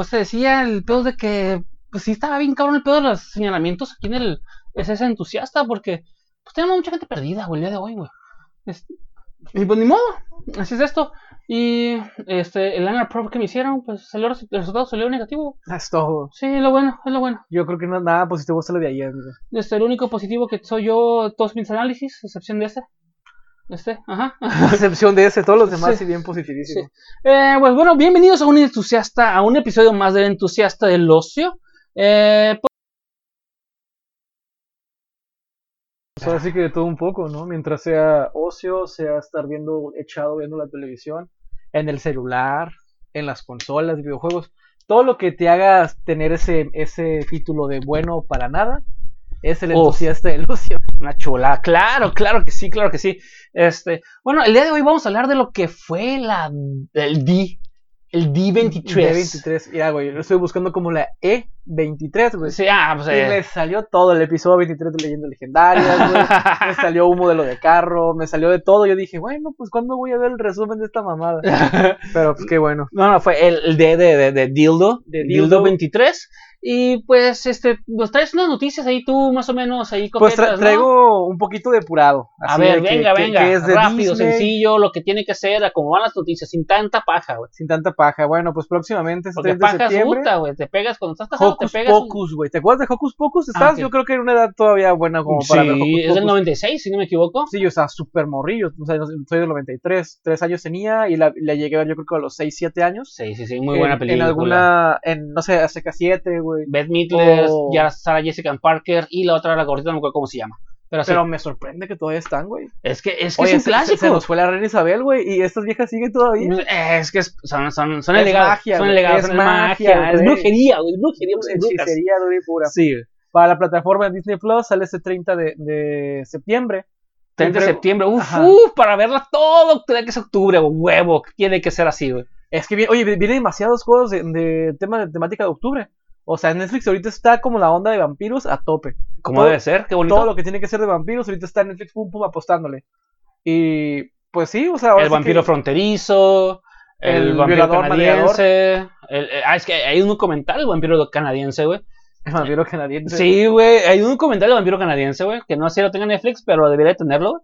pues te decía el pedo de que, pues sí estaba bien cabrón el pedo de los señalamientos aquí en el SS entusiasta, porque pues tenemos mucha gente perdida, güey, el día de hoy, güey. Este, y pues ni modo, así es esto. Y este, el Annual Probe que me hicieron, pues salió, el resultado salió negativo. Es todo. Sí, lo bueno, es lo bueno. Yo creo que no es nada positivo solo de ayer. güey. Este, el único positivo que soy yo, todos mis análisis, excepción de este. Este, ajá. A excepción de ese, todos los demás Sí. sí bien positivísimos. Eh, pues bueno, bienvenidos a un entusiasta, a un episodio más del entusiasta del ocio. Eh, pues, Pues ahora sí que de todo un poco, ¿no? Mientras sea ocio, sea estar viendo, echado viendo la televisión, en el celular, en las consolas, videojuegos, todo lo que te haga tener ese, ese título de bueno para nada, es el entusiasta del ocio. una chula, claro, claro que sí, claro que sí. Este, bueno, el día de hoy vamos a hablar de lo que fue la el D, el D23. D23, ya, güey, lo estoy buscando como la E23, güey. Sí, ah, pues, Y eh, me salió todo el episodio 23 de Leyendas Legendarias, güey. Me salió humo de lo de carro, me salió de todo. Yo dije, bueno, pues ¿cuándo voy a ver el resumen de esta mamada? Pero pues qué bueno. No, no, fue el, el D de, de, de Dildo, De Dildo. Dildo. 23. Y pues, este, nos traes unas noticias ahí tú, más o menos, ahí Pues tra- coquetas, ¿no? traigo un poquito depurado. A ver, que- venga, que- venga, que es de rápido, Disney, sencillo, lo que tiene que ser, a cómo van las noticias, sin tanta paja, güey. Sin tanta paja. Bueno, pues próximamente, este Porque 30 de paja es septiembre. puta, güey, te pegas cuando estás casado, Hocus te pegas. Pocus, güey. ¿Te acuerdas de Hocus Pocus? Estás, ok. yo creo que en una edad todavía buena como para ver Hocus Sí, es del Pocus. 96, si no me equivoco. Sí, yo estaba súper morrillo. O sea, soy del 93. Tres años tenía y la, la llegué a ver yo creo que a los 6, 7 años. Sí, sí, sí, muy en, buena En película. alguna, en, no sé, Azteca 7, güey. Beth Midler, Oh. ya Sarah Jessica Parker y la otra, la gordita, no me acuerdo cómo se llama. Pero, sí, me sorprende que todavía están, güey. es que es, que Oye, es un se- clásico. Se, nos fue la reina Isabel, güey, y estas viejas siguen todavía. Es que es- son, son, son Es magia, son güey, es magia, magia. Es güey. brujería, güey. Es brujería, brujas. Hechicería dura y pura. Sí, Para la plataforma de Disney Plus sale este 30 de, de septiembre. 30 de septiembre. Uf, uf, para verla todo. Tiene que ser octubre, güey, huevo. Tiene que ser así, güey. Es que, oye, vienen demasiados juegos de, de tema de temática de octubre. O sea, Netflix ahorita está como la onda de vampiros a tope. Como debe ser, qué bonito. Todo lo que tiene que ser de vampiros ahorita está en Netflix, pum, pum, apostándole. Y pues sí, o sea, el vampiro que- fronterizo. El, El vampiro violador, canadiense. el- eh, ah, es que hay un documental, el vampiro canadiense, güey. El vampiro canadiense. Sí, güey. Hay un documental del vampiro canadiense, güey. Que no sé si lo tenga Netflix, pero debería tenerlo.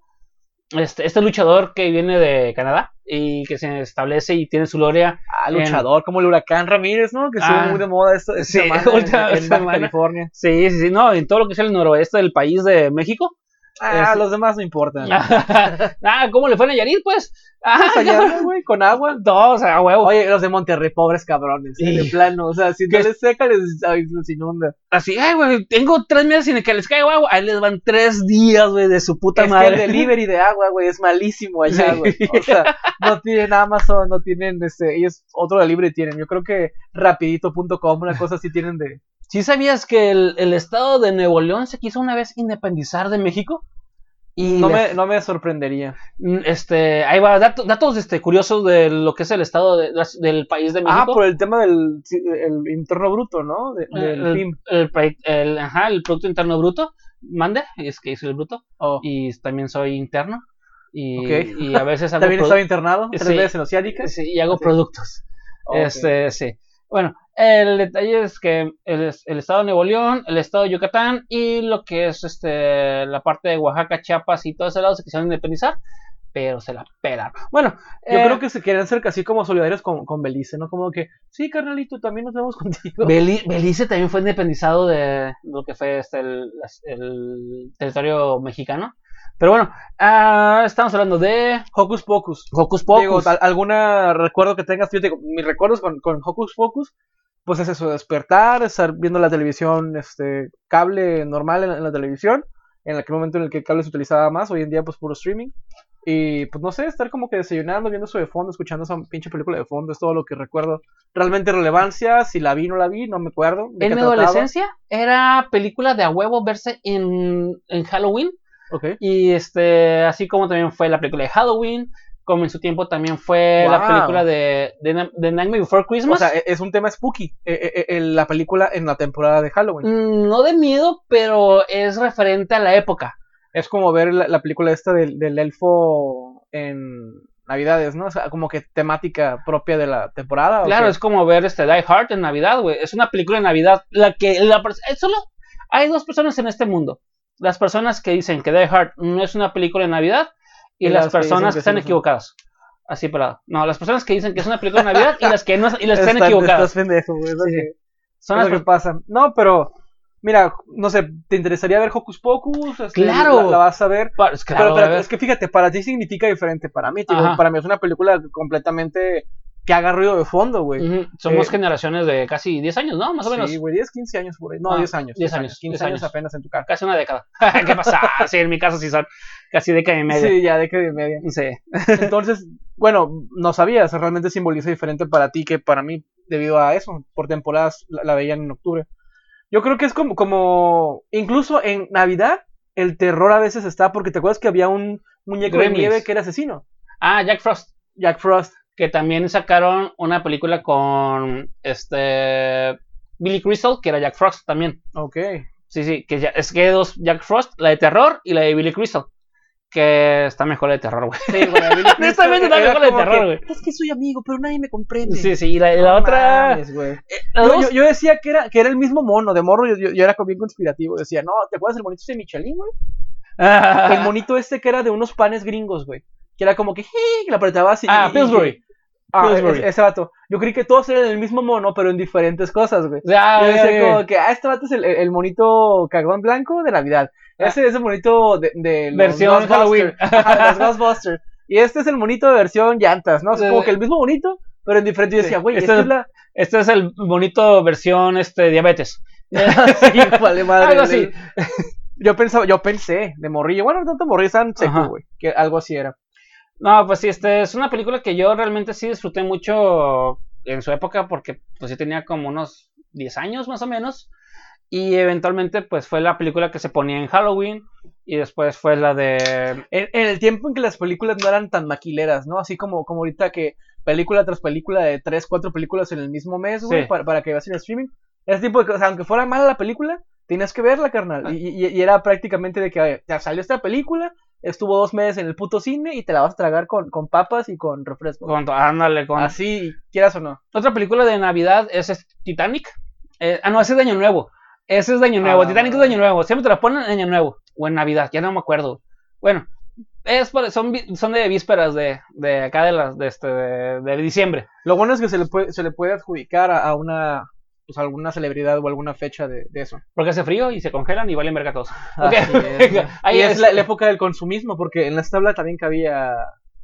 Este, este luchador que viene de Canadá y que se establece y tiene su gloria. Ah, luchador, como el huracán Ramírez, ¿no? Que estuvo Ah, muy de moda esto, esta sí, semana en- en, Baja. California. Sí, sí, sí. No, en todo lo que es el noroeste del país de México. Ah, Es- los demás no importan. ah, ¿cómo le fue a Nayarit, pues? Ah, allá, güey, con agua. no, o sea, huevo. Oye, los de Monterrey, pobres cabrones. Sí. De plano, o sea, si no les seca, les, ay, inunda. Así, ay, güey, tengo tres meses sin que les caiga agua. Ahí les van tres días, güey, de su puta es madre. que el delivery de agua, güey, es malísimo allá, Sí. güey. O sea, no tienen Amazon, no tienen, este, ellos otro delivery tienen. Yo creo que rapidito.com, una cosa así tienen de... ¿Sí sabías que el, el estado de Nuevo León se quiso una vez independizar de México? Y No me, no me sorprendería. Mm, este, ahí va, datos, datos este, curiosos de lo que es el estado de- del país de México. Ah, por el tema del el interno bruto, ¿no? De- Eh, del el, PIB. el, pre- el- ajá, el Producto Interno Bruto, mande, es que soy el bruto, Oh, y también soy interno, y, Ok. y a veces hago, También estaba internado, tres Sí. veces en Oceánica. sí, y hago Sí. productos. Este, sí. Bueno, el detalle es que el, el estado de Nuevo León, el estado de Yucatán y lo que es este la parte de Oaxaca, Chiapas y todo ese lado se quisieron independizar, pero se la pelaron. Bueno, Yo eh, creo que se quieren ser casi como solidarios con, con Belice, ¿no? Como que, sí, carnalito, también nos vemos contigo. Beli- Belice también fue independizado de lo que fue este, el, territorio mexicano. Pero bueno, ah, estamos hablando de Hocus Pocus. Hocus Pocus. Digo, al- ¿alguna recuerdo que tengas? Yo te digo, mis recuerdos con, con Hocus Pocus, pues es eso, despertar, estar viendo la televisión, este, cable normal en, la- en la televisión, en aquel momento en el que el cable se utilizaba más, hoy en día pues puro streaming. Y pues no sé, estar como que desayunando, viendo eso de fondo, escuchando esa pinche película de fondo, es todo lo que recuerdo. Realmente relevancia, si la vi, no la vi, no me acuerdo. en mi trataba. adolescencia era película de a huevo verse en, en Halloween. Ok. Y este, así como también fue la película de Halloween, como en su tiempo también fue la película de, de, Nightmare Before O Christmas. sea, e- es un tema spooky, eh, eh, eh, la película en la temporada de Halloween. Mm, no de miedo, pero es referente a la época. Es como ver la, la película esta del, del elfo en navidades, ¿no? O sea, como que temática propia de la temporada. ¿o Claro, es como ver este Die Hard en Navidad, güey. Es una película de Navidad. La que la solo hay dos personas en este mundo. Las personas que dicen que Die Hard no es una película de Navidad y, Y las, personas que que están equivocadas. Así pelado. No, las personas que dicen que es una película de Navidad y las que no y las están Estás- equivocadas. Estás pendejo, güey. es lo Sí, que- Son las que pasa. No, pero, mira, no sé, ¿te interesaría ver Hocus Pocus? Este, Claro. La, la vas a ver. claro, pero, pero a ver. es que fíjate, para ti significa diferente. Para mí, para mí es una película completamente que haga ruido de fondo, güey. Somos eh, generaciones de casi 10 años, ¿no? Más o menos. Sí, güey, 10, 15 años por ahí. No, Ah, 10 años. 10 años, 15 10 años años. apenas en tu cara. Casi una década. ¿Qué pasa? Sí, en mi caso sí son casi década y media. Sí, ya década y media. Sí. Entonces, bueno, no sabías, realmente simboliza diferente para ti que para mí, debido a eso. Por temporadas la, la veían en octubre. Yo creo que es como, como, incluso en Navidad, el terror a veces está, porque te acuerdas que había un muñeco de nieve que era asesino, Ah, Jack Frost. Jack Frost. Que también sacaron una película con este Billy Crystal, que era Jack Frost también. Ok. Sí, sí, que ya, es que dos Jack Frost, la de terror y la de Billy Crystal. Que está mejor la de terror, güey. Sí, güey, Billy Crystal Honestamente está mejor la de terror, güey. Es que soy amigo, pero nadie me comprende. Sí, sí, y la, y la No otra. mames, eh, la Yo, dos- yo- yo decía que era, que era el mismo mono de morro, yo, yo- era como bien conspirativo. Decía, no, ¿te acuerdas del monito ese de Michelin, güey? El monito este que era de unos panes gringos, güey. Que era como que, "Ji", que le apretaba así. ah, y- Pillsbury. Ah, Pillsbury. ese, ese vato. Yo creí que todos eran el mismo mono, pero en diferentes cosas, güey. Ah, Yo decía como que, ah, este vato es el, monito cagón blanco de Navidad. Ah. Ese es el monito de, de los Versión Ghostbusters. Halloween. Ajá, los Ghostbusters. Y este es el monito de versión llantas, ¿no? Es como que el mismo monito, pero en diferente. Yo decía, güey, Este es- la... Este es el bonito versión este diabetes. sí, vale, madre. Algo así. Yo pensaba, yo pensé de morrillo. Bueno, no tanto morrillo, estaban seco, güey. Que algo así era. No, pues sí, este es una película que yo realmente sí disfruté mucho en su época porque pues yo tenía como unos 10 años más o menos y eventualmente pues fue la película que se ponía en Halloween y después fue la de En, en el tiempo en que las películas no eran tan maquileras, ¿no? Así como, como ahorita que película tras película de tres, cuatro películas en el mismo mes, güey, Sí. para, para que veas en streaming. Ese tipo de cosas, aunque fuera mala la película, tenías que verla, carnal. Ah. Y, y- y era prácticamente de que oye, ya salió esta película, estuvo dos meses en el puto cine y te la vas a tragar con, con papas y con refresco. con, ándale con Así, quieras o no. otra película de Navidad es, es Titanic. Eh, ah no, ese es de Año Nuevo. Ese es de Año Nuevo. Ah. Titanic es de Año Nuevo. Siempre te la ponen en Año Nuevo o en Navidad, ya no me acuerdo. Bueno, es por- son, son de vísperas de, de acá de las de este de, de diciembre. Lo bueno es que se le puede, se le puede adjudicar a, a una, pues, alguna celebridad o alguna fecha de, de eso. Porque hace frío y se congelan y valen verga todos. Ok. Así es. Ahí y es es- la, la época del consumismo, porque en esta tabla también cabía.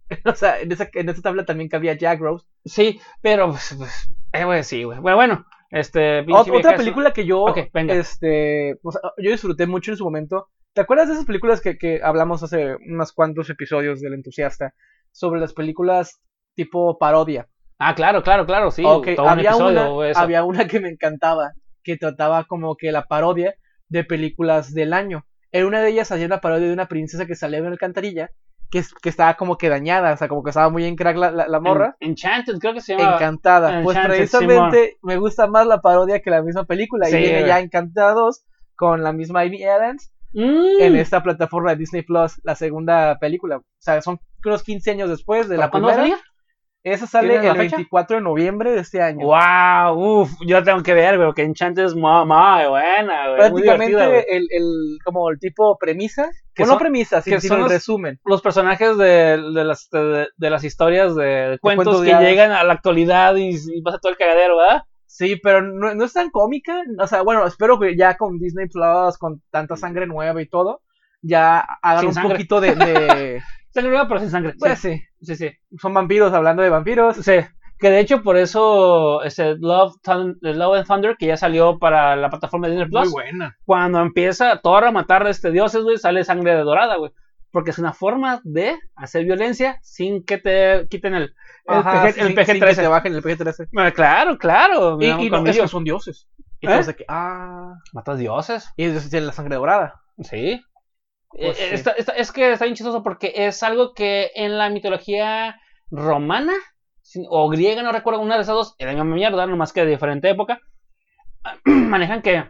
O sea, en esa, en esa tabla también cabía Jack Rose. Sí, pero pues, pues, eh, sí, güey. Bueno, bueno, este otra película que yo. Ok, venga. Este. yo disfruté mucho en su momento. ¿Te acuerdas de esas películas que, que hablamos hace unos cuantos episodios del entusiasta? Sobre las películas tipo parodia. Ah, claro, claro, claro, sí. Ok, todo un había, episodio, una, eso. había una que me encantaba, que trataba como que la parodia de películas del año. En una de ellas hacía una parodia de una princesa que salía en una alcantarilla, que, es- que estaba como que dañada, o sea, como que estaba muy en crack la, la, la morra. En- Enchanted, creo que se llama. encantada. Pues precisamente me gusta más la parodia que la misma película. Sí, y viene ya Encantada 2 con la misma Amy Adams Mm. en esta plataforma de Disney Plus, la segunda película. O sea, son unos 15 años después de la ¿Cuándo va a primera. Esa sale ¿Tienes la el fecha? 24 de noviembre de este año. Wow, uff, yo la tengo que ver, güey, porque Enchanted es muy, muy buena, güey. prácticamente el, el como el tipo premisa Que no premisa sino que son los- resumen Los personajes de, de las, de, de las historias de, cuentos que llegan a la actualidad y, y pasa todo el cagadero, ¿verdad? sí pero no, no es tan cómica o sea bueno espero que ya con Disney Plus con tanta sangre nueva y todo ya hagan Sin un sangre. poquito de, de- Sangre nueva, pero sin sangre. pues sí, sí sí, son vampiros hablando de vampiros Sí, que de hecho por eso ese Love, Love and Thunder, que ya salió para la plataforma de Disney Plus, buena cuando empieza todo a matar de este dioses, güey, sale sangre de dorada, güey. Porque es una forma de hacer violencia sin que te quiten el, el, Ajá, PG, el sin- sin que PG-13. te bajen el PG-13 Ah, Claro, claro. y, y no, es que son dioses y ¿Eh? de que ah Matas dioses. y ellos tienen la sangre dorada Sí. Pues Eh, sí. está- está- es que está bien chistoso porque es algo que en la mitología romana o griega, no recuerdo, una de esas dos, era la misma mierda, nomás que de diferente época, manejan que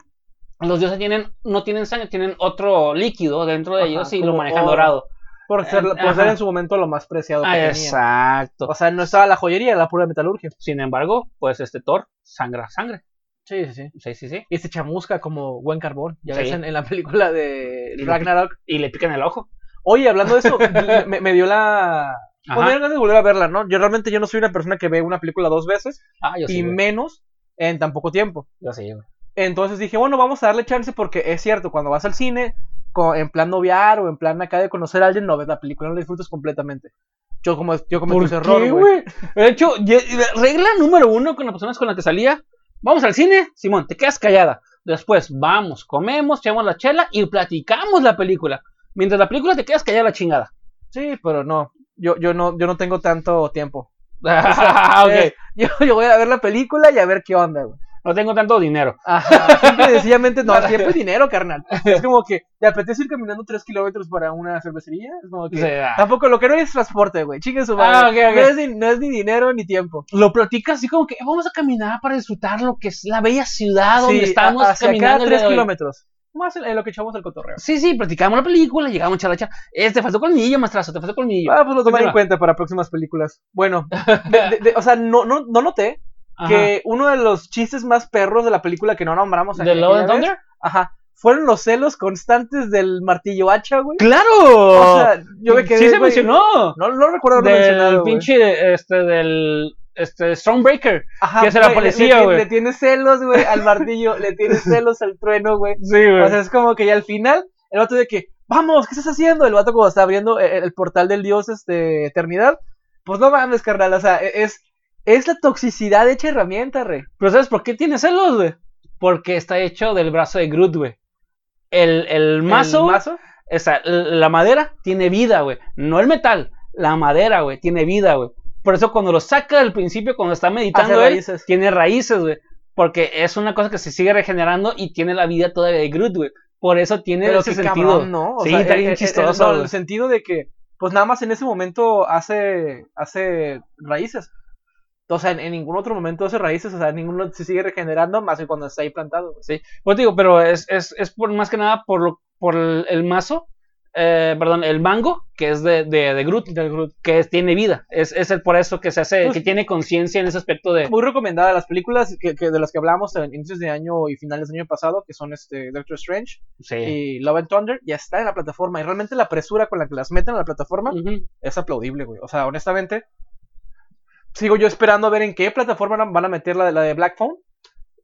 los dioses tienen, no tienen sangre, tienen otro líquido dentro de Ajá, ellos y lo manejan oro. dorado. Por ser, por Ajá. ser en su momento lo más preciado que Ah, tenía. exacto. O sea, no estaba la joyería, era la pura metalurgia. Sin embargo, pues este Thor sangra sangre. Sí, sí, sí. Sí, sí, sí. Y se chamusca como buen carbón. Ya ves en, en la película de Y Ragnarok. Y le pican el ojo. Oye, hablando de eso, me, me dio la... Pues me dieron ganas de volver a verla, ¿no? Yo realmente yo no soy una persona que ve una película dos veces Ah, yo sí. y güey. menos en tan poco tiempo. Yo sí, güey. Entonces dije, bueno, vamos a darle chance porque es cierto, cuando vas al cine, en plan noviar o en plan acá de conocer a alguien, no ves la película, no la disfrutas completamente. Yo como yo cometí ¿Por ese error, güey. De hecho, regla número uno con las personas con las que salía. Vamos al cine, Simón, te quedas callada. Después vamos, comemos, echamos la chela y platicamos la película. Mientras la película te quedas callada la chingada. Sí, pero no. Yo, yo no, yo no tengo tanto tiempo. Ah, ok. Eh, yo, yo voy a ver la película y a ver qué onda, güey. No tengo tanto dinero. Ajá, simple sencillamente, no, siempre es dinero, carnal. Es como que te apetece ir caminando tres kilómetros para una cervecería. Es como que. O sea, Tampoco lo que no es transporte, güey. Chingue su Ah, madre. ok. No, es ni, no es ni dinero ni tiempo. lo platicas así como que "Eh, vamos a caminar para disfrutar lo que es la bella ciudad donde estamos hacia caminando. hoy". kilómetros. Más en, lo que echamos el cotorreo. Sí, sí, platicamos la película, llegamos a echar la chela. Eh, te faltó colmillo, maestrazo, te faltó colmillo. Ah, pues lo tomaré en cuenta para próximas películas. Bueno, de- de- de- o sea, no, no, no noté Ajá. que uno de los chistes más perros de la película que no nombramos ¿De Love and Thunder? Ajá. Fueron los celos constantes del martillo hacha, güey. ¡Claro! O sea, yo me quedé. sí se güey, mencionó. No, no recuerdo haberlo mencionado. del güey. pinche, este, del, este, Stormbreaker. Ajá, que es la güey, le- policía, le, güey. Le tiene celos, güey, al martillo. le tiene celos al trueno, güey. Sí, güey. O sea, es como que ya al final, el vato de que, vamos, ¿qué estás haciendo? El vato como está abriendo el, el portal del dios, este, eternidad. Pues no mames, carnal, o sea, e- es, es la toxicidad hecha herramienta, re. Pero ¿sabes por qué tiene celos, güey? Porque está hecho del brazo de Groot, güey. El, el mazo, El mazo. esa, la madera tiene vida, güey. No el metal, la madera, güey, tiene vida, güey. Por eso cuando lo saca del principio, cuando está meditando él, raíces. tiene raíces, güey. Porque es una cosa que se sigue regenerando y tiene la vida todavía de Groot, güey. Por eso tiene Pero ese sentido. cabrón, ¿no? O sí, sea, está eh, bien eh, eh, chistoso, no, güey. el sentido de que, pues nada más en ese momento hace, hace raíces. O sea, en, en ningún otro momento hace raíces, o sea, ninguno se sigue regenerando más que cuando está ahí plantado. güey. Pues digo, pero es, es, es por, más que nada por, lo, por el, el mazo, eh, perdón, el mango, que es de, de, de Groot, Del Groot. que es- tiene vida. Es, es el por eso que se hace, Pues- que tiene conciencia en ese aspecto de... Muy recomendada las películas que, que de las que hablamos en inicios de año y finales del año pasado, que son este Doctor Strange Sí. y Love and Thunder, ya está en la plataforma. Y realmente la presura con la que las meten a la plataforma es aplaudible, güey. O sea, honestamente, sigo yo esperando a ver en qué plataforma van a meter la, de- la de Black Phone,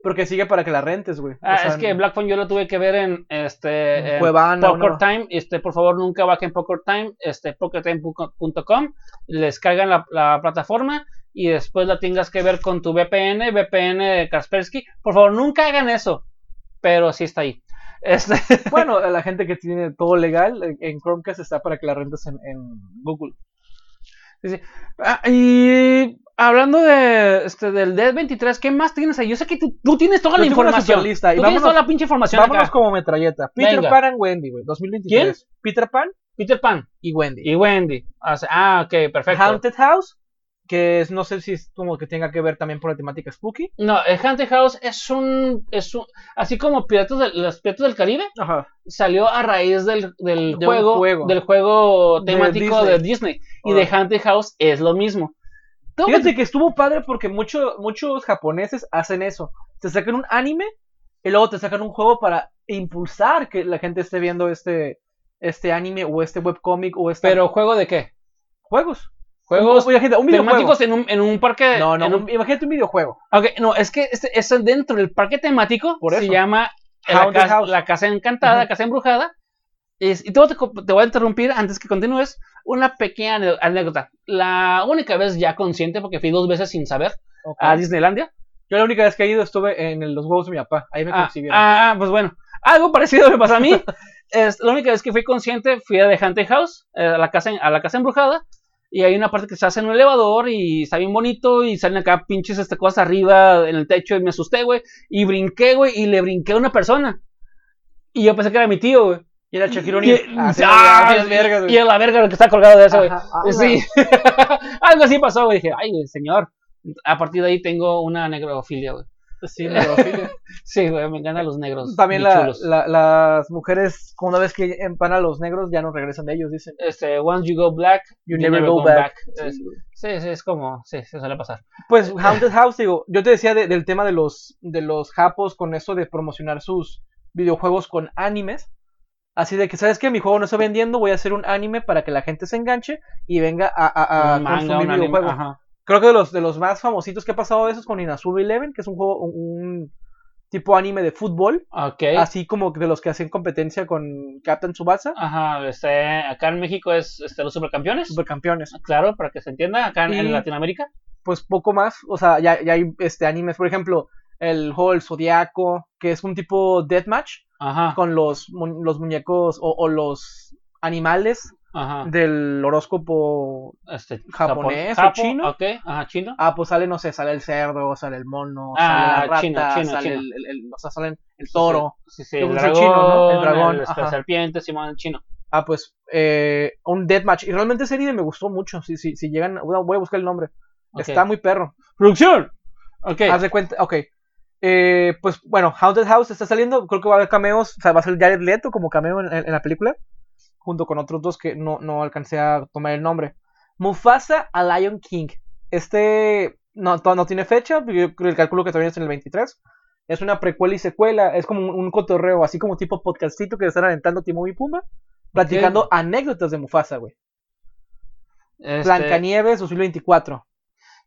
porque sigue para que la rentes, güey. O Ah, sea, es que Black Phone yo lo tuve que ver en este En Cuevana, Poker ¿no? Time. Este, por favor, nunca bajen Poker Time, este, pokertime.com, les cargan la, la plataforma y después la tengas que ver con tu VPN, VPN Kaspersky. Por favor, nunca hagan eso, pero sí está ahí. Este, Bueno, la gente que tiene todo legal, en- en Chromecast está para que la rentes en, en Google. Ah, y hablando de este del D23, ¿qué más tienes ahí? Yo sé que tú, tú tienes toda Yo la información. superlista, y tú tienes toda la pinche información Vámonos acá. como metralleta. Peter Venga. Pan and Wendy, güey. 2023. Peter Pan Peter Pan y Wendy. y Wendy. O sea, ah, ok, perfecto. Haunted House, que es, no sé si es como que tenga que ver también por la temática spooky. No, el Haunted House es un, es un, así como Piratas del, los Piratas del Caribe Ajá. salió a raíz del, del De juego, juego. del juego De temático Disney. de Disney y de Haunted House es lo mismo. Fíjate que estuvo padre porque mucho, muchos japoneses hacen eso. Te sacan un anime y luego te sacan un juego para impulsar que la gente esté viendo este, este anime o este webcomic o este pero juego de qué? juegos. Juegos Un- imagínate, un videojuego. temáticos en un, en un parque. No, no, en un- imagínate un videojuego. Ok, no, es que este, es dentro del parque temático Por se eso. llama la, casa, House. la casa encantada, Ujú. casa embrujada. Es- y te, voy a- te voy a interrumpir antes que continúes. Una pequeña anécdota. La única vez ya consciente, porque fui dos veces sin saber, a Disneylandia. Yo la única vez que he ido estuve en los huevos de mi papá. Ahí me Ah, consiguieron. ah, pues bueno, algo parecido me pasó a mí. es, la única vez que fui consciente fui a The Haunted House, eh, a, la casa, a la casa embrujada. Y hay una parte que se hace en un elevador y está bien bonito y salen acá pinches este, cosas arriba en el techo y me asusté, güey. Y brinqué, güey, y le brinqué a una persona. Y yo pensé que era mi tío, güey. y era Shaquille Y. Ah, sí, ah, y a la verga lo que está colgado de eso, güey. Ah, Sí. Algo así pasó, güey. Dije, ay, señor. A partir de ahí tengo una necrofilia, güey. Sí, negrofilia. Sí, güey, me encantan los negros. También la- la- las mujeres, una vez que empanan a los negros, ya no regresan de ellos, dicen. Este, once you go black, You never go back. Sí, sí, es como, sí, se suele pasar. Pues Haunted House, digo, yo te decía de- del tema de los, de los japos con eso de promocionar sus videojuegos con animes. Así de que, ¿sabes qué? Mi juego no está vendiendo, voy a hacer un anime para que la gente se enganche y venga a, a- a Un manga, consumir un anime, videojuegos. ajá. Creo que de los, de los más famositos que ha pasado eso es con Inazuma Eleven, que es un juego, un, un tipo anime de fútbol, Ok. así como de los que hacen competencia con Captain Tsubasa, Ajá, este, acá en México es este, los supercampeones. supercampeones. Claro, para que se entienda, acá en, Latinoamérica. Pues poco más, o sea, ya, ya hay este animes, por ejemplo, el juego El Zodiaco, que es un tipo deathmatch Ajá, con los, mu- los muñecos o, o los animales ajá. del horóscopo. Este, japonés Japón- o chino. Ok, ajá, chino. Ah, pues sale, no sé, sale el cerdo, sale el mono, Ah, sale la rata, chino, chino, sale chino. El, el- el- o sea, salen el toro. Sí, sí, Yo el dragón, chino, ¿no? El dragón, el serpiente, Simón, el chino. Ah, pues eh, un deathmatch. Y realmente ese anime me gustó mucho. Si, si, si llegan, voy a- buscar el nombre. Está muy perro. ¡Producción! Ok. Haz de cuenta, ok. Eh, pues bueno, Haunted House está saliendo. Creo que va a haber cameos. O sea, va a ser Jared Leto como cameo en, en- en la película. Junto con otros dos que no, no alcancé a tomar el nombre. Mufasa a Lion King. Este no, no tiene fecha. Yo cálculo que todavía es en el 23. Es una precuela y secuela. Es como un, un cotorreo, así como tipo podcastito que están aventando Timón y Pumba. Platicando anécdotas de Mufasa, güey. Este, Blancanieves 2024.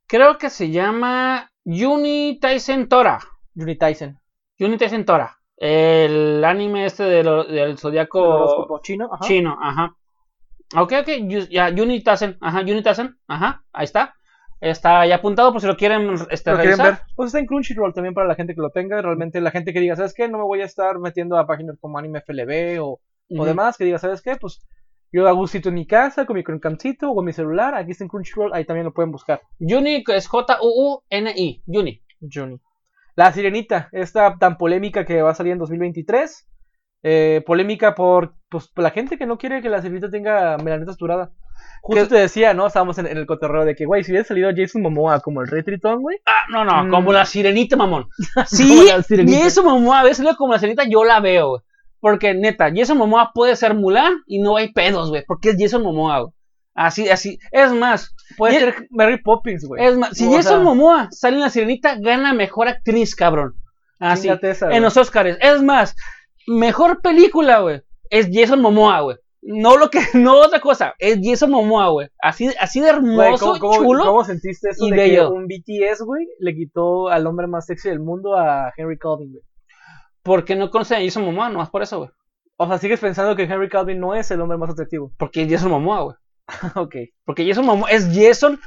Creo que se llama Uni Tyson Tora. Juni Tyson. Uni Tyson Tora. El anime este de lo- del El zodiaco chino. Ajá. chino. Ajá. Ok, ok. Ya, Uni Tyson. Ajá, Uni Tyson. Ajá, ahí está. Está ya apuntado por si lo quieren este, ¿Lo quieren revisar. ver? Pues está en Crunchyroll también para la gente que lo tenga. Realmente la gente que diga, ¿sabes qué? No me voy a estar metiendo a páginas como Anime FLB o, o Ujú. demás. Que diga, ¿sabes qué? Pues yo a gustito en mi casa, con mi Chromecamcito o con mi celular. Aquí está en Crunchyroll. Ahí también lo pueden buscar. Uni es J-U-U-N-I. Uni. Juni. La Sirenita, esta tan polémica que va a salir en 2023. Eh, polémica por, pues, por la gente que no quiere que la Sirenita tenga melanita asturada. Justo te decía, ¿no? Estábamos en, en el cotorreo de que, güey, si hubiera salido Jason Momoa como el Rey Tritón, güey. Ah, no, no, Mm. como la sirenita, mamón. Sí, sirenita. y eso Momoa, a veces como la sirenita, yo la veo, güey. Porque neta, Jason Momoa puede ser Mulan y no hay pedos, güey. Porque es Jason Momoa, güey. Así, así. Es más, Puede y- ser Mary Poppins, güey. es más, si O Jason sea, Momoa sale en la sirenita, gana mejor actriz, cabrón. Así, esa, en los Oscars. Es más, mejor película, güey. Es Jason Momoa, güey. No lo que, no otra cosa, es Jason Momoa, güey. Así, así de hermoso, ¿cómo, cómo- chulo. cómo sentiste eso y de bello. que un BTS, güey, le quitó al hombre más sexy del mundo a Henry Calvin, güey? Porque no conocen a Jason Momoa, nomás por eso, güey. O sea, sigues pensando que Henry Calvin no es el hombre más atractivo. Porque es Jason Momoa, güey. ok. Porque Jason Momoa es Jason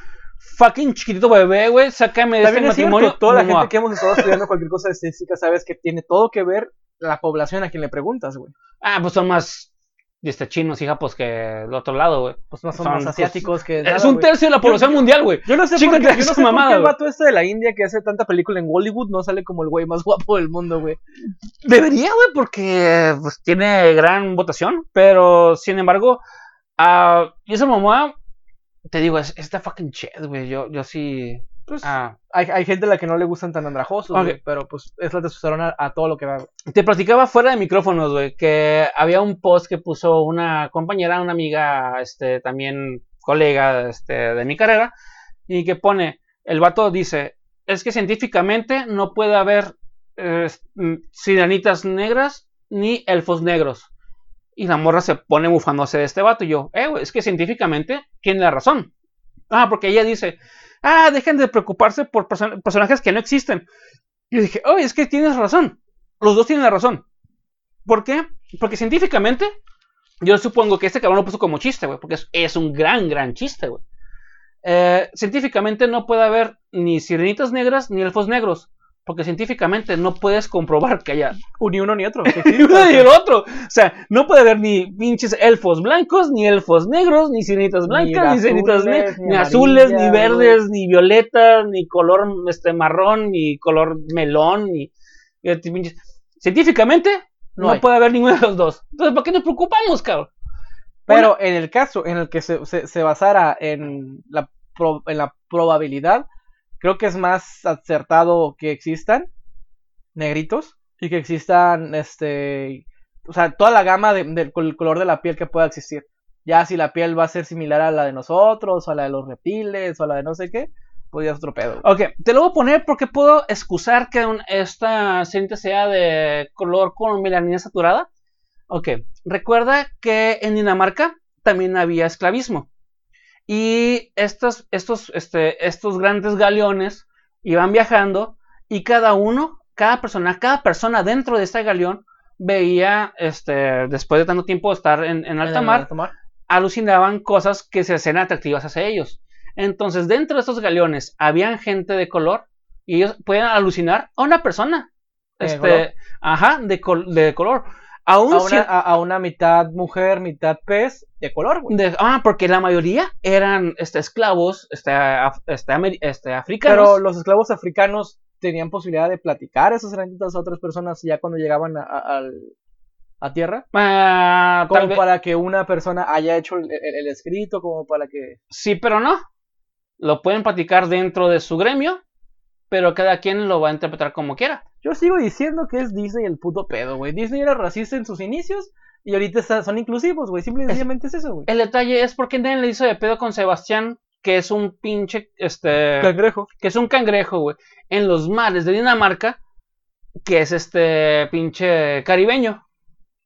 fucking chiquitito bebé, güey. Sácame de este cierto, matrimonio. toda la Momoa. gente que hemos estado estudiando cualquier cosa de estética sabes que tiene todo que ver la población a quien le preguntas, güey. Ah, pues son más este, chinos y japos que del otro lado, güey. Pues no son, Son, más pues, asiáticos que Es un tercio de la población mundial, güey. Yo no sé por Chíngate qué, yo no sé por qué mamada, el güey. vato este de la India que hace tanta película en Hollywood no sale como el güey más guapo del mundo, güey. Debería, güey, porque pues, tiene gran votación. Pero, sin embargo, ah, Jason Momoa, te digo, es, está fucking ched, güey. Yo, yo sí. Pues, ah. hay, hay gente a la que no le gustan tan andrajosos, Ok. güey, pero pues es la testosterona a todo lo que va. Te platicaba fuera de micrófonos, güey, que había un post que puso una compañera, una amiga, este, también colega, este, de mi carrera, y que pone, el vato dice, es que científicamente no puede haber eh, sirenitas negras ni elfos negros. Y la morra se pone bufándose de este vato, y yo, eh, güey, es que científicamente tiene la razón. Ah, porque ella dice, ah, dejen de preocuparse por person- personajes que no existen. Y dije, oh, es que tienes razón. Los dos tienen la razón. ¿Por qué? Porque científicamente, yo supongo que este cabrón lo puso como chiste, güey, porque es, es un gran, gran chiste, güey. Eh, científicamente no puede haber ni sirenitas negras ni elfos negros, porque científicamente no puedes comprobar que haya Ni uno ni otro. ni uno ni el otro. O sea, no puede haber ni pinches elfos blancos, ni elfos negros, ni sirenitas blancas, ni, sirenitas azules, negras, ni ni azules, ni verdes, ni violetas, ni color este marrón, ni color melón, ni. este Científicamente, no, puede haber ninguno de los dos. Entonces, ¿para qué nos preocupamos, cabrón? Pero en el caso en el que se, se, se basara en la, pro- en la probabilidad, creo que es más acertado que existan negritos y que existan, este, o sea, toda la gama de- del col- color de la piel que pueda existir. Ya si la piel va a ser similar a la de nosotros, o a la de los reptiles, o a la de no sé qué, pues ya es otro pedo. Ok, te lo voy a poner porque puedo excusar que esta cinta sea de color con melanina saturada. Ok, recuerda que en Dinamarca también había esclavismo. Y estos, estos, este, estos grandes galeones iban viajando y cada uno, cada persona, cada persona dentro de este galeón veía, este, después de tanto tiempo estar en, en alta mar, alucinaban cosas que se hacían atractivas hacia ellos. Entonces, dentro de estos galeones habían gente de color y ellos pueden alucinar a una persona. ¿De Este, color? ajá, de, col- de color. A una, a, a una mitad mujer, mitad pez de color, güey. de- ah, porque la mayoría eran este, esclavos este, af- este, este, africanos. Pero los esclavos africanos tenían posibilidad de platicar esas herramientas a otras personas ya cuando llegaban a, a- al- a tierra. Ah, Como vez- para que una persona haya hecho el, el- el escrito, como para que... Sí, pero no. Lo pueden platicar dentro de su gremio, pero cada quien lo va a interpretar como quiera. Yo sigo diciendo que es Disney el puto pedo, güey. Disney era racista en sus inicios y ahorita son inclusivos, güey. Simple y sencillamente es eso, güey. El detalle es porque nadie le hizo de pedo con Sebastián, que es un pinche, este, Cangrejo. que es un cangrejo, güey, en los mares de Dinamarca, que es este pinche caribeño.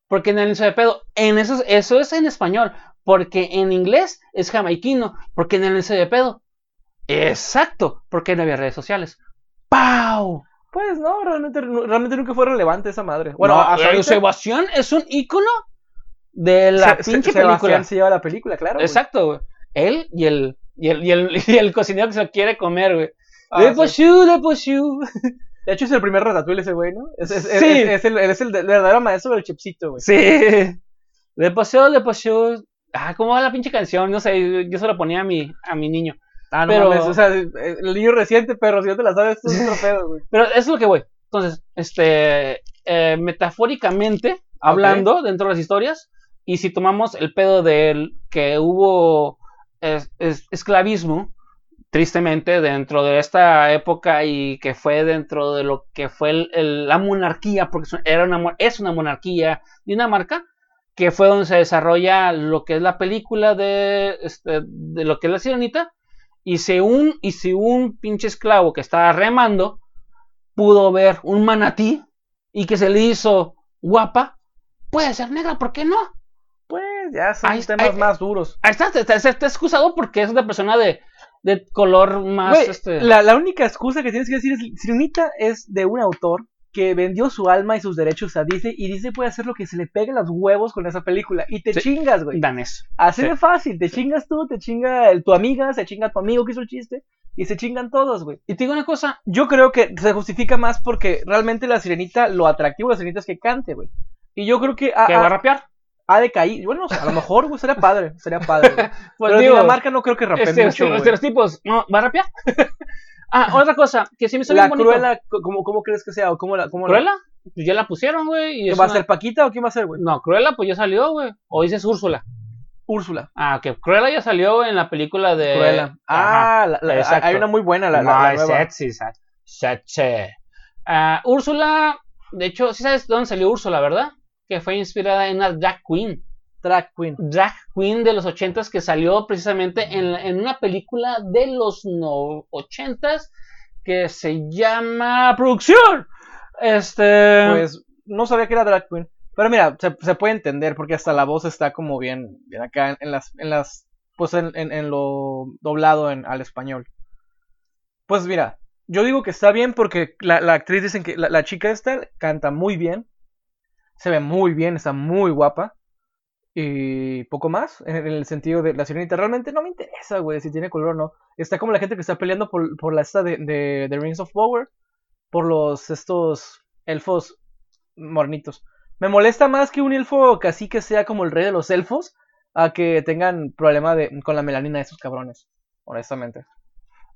Porque nadie le hizo de pedo. En eso, eso es en español, porque en inglés es jamaiquino, porque nadie le hizo de pedo. Exacto, porque no había redes sociales. ¡Pau! Pues no, realmente, realmente nunca fue relevante esa madre. Bueno, No, hasta ahorita Sebastián es un ícono de la Se- Se- pinche Sebastián película. se lleva la película, claro. Exacto, güey. Él y el, y el, y el, y el cocinero que se lo quiere comer, güey. Ah, le pochú, le. De hecho, es el primer ratatouille ese güey, ¿no? Es, es, Sí. es- es el, es el de- verdadero maestro del chipsito, güey. Sí. Le pochú, le pochú. Ah, ¿cómo va la pinche canción? No sé, yo se la ponía a mi, a mi niño. Ah, no Pero- mames, o sea, el niño reciente, pero si no te la sabes, tú es otro pedo, güey. Pero eso es lo que voy. Entonces, este, eh, metafóricamente hablando dentro de las historias, y si tomamos el pedo de que hubo es- es- esclavismo, tristemente, dentro de esta época y que fue dentro de lo que fue el- el- la monarquía, porque es- era una, es una monarquía Dinamarca, que fue donde se desarrolla lo que es la película de, este, de lo que es la sirenita, y si un, y si un pinche esclavo que estaba remando pudo ver un manatí y que se le hizo guapa, puede ser negra, ¿por qué no? Pues ya son Ahí está, temas ahí- más duros. Ahí está, te- te- te excusado porque es una persona de, de color más. Este... la, la única excusa que tienes que decir es, Sirenita es de un autor que vendió su alma y sus derechos a Disney y Disney puede hacer lo que se le pegue los huevos con esa película y te Sí. chingas, güey. danés. Así Sí. de fácil, te chingas tú, te chinga el- tu amiga, se chinga tu amigo que hizo el chiste y se chingan todos, güey. Y te digo una cosa, Yo creo que se justifica más porque realmente la sirenita, lo atractivo de la sirenita es que cante, güey. Y yo creo que que va a rapear. ha decaído. Bueno, o sea, a lo mejor, güey, sería padre, sería padre. güey. Pues Pero digo, Dinamarca no creo que rapeen este, mucho, este- este- los tipos, ¿no? ¿va a rapear? ah, otra cosa, que sí me hizo La bonito. Cruella, ¿cómo, ¿cómo crees que sea? ¿O cómo la, cómo la- ¿Cruella? Pues ya la pusieron, güey. y ¿Que es va a ser Paquita o quién va a ser, güey? No, Cruella pues ya salió, güey. O dices Úrsula. Úrsula. Ah, que Cruella ya salió en la película de... Cruella. Ah, la- hay una muy buena, la, la- no, la es nueva. sexy, sexy. Ah, Úrsula, de hecho, sí sabes de dónde salió Úrsula, ¿verdad? Que fue inspirada en una drag queen. Drag Queen. Drag queen de los ochentas que salió precisamente en, una película de los no, ochentas que se llama Producción. Este... Pues no sabía que era Drag Queen. Pero mira, se, se puede entender porque hasta la voz está como bien, bien acá en, en las, en las, pues en, en, en lo doblado en, al español. Pues mira, yo digo que está bien porque la, la actriz dicen que la, la chica esta canta muy bien, se ve muy bien, está muy guapa. Y poco más, en, en el sentido de la sirenita. Realmente no me interesa, güey, si tiene color o no. Está como la gente que está peleando por, por la esta de, de, de Rings of Power. Por los, estos elfos mornitos. Me molesta más que un elfo cacique sea como el rey de los elfos. A que tengan problema de, con la melanina de esos cabrones. Honestamente.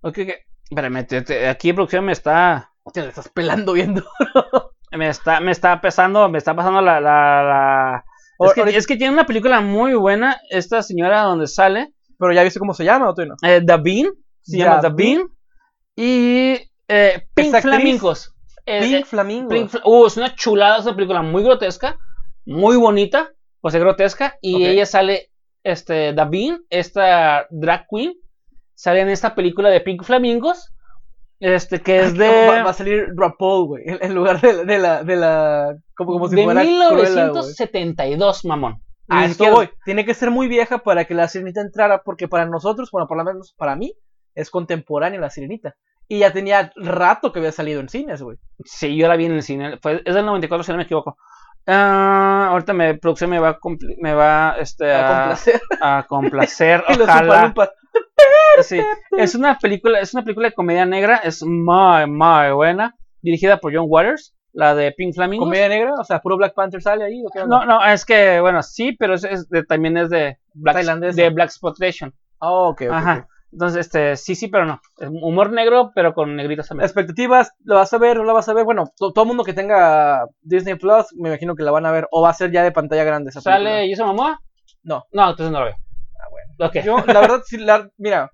Ok, ok. Espérame, te- te- aquí producción me está... Te le estás pelando viendo. Me está, me está pesando, me está pasando la... la, la- Es, que, ahorita- es que tiene una película muy buena, esta señora donde sale, Pero ya viste cómo se llama o tú no. eh, The Bean, se llama. Bean, y eh, Pink ¿Esta actriz? Flamingos. Eh, Pink eh, Flamingo. Pink Fla- uh, es una chulada, es una película muy grotesca, muy bonita, pues es grotesca, y ella sale, este, Davin, esta drag queen, sale en esta película de Pink Flamingos, este, que es de, Va, va a salir RuPaul, güey, en, en lugar de, de la, de la, como, como si de fuera Cruella, güey. 1972, mamón. A esto voy. Tiene que ser muy vieja para que la sirenita entrara, porque para nosotros, bueno, por lo menos para mí, es contemporánea la sirenita. Y ya tenía rato que había salido en cines, güey. Sí, yo la vi en el cine, fue, es del 94 si no me equivoco. Ah, ahorita me, producción me va me va, este, A a, complacer. a complacer, ojalá. Sí, es una película, es una película de comedia negra, es muy, muy buena, dirigida por John Waters, la de Pink Flamingos. ¿Comedia negra? O sea, puro Black Panther sale ahí, ¿o qué? No, no, es que, bueno, sí, pero es, es de- también es de Black, Tailandesa. de Black Exploitation. Oh, ok, ok, Ajá. Entonces, este, sí, sí, pero no. Humor negro, pero con negritos también. Expectativas, ¿lo vas a ver o la vas a ver? Bueno, to- todo el mundo que tenga Disney Plus, me imagino que la van a ver, o va a ser ya de pantalla grande esa ¿Sale Jason Momoa? No. No, entonces no lo veo. Ah, bueno. Ok. película. Yo, la verdad, sí, la- mira,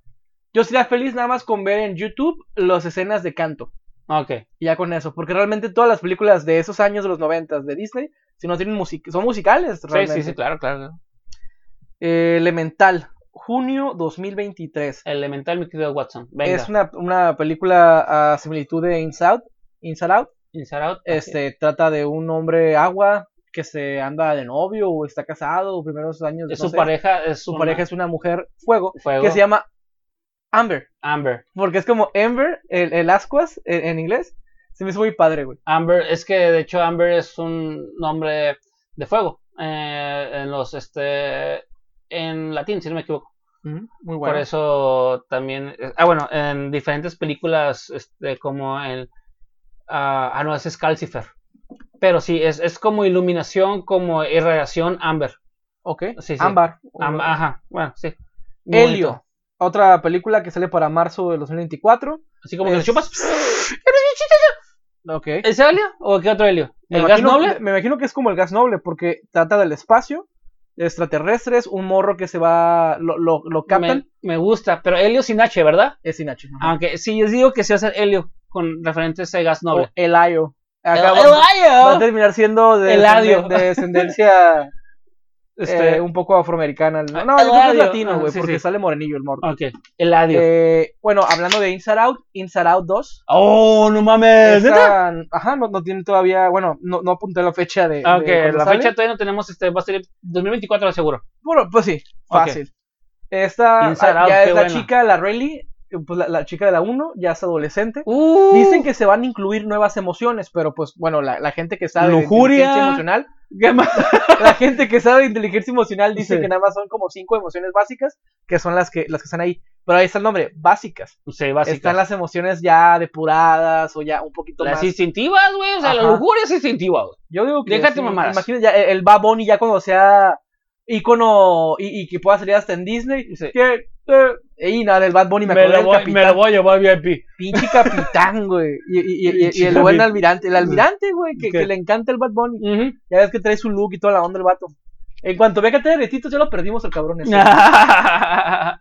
yo sería feliz nada más con ver en YouTube las escenas de canto. Ok. Y ya con eso, porque realmente todas las películas de esos años de los noventas de Disney, si no tienen música, son musicales Sí, realmente. sí, sí, claro, claro. claro. Eh, Elemental, junio 2023. Elemental, mi querido Watson. Venga. Es una, una película a similitud de Inside Out. Inside Out. Inside Out. ok. Este, trata de un hombre agua que se anda de novio o está casado, o primeros años. Es no su sé. pareja, es Su una- pareja es una mujer fuego, Fuego. que se llama Amber. Amber. Porque es como Amber, el, el ascuas en, en inglés. Se me hizo muy padre, güey. Amber, es que de hecho Amber es un nombre de fuego. eh, en los, este, en latín, si no me equivoco. Muy bueno. Por eso también, eh, ah, bueno, en diferentes películas, este, como el, ah, ah, no, ese es Calcifer. Pero sí, es, es como iluminación, como irradiación Amber. Ok. Sí, sí. Ámbar. Am- ajá, bueno, sí. Helio. Otra película que sale para marzo de 2024. Así como que Es- le chupas. Ok. ¿Ese Helio o qué otro Helio? Me ¿El gas imagino- noble? Me, imagino que es como el gas noble, porque trata del espacio, extraterrestres, un morro que se va, lo, lo, lo captan. Me, me gusta, pero Helio sin H, ¿verdad? Es sin H. ajá. Aunque sí, yo digo que a ser Helio con referente a ese gas noble. El- Acá va, Eladio. va a terminar siendo de descendencia Este, eh, un poco afroamericana. No, no, yo creo que es latino, Ah, güey, sí, porque sí. sale morenillo el morro. Ok, Eladio. Eh, bueno, hablando de Inside Out, Inside Out 2. oh, no mames. Esa- ajá, no, no tiene todavía, bueno, no, no apunté la fecha de. Ah, de Ok, cuándo la sale. fecha todavía no tenemos, este, va a ser 2024 seguro. Bueno, pues sí, fácil. Esta Inside ah, Out, ya qué es la buena. chica, la Rayleigh, pues la, la chica de la 1, ya es adolescente. Uh, Dicen que se van a incluir nuevas emociones, pero pues bueno, la, la gente que sabe Lujuria. de emocional. la gente que sabe de inteligencia emocional dice Sí. que nada más son como cinco emociones básicas, que son las que las que están ahí. Pero ahí está el nombre, básicas. Sí, básicas. Están las emociones ya depuradas o ya un poquito Las más. instintivas, güey. O sea, la lujuria es instintiva, güey. Yo digo que Déjate sí, mamadas. Imagínate ya el, Bad Bunny ya cuando sea ícono y, y que pueda salir hasta en Disney. Que, eh, y nada, el Bad Bunny me, Me acordé lo, del voy, capitán. me lo voy a llevar VIP. Pinche capitán, güey. Y, y, y- y- y Pinche el buen almirante. El almirante, güey, que, le encanta el Bad Bunny. Ya ves que trae su look y toda la onda el vato. En cuanto vea que trae aretitos, ya lo perdimos el cabrón ese.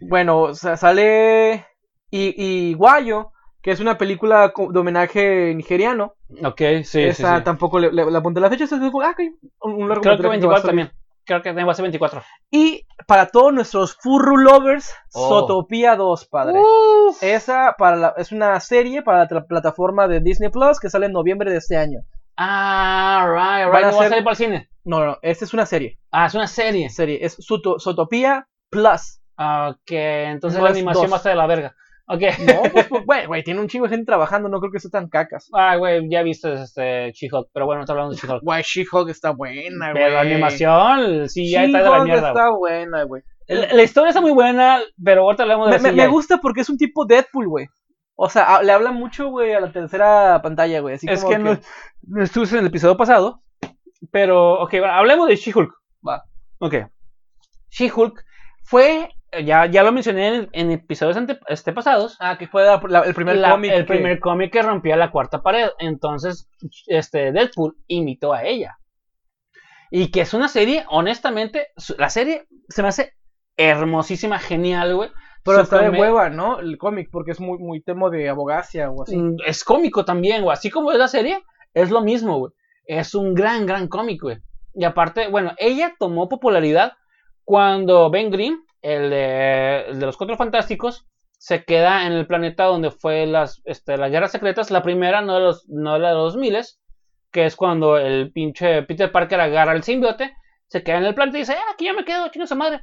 Bueno, o sea, sale y, y Guayo, que es una película de homenaje nigeriano. ok, sí, Esa sí. tampoco le, le- le apunté la fecha. ah, ok, un, un largo Creo que metraje que va a 24 salir. también. Creo que a ser 24. Y para todos nuestros furru lovers, Oh. Zootopia 2, padre. Uf. Esa para la- es una serie para la plataforma de Disney Plus que sale en noviembre de este año. Ah, right, right. No va a salir para el cine. No, no, esta es una serie. Ah, es una serie. Serie, es Zoot- Zootopia Plus. Ok, entonces No la animación dos. va a estar de la verga. Ok. No, pues, pues, güey, güey, tiene un chingo de gente trabajando, no creo que sea tan cacas. Ah, güey, ya viste este She-Hulk, pero bueno, no está hablando de She-Hulk. Güey, She-Hulk está buena, güey. Pero la animación, sí, ya está de la mierda. está buena, güey. La, la historia está muy buena, pero ahorita hablamos de Me, me- me gusta porque es un tipo Deadpool, güey. O sea, a- le habla mucho, güey, a la tercera pantalla, güey. Así Es como que no, no estuve en el episodio pasado, pero, ok, bueno, hablemos de She-Hulk. Va. Ok. She-Hulk fue, ya, ya lo mencioné en, en episodios ante, este, pasados, Ah, que fue la- la- el primer la- cómic. el que- primer cómic que rompía la cuarta pared. Entonces, este Deadpool imitó a ella. Y que es una serie, honestamente, la serie se me hace hermosísima, genial, güey. Pero está de hueva, ¿no? El cómic, porque es muy, muy tema de abogacia o así. Mm, Es cómico también, güey. Así como es la serie, es lo mismo, güey. Es un gran, gran cómic, güey. Y aparte, bueno, ella tomó popularidad cuando Ben Grimm, el de, el de los Cuatro Fantásticos, se queda en el planeta donde fue las, este, las guerras secretas. La primera, no de los, no la de los miles, que es cuando el pinche Peter Parker agarra el simbiote, se queda en el planeta y dice, ah, aquí ya me quedo, chingo su madre.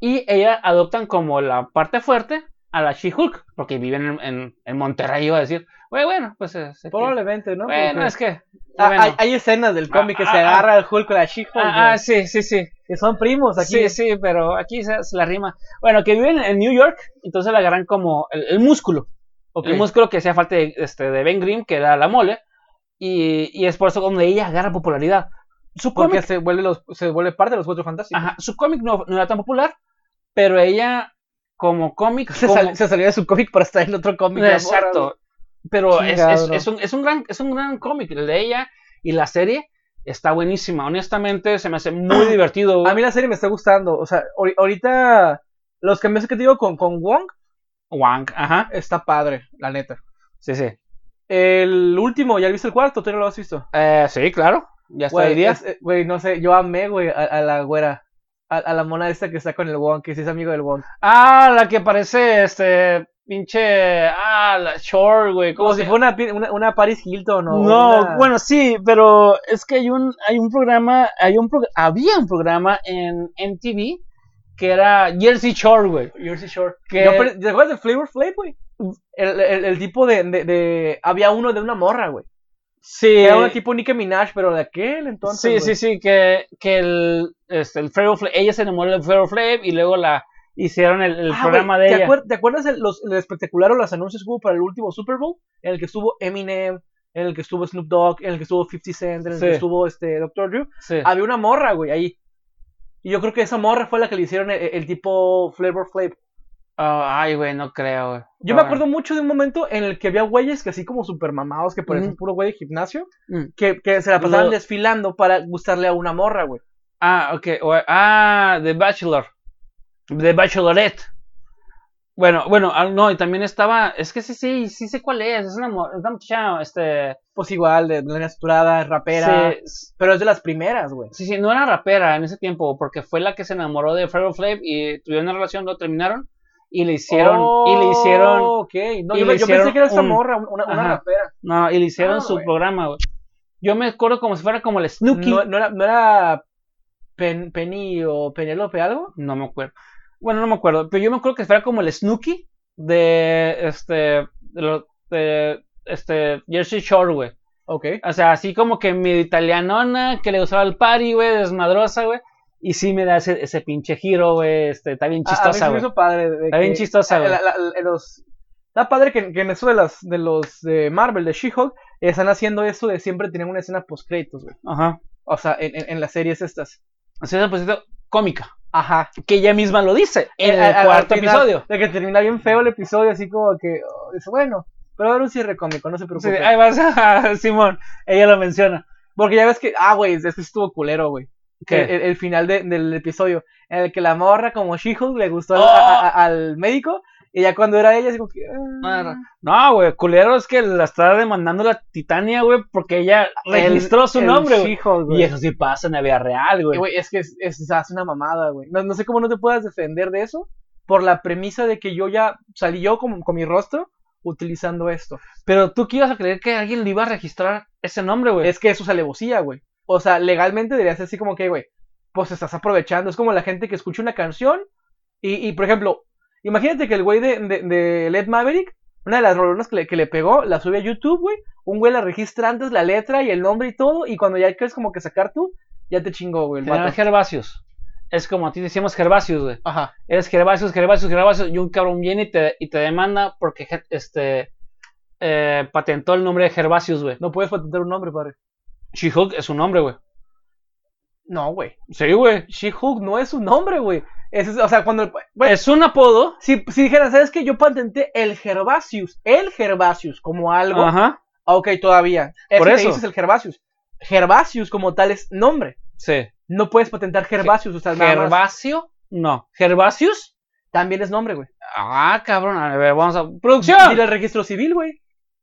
Y ella adoptan como la parte fuerte a la She-Hulk, porque viven en, en, en Monterrey, iba a decir. Güey, bueno, pues eh, se- Probablemente, ¿no? Bueno, Porque- es que. Ah, bueno. hay, hay escenas del cómic que Ah, se ah, agarra el Hulk con la She-Hulk, Ah, sí, sí, sí. que son primos aquí. Sí, sí, pero aquí se, se la rima. Bueno, que viven en New York, entonces la agarran como el, el músculo. Ok. El músculo que hacía falta de, este, de Ben Grimm, que era la mole. Y, y es por eso donde ella agarra popularidad. Su Porque cómic, se vuelve, los, se vuelve parte de los Cuatro Fantásticos. ajá, su cómic no, no era tan popular, pero ella, como cómic. Se, como- sal- se salió de su cómic para estar en otro cómic. güey. Exacto. Pero es, es- ¿no? es un, es un gran, es un gran cómic. El de ella y la serie está buenísima. Honestamente, se me hace muy divertido. A mí la serie me está gustando. O sea, ahori- ahorita los cambios que te digo con, con Wong Wang, ajá. está padre, la neta. Sí, sí. El último, ¿ya viste el cuarto? ¿Tú no lo has visto? Eh, sí, claro. Ya está Güey, es- eh, güey, no sé, yo amé, güey, a, a la güera. A, a la mona esta que está con el Wong, que sí es amigo del Wong. Ah, la que parece este pinche. Ah, la Shore, güey. ¿Cómo Como si fuera una, una, una Paris Hilton o No, una- bueno, sí, pero es que hay un, hay un programa, hay un pro- había un programa en MTV que era Jersey Shore, güey. Jersey Shore. Que- Yo pre- ¿Te acuerdas de Flavor Flav, güey? El, el, el tipo de, de, de- Había uno de una morra, güey. Sí, Era una tipo Nicki Minaj, pero de aquel entonces. sí, güey. sí, sí, que, que el, este, el Flavor Flav- ella se enamoró del Flavor Flav y luego la hicieron el, el Ah, programa de ¿te, ella. acuer- ¿Te acuerdas el, los, el espectacular o los anuncios que hubo para el último Super Bowl? En el que estuvo Eminem, en el que estuvo Snoop Dogg, en el que estuvo 50 Cent, en el Sí. que estuvo este Dr. Drew. Sí. Había una morra, güey, ahí. Y yo creo que esa morra fue la que le hicieron el, el tipo Flavor Flav. Ah, ay, güey, no creo, güey. Yo me acuerdo mucho de un momento en el que había güeyes que así como super mamados, que parecían puro güey de gimnasio, Mm. que, que se la pasaban Lo- desfilando para gustarle a una morra, güey. Ah, ok. o- ah, The Bachelor. The Bachelorette. Bueno, bueno, ah, no, y también estaba. Es que sí, sí, sí sé cuál es. Es una, es una muchacha, este. Pues igual, de la estructurada, rapera. Sí, Pero es de las primeras, güey. sí, sí, no era rapera en ese tiempo, porque fue la que se enamoró de Flavor Flav y tuvieron una relación, lo terminaron y le hicieron. y le hicieron. Oh. No, y yo, le yo hicieron pensé que era esa un- morra, una, rapera. No, y le hicieron Ah, su programa, güey. Yo me acuerdo como si fuera como el Snooki. No, no era, no era Pen- Penny o Penélope algo. No me acuerdo. Bueno, no me acuerdo. Pero yo me acuerdo que fuera como el Snooki de este. De, de, este. Jersey Shore, güey. Ok. O sea, así como que mi italianona que le gustaba el party, güey, desmadrosa, güey. Y sí me da ese, ese pinche giro, güey. Este, está bien chistosa, güey. hizo padre. de Está bien chistosa, güey. Está padre que, que en eso de, las, de los de Marvel, de She-Hulk, están haciendo eso de siempre tener una escena post-créditos, güey. Ajá. O sea, en, en, en las series estas. Así es, pues, cómica. Ajá. Que ella misma lo dice en Eh, al- el cuarto final, episodio. De que termina bien feo el episodio, así como que. oh, dice, bueno, pero va a haber un cierre cómico, no se Sí, preocupe. ahí vas Simón. Ella lo menciona. Porque ya ves que. Ah, güey, este sí estuvo culero, güey. ¿Qué? El, final de- del episodio. En el que la morra, como She-Hulk, le gustó al, Oh. a- a- al médico. Y ya cuando era ella, así como que. ah, No, güey, culero es que la está demandando la Titania, güey, porque ella el- registró su el nombre, güey. Y eso sí pasa en la vida real, güey. es que es, es, hace una mamada, güey. No, no sé cómo no te puedas defender de eso por la premisa de que yo ya salí yo con, con mi rostro utilizando esto. Pero tú qué ibas a creer que alguien le iba a registrar ese nombre, güey. Es que eso es alevosía, güey. O sea, legalmente debería ser así como que, güey, pues estás aprovechando. Es como la gente que escucha una canción y, y por ejemplo, imagínate que el güey de, de, de Led Maverick, una de las rolonas que le, que le pegó, la sube a YouTube, güey. Un güey la registra antes la letra y el nombre y todo. Y cuando ya quieres como que sacar tú, ya te chingó, güey. el. Gervasius. Es como a ti decíamos Gervasius, güey. Ajá. Eres Gervasius, Gervasius, Gervasius. Y un cabrón viene y te, y te demanda porque este eh, patentó el nombre de Gervasius, güey. No puedes patentar un nombre, padre. She-Hulk es su nombre, güey. No, güey. Sí, güey. She-Hulk no es un nombre, güey. Es, o sea, cuando. Es un apodo. si, si dijeran, ¿sabes qué? Yo patenté el Gervasius. El Gervasius como algo. Ajá. Ah, Ok, todavía. Es Por que eso. te dices el Gervasius. Gervasius como tal es nombre. Sí. No puedes patentar Gervasius. O sea, nada más. Gervasio. No. Gervasius También es nombre, güey. Ah, cabrón. A ver, vamos a. ¡Producción! Dile el registro civil, güey.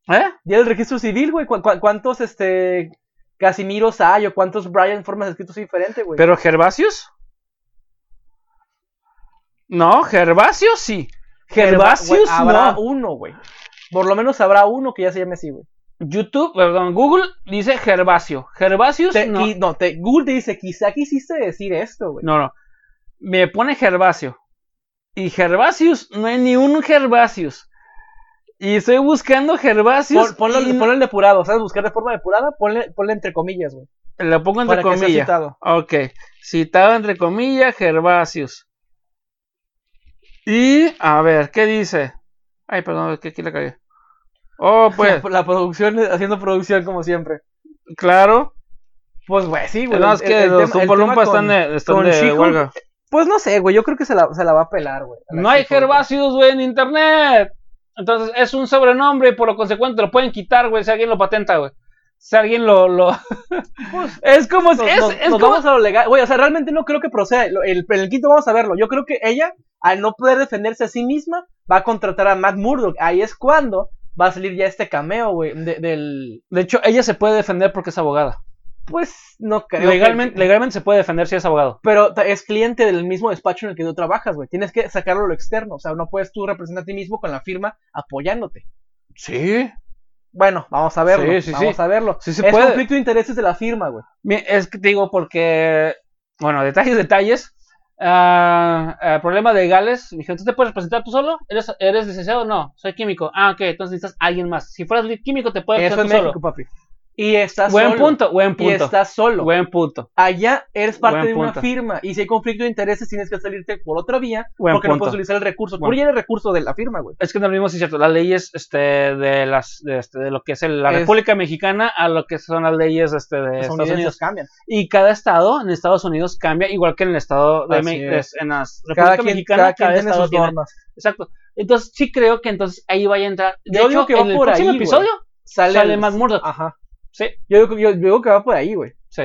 ¿Eh? Dile el registro civil, güey. ¿Cu- cu- cuántos este Casimiros hay o cuántos Brian formas escritos diferente, güey? ¿Pero Gervasius? No, Gervasius sí. Gerva- Gervasius habrá no. uno, güey. Por lo menos habrá uno que ya se llame así, güey. YouTube, perdón, Google dice Gervasio. Gervasius Te- no. no, te- Google te dice, quizá quisiste decir esto, güey. No, no. Me pone Gervasio. Y Gervasius, no hay ni un Gervasius. Y estoy buscando Gervasius. Pon- ponlo, y ponlo en depurado, ¿sabes? Buscar de forma depurada, ponle, ponle entre comillas, güey. Lo pongo entre Para que sea comillas. citado. Ok. Citado entre comillas, Gervasius. Y, a ver, ¿qué dice? Ay, perdón, es que aquí la cagué. Oh, pues, La, la producción, haciendo producción como siempre. claro. Pues, güey, sí, güey. No, es que el los tema- el Umpalumpas tema están de, están de huelga. Pues no sé, güey, yo creo que se la, se la va a pelar, güey. a No hay. Gervasius, güey, en internet. Entonces es un sobrenombre y por lo consecuente lo pueden quitar, güey, si alguien lo patenta, güey. Si alguien lo. lo... es como. Nos, es, nos- es nos como- vamos a lo legal. Güey, o sea, realmente no creo que proceda. El, el quinto vamos a verlo. Yo creo que ella, al no poder defenderse a sí misma, va a contratar a Matt Murdock. Ahí es cuando va a salir ya este cameo, güey, de- del... De hecho, ella se puede defender porque es abogada. Pues, no creo Legalmente, que- legalmente se puede defender si es abogado. Pero es cliente del mismo despacho en el que tú trabajas, güey. Tienes que sacarlo a lo externo. O sea, no puedes tú representar a ti mismo con la firma apoyándote. Sí. Bueno, vamos a verlo. Sí, sí, vamos sí. a verlo. Sí se es puede. conflicto de intereses de la firma, güey. Es que te digo porque. Bueno, detalles, detalles. Ah, ah, problemas legales. Dije, ¿tú te puedes representar tú solo? ¿Eres, ¿Eres licenciado? No, soy químico. Ah, ok, entonces necesitas a alguien más. Si fueras químico, te puedes Eso es representar tú México, solo. papi. Y estás Buen solo. punto, buen Y punto. estás solo. Buen punto. Allá eres parte Buen de una firma y si hay conflicto de intereses tienes que salirte por otra vía Buen porque no puedes utilizar el recurso. Tú ya eres recurso de la firma, güey. Es que no es lo mismo, sí, cierto. Las leyes este, de, las, de, este, de lo que es el- la Es- República Mexicana a lo que son las leyes este, de Los Estados Unidos. cambian. Y cada estado en Estados Unidos cambia, igual que en el estado de México. es. En la República Cada quien, Mexicana, cada quien cada tiene tiene- normas. Exacto. Entonces sí creo que entonces ahí vaya a entrar. De Yo hecho, digo que va en el por próximo ahí, episodio Sale, sale Matt Murdock. Ajá. Sí, Yo digo, que- yo, yo digo que va por ahí, güey. sí.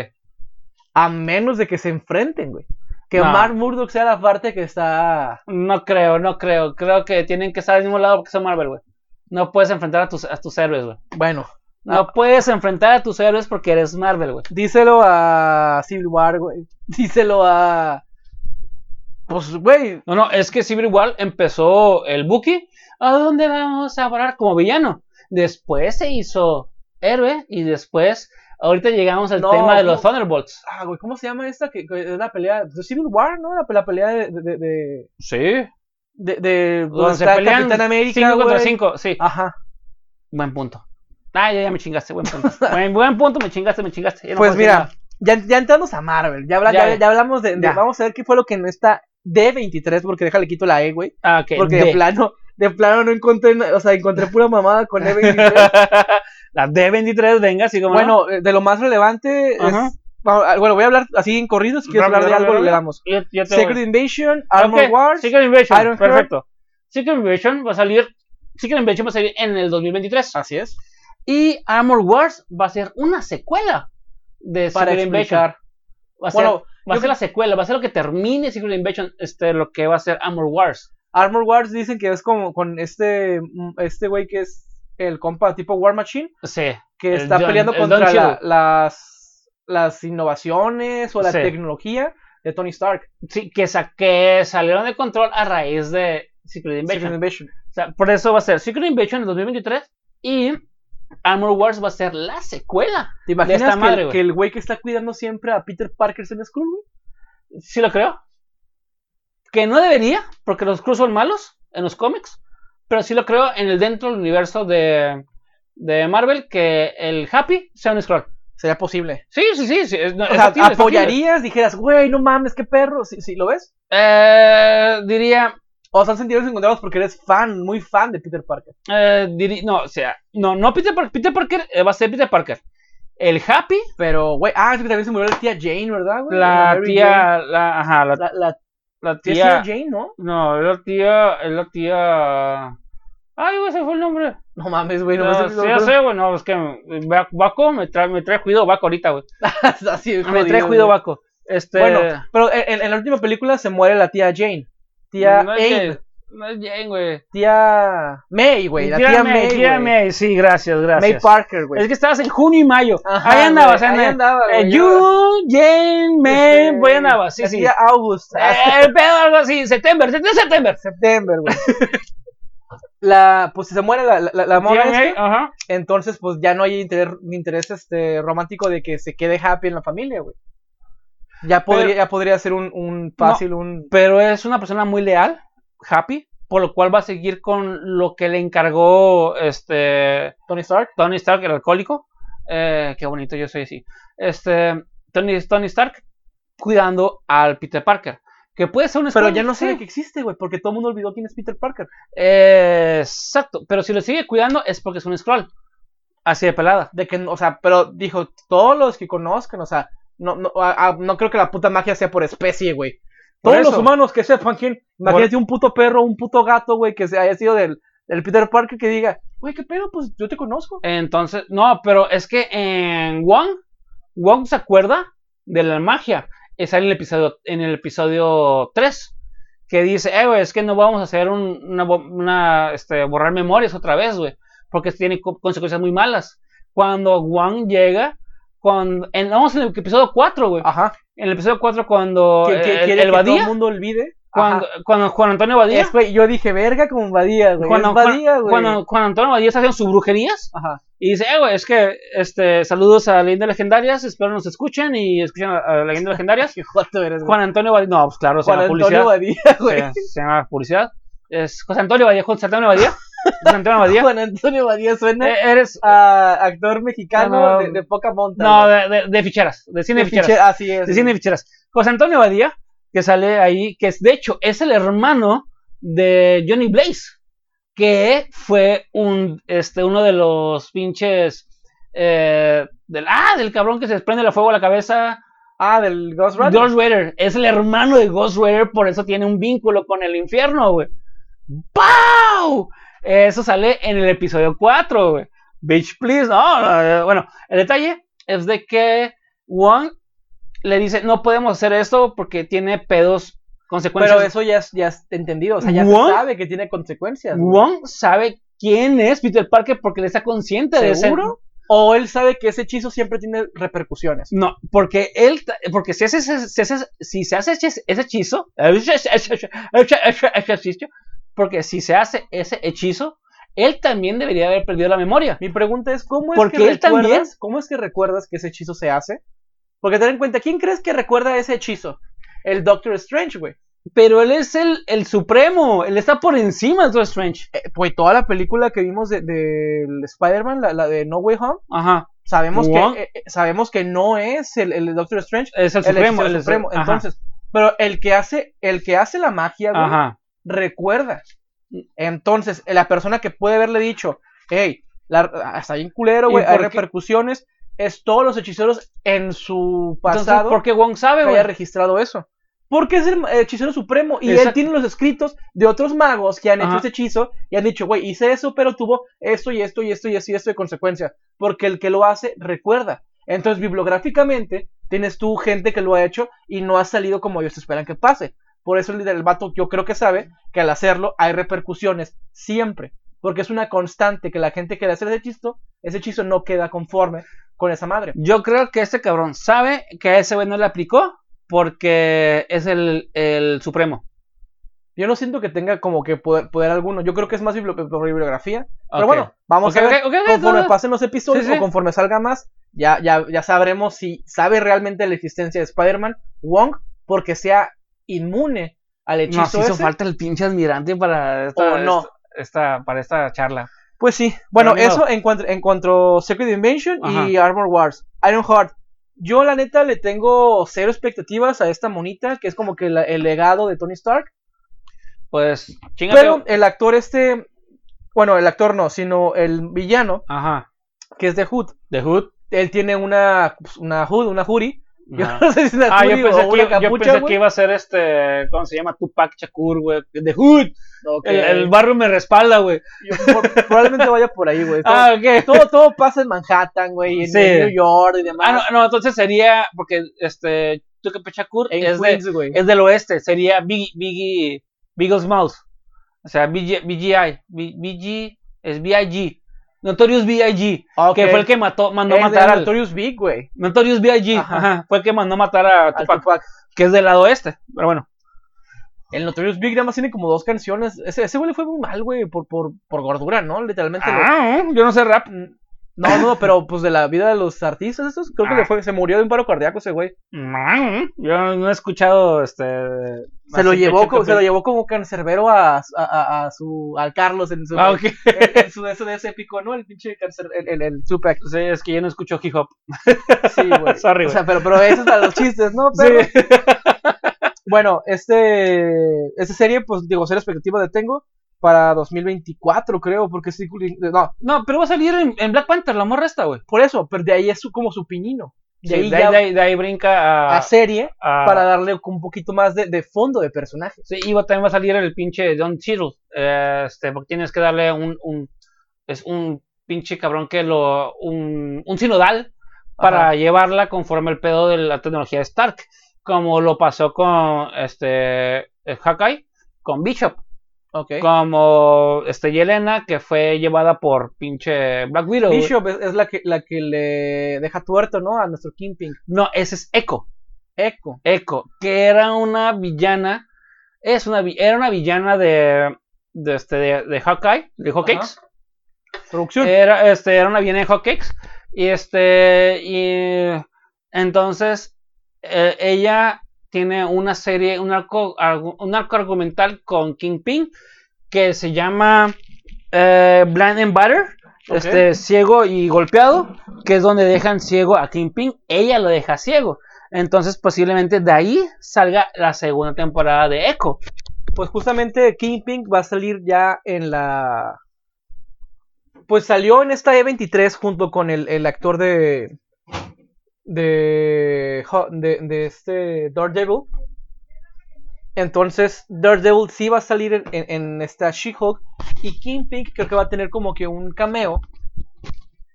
A menos de que se enfrenten, güey. Que No. Mark Murdock sea la parte que está. No creo, no creo. Creo que tienen que estar al mismo lado porque son Marvel, güey. No puedes enfrentar a tus, a tus héroes, güey. Bueno, No puedes enfrentar a tus héroes porque eres Marvel, güey. díselo a Civil War, güey. Díselo a. Pues, güey. No, no, es que Civil War empezó el Bucky. ¿A dónde vamos a parar? Como villano. Después se hizo héroe y después, ahorita llegamos al No, tema de los. Thunderbolts. Ah, güey, ¿cómo se llama esta? Que, que es la pelea. de Civil War, ¿no? La, la pelea de. de, de, Sí. de, de- Donde se pelean Capitán América. 5 contra güey. 5, sí. Ajá. Buen punto. Ah, ya, ya me chingaste, buen punto. buen, buen punto, me chingaste, me chingaste. Ya no Pues mira, ya, ya entramos a Marvel. Ya, habla- Ya, ya, hablamos de. Vamos a ver qué fue lo que no está D23, porque déjale quito la E, güey. Ah, ok. Porque de. Plano, de plano no encontré, o sea, encontré pura mamada con D23. La D23, venga, así como. bueno, eh, de lo más relevante es- Ajá. vamos, ah, bueno, voy a hablar así en corrido, si quieres hablar de algo, le damos. Yo, yo Secret Invasion, Armor Ok, Wars, Secret Invasion, Iron Heart. perfecto. Secret Invasion va a salir. Secret Invasion va a salir en el 2023. así es, Y Armor Wars va a ser una secuela de para Secret Invasion. explicar. Va a ser, Bueno, va a ser la secuela, va a ser lo que termine Secret Invasion, este, lo que va a ser Armor Wars. Armor Wars dicen que es como con este, mm, este güey que es el compa tipo War Machine, Sí. que El está peleando el contra la- las, las innovaciones o la Sí. tecnología de Tony Stark. Sí, que, sa- que salieron de control a raíz de Secret Invasion. Secret Invasion. O sea, por eso va a ser Secret Invasion en 2023 y Armor Wars va a ser la secuela. ¿Te imaginas esta que, madre, el- güey. que el güey que está cuidando siempre a Peter Parker es en Skrull, güey? Sí lo creo. Que no debería, porque los Skrulls son malos en los cómics, pero sí lo creo en el dentro del universo de, de Marvel que el Happy sea un Skrull. Sería posible. Sí, sí, sí. sí, es, no, O es sea, factible, es factible. apoyarías, dijeras, güey, no mames, qué perro. ¿Sí, sí, lo ves? Eh, diría, O sea, han sentido encontrados porque eres fan, muy fan de Peter Parker. eh, diri- no, o sea, no, no Peter Parker, Peter Parker eh, va a ser Peter Parker. El Happy, Pero, güey, ah, es que también se murió la tía Jane, ¿verdad, güey? la tía, la, ajá, la. La, la la tía, Jane, ¿no? no, es la tía, es la tía, ay, güey, se fue el nombre. No mames, güey. No, No, me sí, ya sé, güey, no, es que Ba- Baco me trae, me trae cuidado Baco ahorita, güey. Así, Me jodido, trae cuidado güey. Baco. Este, Bueno, pero en, en la última película se muere la tía Jane. tía no Abe, no es Jane, güey. tía May, güey, la tía May, tía. May, sí, gracias, May gracias. Parker, güey. Es que estabas en junio y mayo. Ajá, ahí andabas, ahí Ana. andaba, Eh, June, Jane, May, Este, andabas, sí, la sí. tía August. Eh, el pedo, algo así, septiembre, septiembre, septiembre. September, güey. La, pues si se muere la, la, la- Tía May, esta, entonces pues ya no hay interés, interés este, romántico de que se quede happy en la familia, güey. Ya podría, Pero- ya podría ser un, un fácil, un... Pero es una persona muy leal, happy, por lo cual va a seguir con lo que le encargó este Tony Stark. Tony Stark, el alcohólico. Eh, qué bonito, yo soy así. Este, Tony, Tony Stark cuidando al Peter Parker. Que puede ser un Pero ya no sí. sabe que existe, güey, porque todo el mundo olvidó quién es Peter Parker. Eh, exacto, pero si lo sigue cuidando es porque es un scroll. Así de pelada. De que, o sea, pero dijo, todos los que conozcan, o sea, no, no, a- a- no creo que la puta magia sea por especie, güey. Todos los humanos que sepan quién. Imagínate un puto perro, un puto gato, güey, que se haya sido del, del Peter Parker que diga, güey, qué pedo, pues yo te conozco. Entonces, no, pero es que en Wong, Wong se acuerda de la magia. Es en el episodio, en el episodio 3. Que dice, eh, güey, es que no vamos a hacer un- una, este, borrar memorias otra vez, güey. Porque tiene co- consecuencias muy malas. Cuando Wong llega, cuando, en, vamos en el episodio 4, güey. Ajá. En el episodio 4 cuando Que, el, que el- quiere el que todo Badía, el mundo olvide. cuando, cuando Juan Antonio Badía, Es, güey, yo dije, verga como Badía, güey. cuando, Badía, güey. cuando, cuando Antonio Badía está haciendo sus brujerías, Ajá. y dice, eh, güey, es que, este, saludos a Leyendas Legendarias, espero nos escuchen y escuchen a, a Leyendas Legendarias. Qué eres, güey. Juan Antonio Badía, no, pues claro, se Juan llama Antonio publicidad. Badía, güey. Se, se llama publicidad. Es José Antonio Badía, José Antonio Badía. José Antonio Badía. Juan Antonio Badía suena Eh, eres, actor mexicano No, no. de, de poca monta. no, de, de, de ficheras, de cine de, ficheras. fiche- Así es. de cine ficheras. José Antonio Badía, que sale ahí, que es, de hecho, es el hermano de Johnny Blaze, que fue un, este, uno de los pinches, eh, del, ah, del cabrón que se desprende el fuego a la cabeza, Ah, del Ghost Rider. Ghost Rider, es el hermano de Ghost Rider, por eso tiene un vínculo con el infierno, güey. ¡Pau! Eso sale en el episodio 4, güey. Bitch, please. No, no, eh, bueno, el detalle es de que Wong le dice, no podemos hacer esto porque tiene pedos, consecuencias. Pero eso ya es, ya es entendido. O sea, ya sabe que tiene consecuencias. güey. Wong sabe quién es Peter Parker porque le está consciente de ese... ¿Seguro? O él sabe que ese hechizo siempre tiene repercusiones. No, porque él, porque si, ese- si, hace- si se hace ese, ese ese hechizo, porque si se hace ese hechizo, él también debería haber perdido la memoria. Mi pregunta es, ¿cómo es Porque que él también- recuerdas, ¿cómo es que recuerdas que ese hechizo se hace? Porque ten en cuenta, ¿quién crees que recuerda ese hechizo? El Doctor Strange, güey. Pero él es el, el supremo, él está por encima de Doctor Strange. Eh, pues toda la película que vimos de, Spider-Man, la, la de No Way Home, Ajá, sabemos que, eh, eh, sabemos que no es el, el Doctor Strange, es el el supremo. ajá, Entonces, pero el que hace, el que hace la magia, güey, ajá. Recuerda. Entonces, la persona que puede haberle dicho, hey, la, hasta bien culero, ¿Y güey, hay repercusiones, es todos los hechiceros en su Entonces, pasado ¿por qué Wong sabe, que güey? haya registrado eso. Porque es el hechicero supremo y él tiene los escritos de otros magos que han hecho Ajá. ese hechizo y han dicho, güey, hice eso, pero tuvo esto y esto y esto y esto y esto de consecuencia. Porque el que lo hace recuerda. Entonces, bibliográficamente, tienes tú gente que lo ha hecho y no ha salido como ellos esperan que pase. Por eso el líder del vato, yo creo que sabe que al hacerlo hay repercusiones siempre. Porque es una constante que la gente que le hace ese hechizo, ese hechizo no queda conforme con esa madre. Yo creo que este cabrón sabe que a ese güey no le aplicó porque es el, el supremo. Yo no siento que tenga como que poder, poder alguno. Yo creo que es más bibli- por bibliografía. Pero bueno, vamos a ver. conforme pasen los episodios Sí, sí. o conforme salga más, ya, ya, ya sabremos si sabe realmente la existencia de Spider-Man Wong porque sea inmune al hechizo Nos hizo ese. falta el pinche admirante para esta, ¿O no? esta- esta- para esta charla. Pues sí. Bueno, Pero eso en cuanto, en cuanto a Secret Invasion y Armor Wars. Iron Heart. Yo la neta le tengo cero expectativas a esta monita, que es como que la- el legado de Tony Stark. Pues, chingate. Pero el actor este, bueno, el actor no, sino el villano, Ajá. que es de Hood. The Hood. Él tiene una, pues, una Hood, una Hoodie. Yo Ajá. no sé si es una Ah, yo pensé, que, yo pensé iba a ser este, ¿cómo se llama? Tupac Shakur, güey. The Hood. El, el barrio me respalda, güey. Probablemente vaya por ahí, güey. Todo, Ah, ok. todo, todo pasa en Manhattan, güey, en, Sí. en New York y demás. Ah, no, no, entonces sería, porque este, Tupac Shakur en es, de- es del oeste, sería Biggie, Biggie, Beagle's Mouth. O sea, BG, BGI. BG es BIG. Notorious B.I.G. Ok. Que fue el que mató, mandó Es matar al. Notorious Big, güey. Notorious B.I.G. Ajá. Ajá. Fue el que mandó matar a Tupac, Tupac. que es del lado este. Pero bueno. El Notorious Big nada más tiene como dos canciones. Ese, ese güey le fue muy mal, güey, por, por, por gordura, ¿no? Literalmente. lo- Ah, yo no sé rap. No, no, pero pues de la vida de los artistas, estos, creo que Ah. le fue, se murió de un paro cardíaco ese güey. Yo no he escuchado este. Se lo llevó, como, se lo llevó como cancerbero a, a, a, a su, al Carlos en su, Ah, en, en su de ese épico, ¿no? El pinche cáncer, el, el, el Tupac. Sí, es que yo no escucho hip hop. Sí, güey. Sorry, O sea, pero, pero eso es para los chistes, ¿no? Sí. Pero, Bueno, este, esta serie, pues digo, ser expectativa de tengo para 2024, creo, porque sí, no, No, pero va a salir en, en Black Panther, la morra esta, güey. por eso, pero de ahí es su, como su pinino. De Sí, ahí de, ahí, ya de ahí- de ahí brinca a. a serie a- para darle un poquito más de, de fondo de personaje. Sí, y también va a salir el pinche Don Cheadle. eh, este, porque tienes que darle un, un. Es un pinche cabrón que lo. Un, un sinodal para Ajá. llevarla conforme el pedo de la tecnología de Stark. Como lo pasó con este. Hawkeye, con Bishop. Como este Yelena, que fue llevada por pinche Black Widow. Bishop es, es la que la que le deja tuerto, ¿no? A nuestro Kingpin. No, ese es Echo. Echo. Echo, que era una villana, es una, era una villana de, de, este, de, de Hawkeye, de Hawkeyes. Producción. Era, este, era una villana de Hawkeyes. Y este, y entonces, eh, ella tiene una serie, un arco, un arco argumental con Kingpin que se llama eh, Blind and Butter. Este, ciego y golpeado, que es donde dejan ciego a Kingpin, ella lo deja ciego. Entonces, posiblemente de ahí salga la segunda temporada de Echo. Pues justamente Kingpin va a salir ya en la. Pues salió en esta E23 junto con el, el actor de. De, de. de este Daredevil. Entonces, Daredevil sí va a salir en, en- en esta She-Hulk. Y Kingpin creo que va a tener como que un cameo.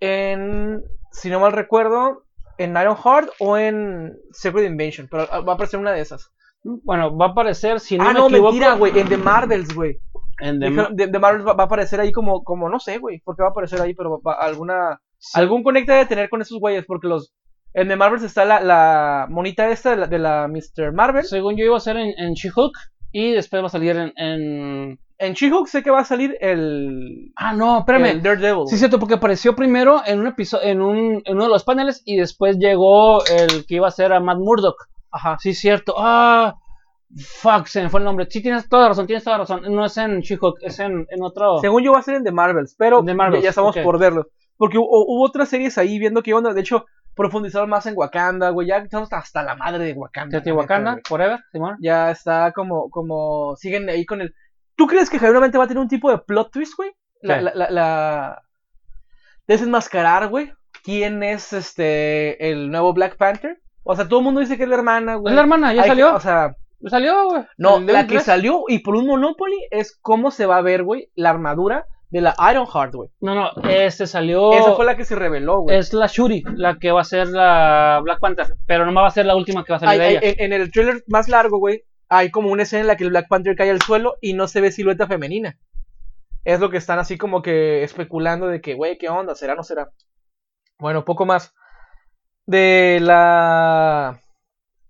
En. Si no mal recuerdo. En Ironheart o en Secret Invasion. Pero va a aparecer una de esas. Bueno, va a aparecer, si no ah, me no, equivoco, mentira, güey. En The Marvels, güey. en The Dijeron, De, de Marvel va, va a aparecer ahí como, como no sé, güey, por qué va a aparecer ahí, pero va- alguna, algún conecta de tener con esos güeyes, porque los, en The Marvels está la, la monita esta de la, de la Mr. Marvel. Según yo iba a ser en, en She-Hulk y después va a salir en... en- En She-Hulk sé que va a salir el, Ah, no, espérame. el Daredevil. Sí, cierto, porque apareció primero en un episodio, en, un, en uno de los paneles y después llegó el que iba a ser a Matt Murdock. Ajá. Sí, cierto. Ah, fuck, se me fue el nombre. Sí, tienes toda la razón, tienes toda la razón. No es en She-Hulk, es en, en otro. Según yo va a ser en The Marvels, pero The Marvels, ya, ya estamos por verlo. Porque hubo, hubo otras series ahí viendo que onda, de hecho, profundizaron más en Wakanda, güey, ya estamos hasta la madre de Wakanda. neta, güey. forever, Simón. ya está como, como, siguen ahí con el... ¿Tú crees que genuinamente va a tener un tipo de plot twist, güey? La, la, la, la- Desenmascarar, güey. ¿Quién es este el nuevo Black Panther? O sea, todo el mundo dice que es la hermana, güey. Es la hermana, ya Hay que- salió. o sea, salió, güey. no, la que salió y por un Monopoly es cómo se va a ver, güey, la armadura de la Ironheart, güey. No, no, este salió. Esa fue la que se reveló, güey. Es la Shuri, la que va a ser la Black Panther. Pero no va a ser la última que va a salir Hay- de hay- ella. en, en el trailer más largo, güey, hay como una escena en la que el Black Panther cae al suelo y no se ve silueta femenina. Es lo que están así como que especulando de que, güey, ¿qué onda? ¿Será o no será? Bueno, poco más. De la,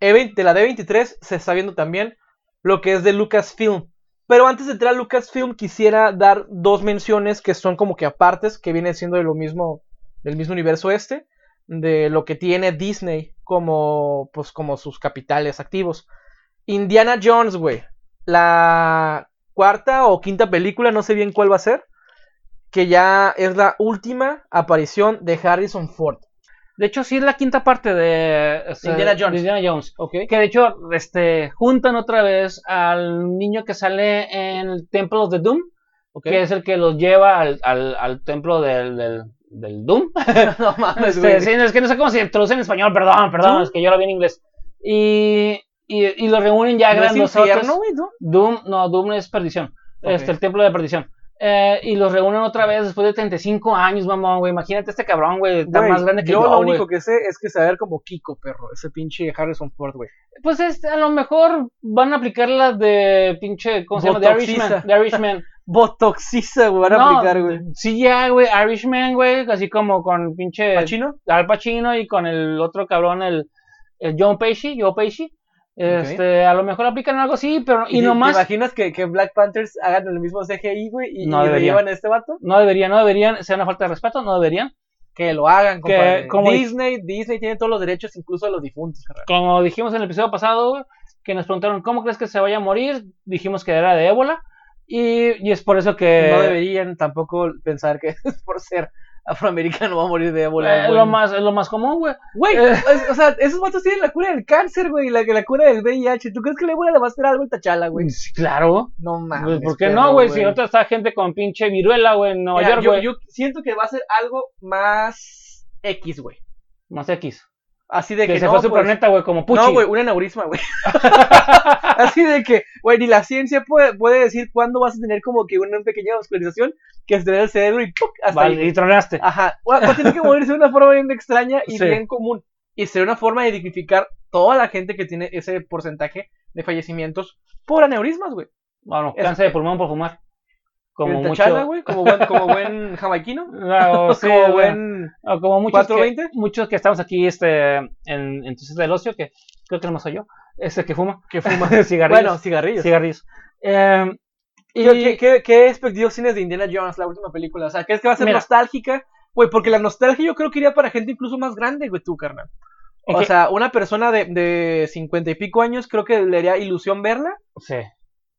E20 de la D23 se está viendo también lo que es de Lucasfilm. Pero antes de entrar a Lucasfilm quisiera dar dos menciones que son como que apartes, que vienen siendo de lo mismo, del mismo universo este, de lo que tiene Disney como, pues, como sus capitales activos. Indiana Jones, güey. La cuarta o quinta película, no sé bien cuál va a ser, que ya es la última aparición de Harrison Ford. De hecho, sí es la quinta parte de este, Indiana Jones. de Indiana Jones. ¿Ok? Que de hecho, este, juntan otra vez al niño que sale en el templo de Doom, ¿Ok? que es el que los lleva al, al, al templo del, del, del Doom. no mames, Este, sí, es que no sé cómo se traduce en español, perdón, perdón, ¿Doom? es que yo lo vi en inglés. Y, y, y lo reúnen ya ¿No es grandosotes. infierno, güey, no? Doom, no, Doom es perdición. Este, el templo de perdición. Eh, y los reúnen otra vez después de 35 años, mamón, güey. Imagínate este cabrón, güey, está Güey, más grande que yo yo, lo güey. único que sé es que se va a ver como Kiko, perro. Ese pinche Harrison Ford, güey. Pues este, a lo mejor van a aplicar la de pinche, ¿cómo se llama? The. Irishman. The Irishman. Botoxiza, güey, van a No, aplicar, güey. Sí, ya, güey, Irishman, güey, así como con pinche ¿Pachino? Al Pacino y con el otro cabrón, el, el John Pesci, Joe Pesci. Este, a lo mejor aplican algo así, pero y, nomás ¿Te imaginas que, que Black Panthers hagan el mismo CGI, güey? Y, No y llevan a este vato? no deberían, no deberían, sea una falta de respeto, no deberían. Que lo hagan, Que como- Disney, Disney tiene todos los derechos, incluso de los difuntos, carnal. Como dijimos en el episodio pasado, que nos preguntaron cómo crees que se vaya a morir, dijimos que era de ébola y, y es por eso que No deberían tampoco pensar que por ser afroamericano va a morir de ébola. eh, güey. lo más es lo más común, güey. Güey, Eh. o- sea, esos vatos tienen la cura del cáncer, güey, y la, la cura del VIH. ¿Tú crees que la ébola le va a hacer algo en Tachala, güey? Claro. No mames. Pues, ¿Por qué no, güey? Si ahorita está gente con pinche viruela, güey, en Nueva Mira, York, yo, güey. yo siento que va a ser algo más X, güey. Más X. Así de Que, que, se no, fue a su pues, planeta, güey, como Puchi. No, güey, un aneurisma, güey. Así de que, güey, ni la ciencia puede, puede decir cuándo vas a tener como que una pequeña vascularización que se te el cerebro y ¡puc! hasta Vale, ahí. y tronaste. Ajá. Va va a tener que morirse de una forma bien extraña y Sí. bien común. Y sería una forma de dignificar toda la gente que tiene ese porcentaje de fallecimientos por aneurismas, güey. Bueno, cáncer de pulmón por fumar. Como mucho. Güey, como buen, como buen jamaiquino. No, sí, como güey. buen... O como muchos que, 420. muchos que estamos aquí este, en, en tu sitio del ocio, que creo que no soy yo, ese que fuma. Que fuma. cigarrillos. Bueno, cigarrillos. cigarrillos. Eh, y, ¿Qué, qué, qué, expectativos tienes de Indiana Jones, la última película? O sea, ¿crees que va a ser Mira. nostálgica? Güey, porque la nostalgia yo creo que iría para gente incluso más grande, güey, tú, carnal. O sea, una persona de, de 50 y pico años creo que le haría ilusión verla. sí.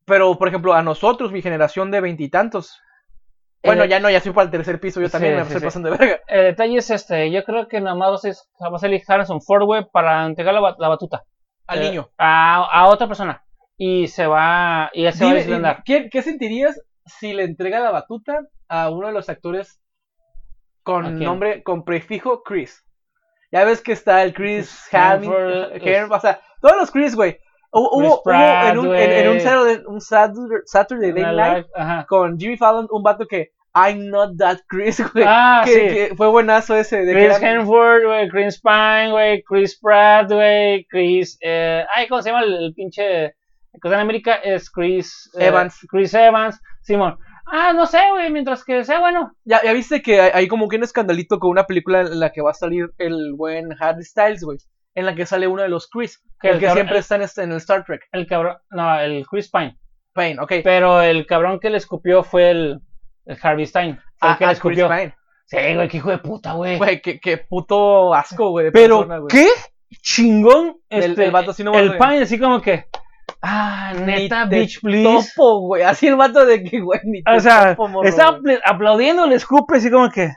Pero, por ejemplo, a nosotros, mi generación de veintitantos. Bueno, Eh, ya no, ya soy para el tercer piso, yo sí, también me sí, estoy sí. pasando de verga. El detalle es este, yo creo que nada más va a salir Harrison Ford, güey, para entregar la, la batuta. Al Eh, niño. A, a otra persona. Y se va, y él se va a Dime, deslindar. ¿qué, qué sentirías si le entrega la batuta a uno de los actores ¿A con nombre, con prefijo Chris? Ya ves que está el Chris Hem- o sea, todos los Chris, güey. Hubo, Pratt, en un, en, en un. Saturday, un Saturday, Night Live con Jimmy Fallon, un vato que I'm not that Chris, güey. Ah, que, sí. que fue buenazo ese. De Chris eran- Hemsworth, güey, Chris Pine, güey, Chris Pratt, güey, Chris, eh, ay, ¿cómo se llama el, el pinche, en América? Es Chris eh, Evans. Chris Evans, Simón. Ah, no sé, güey, mientras que sea bueno. Ya, ya viste que hay, hay como que un escandalito con una película en la que va a salir el buen Harry Styles, güey. En la que sale uno de los Chris. Que el, el que cabrón- siempre está en, este- en el Star Trek. El cabrón, no, el Chris Pine. Payne, ok. Pero el cabrón que le escupió fue el, el Harvey Stein. Fue el Ah, que le ah, Chris escupió. Pine. Sí, güey, qué hijo de puta, güey. Güey, qué, qué puto asco, güey. Pero, persona, güey. ¿qué chingón? El- Este, el vato así nomás el Pine así como que, ah, neta, Ni te bitch, please. Topo, güey. Así el vato de que, güey, ni te O sea, topo, morro, está apl- aplaudiendo el escupe así como que,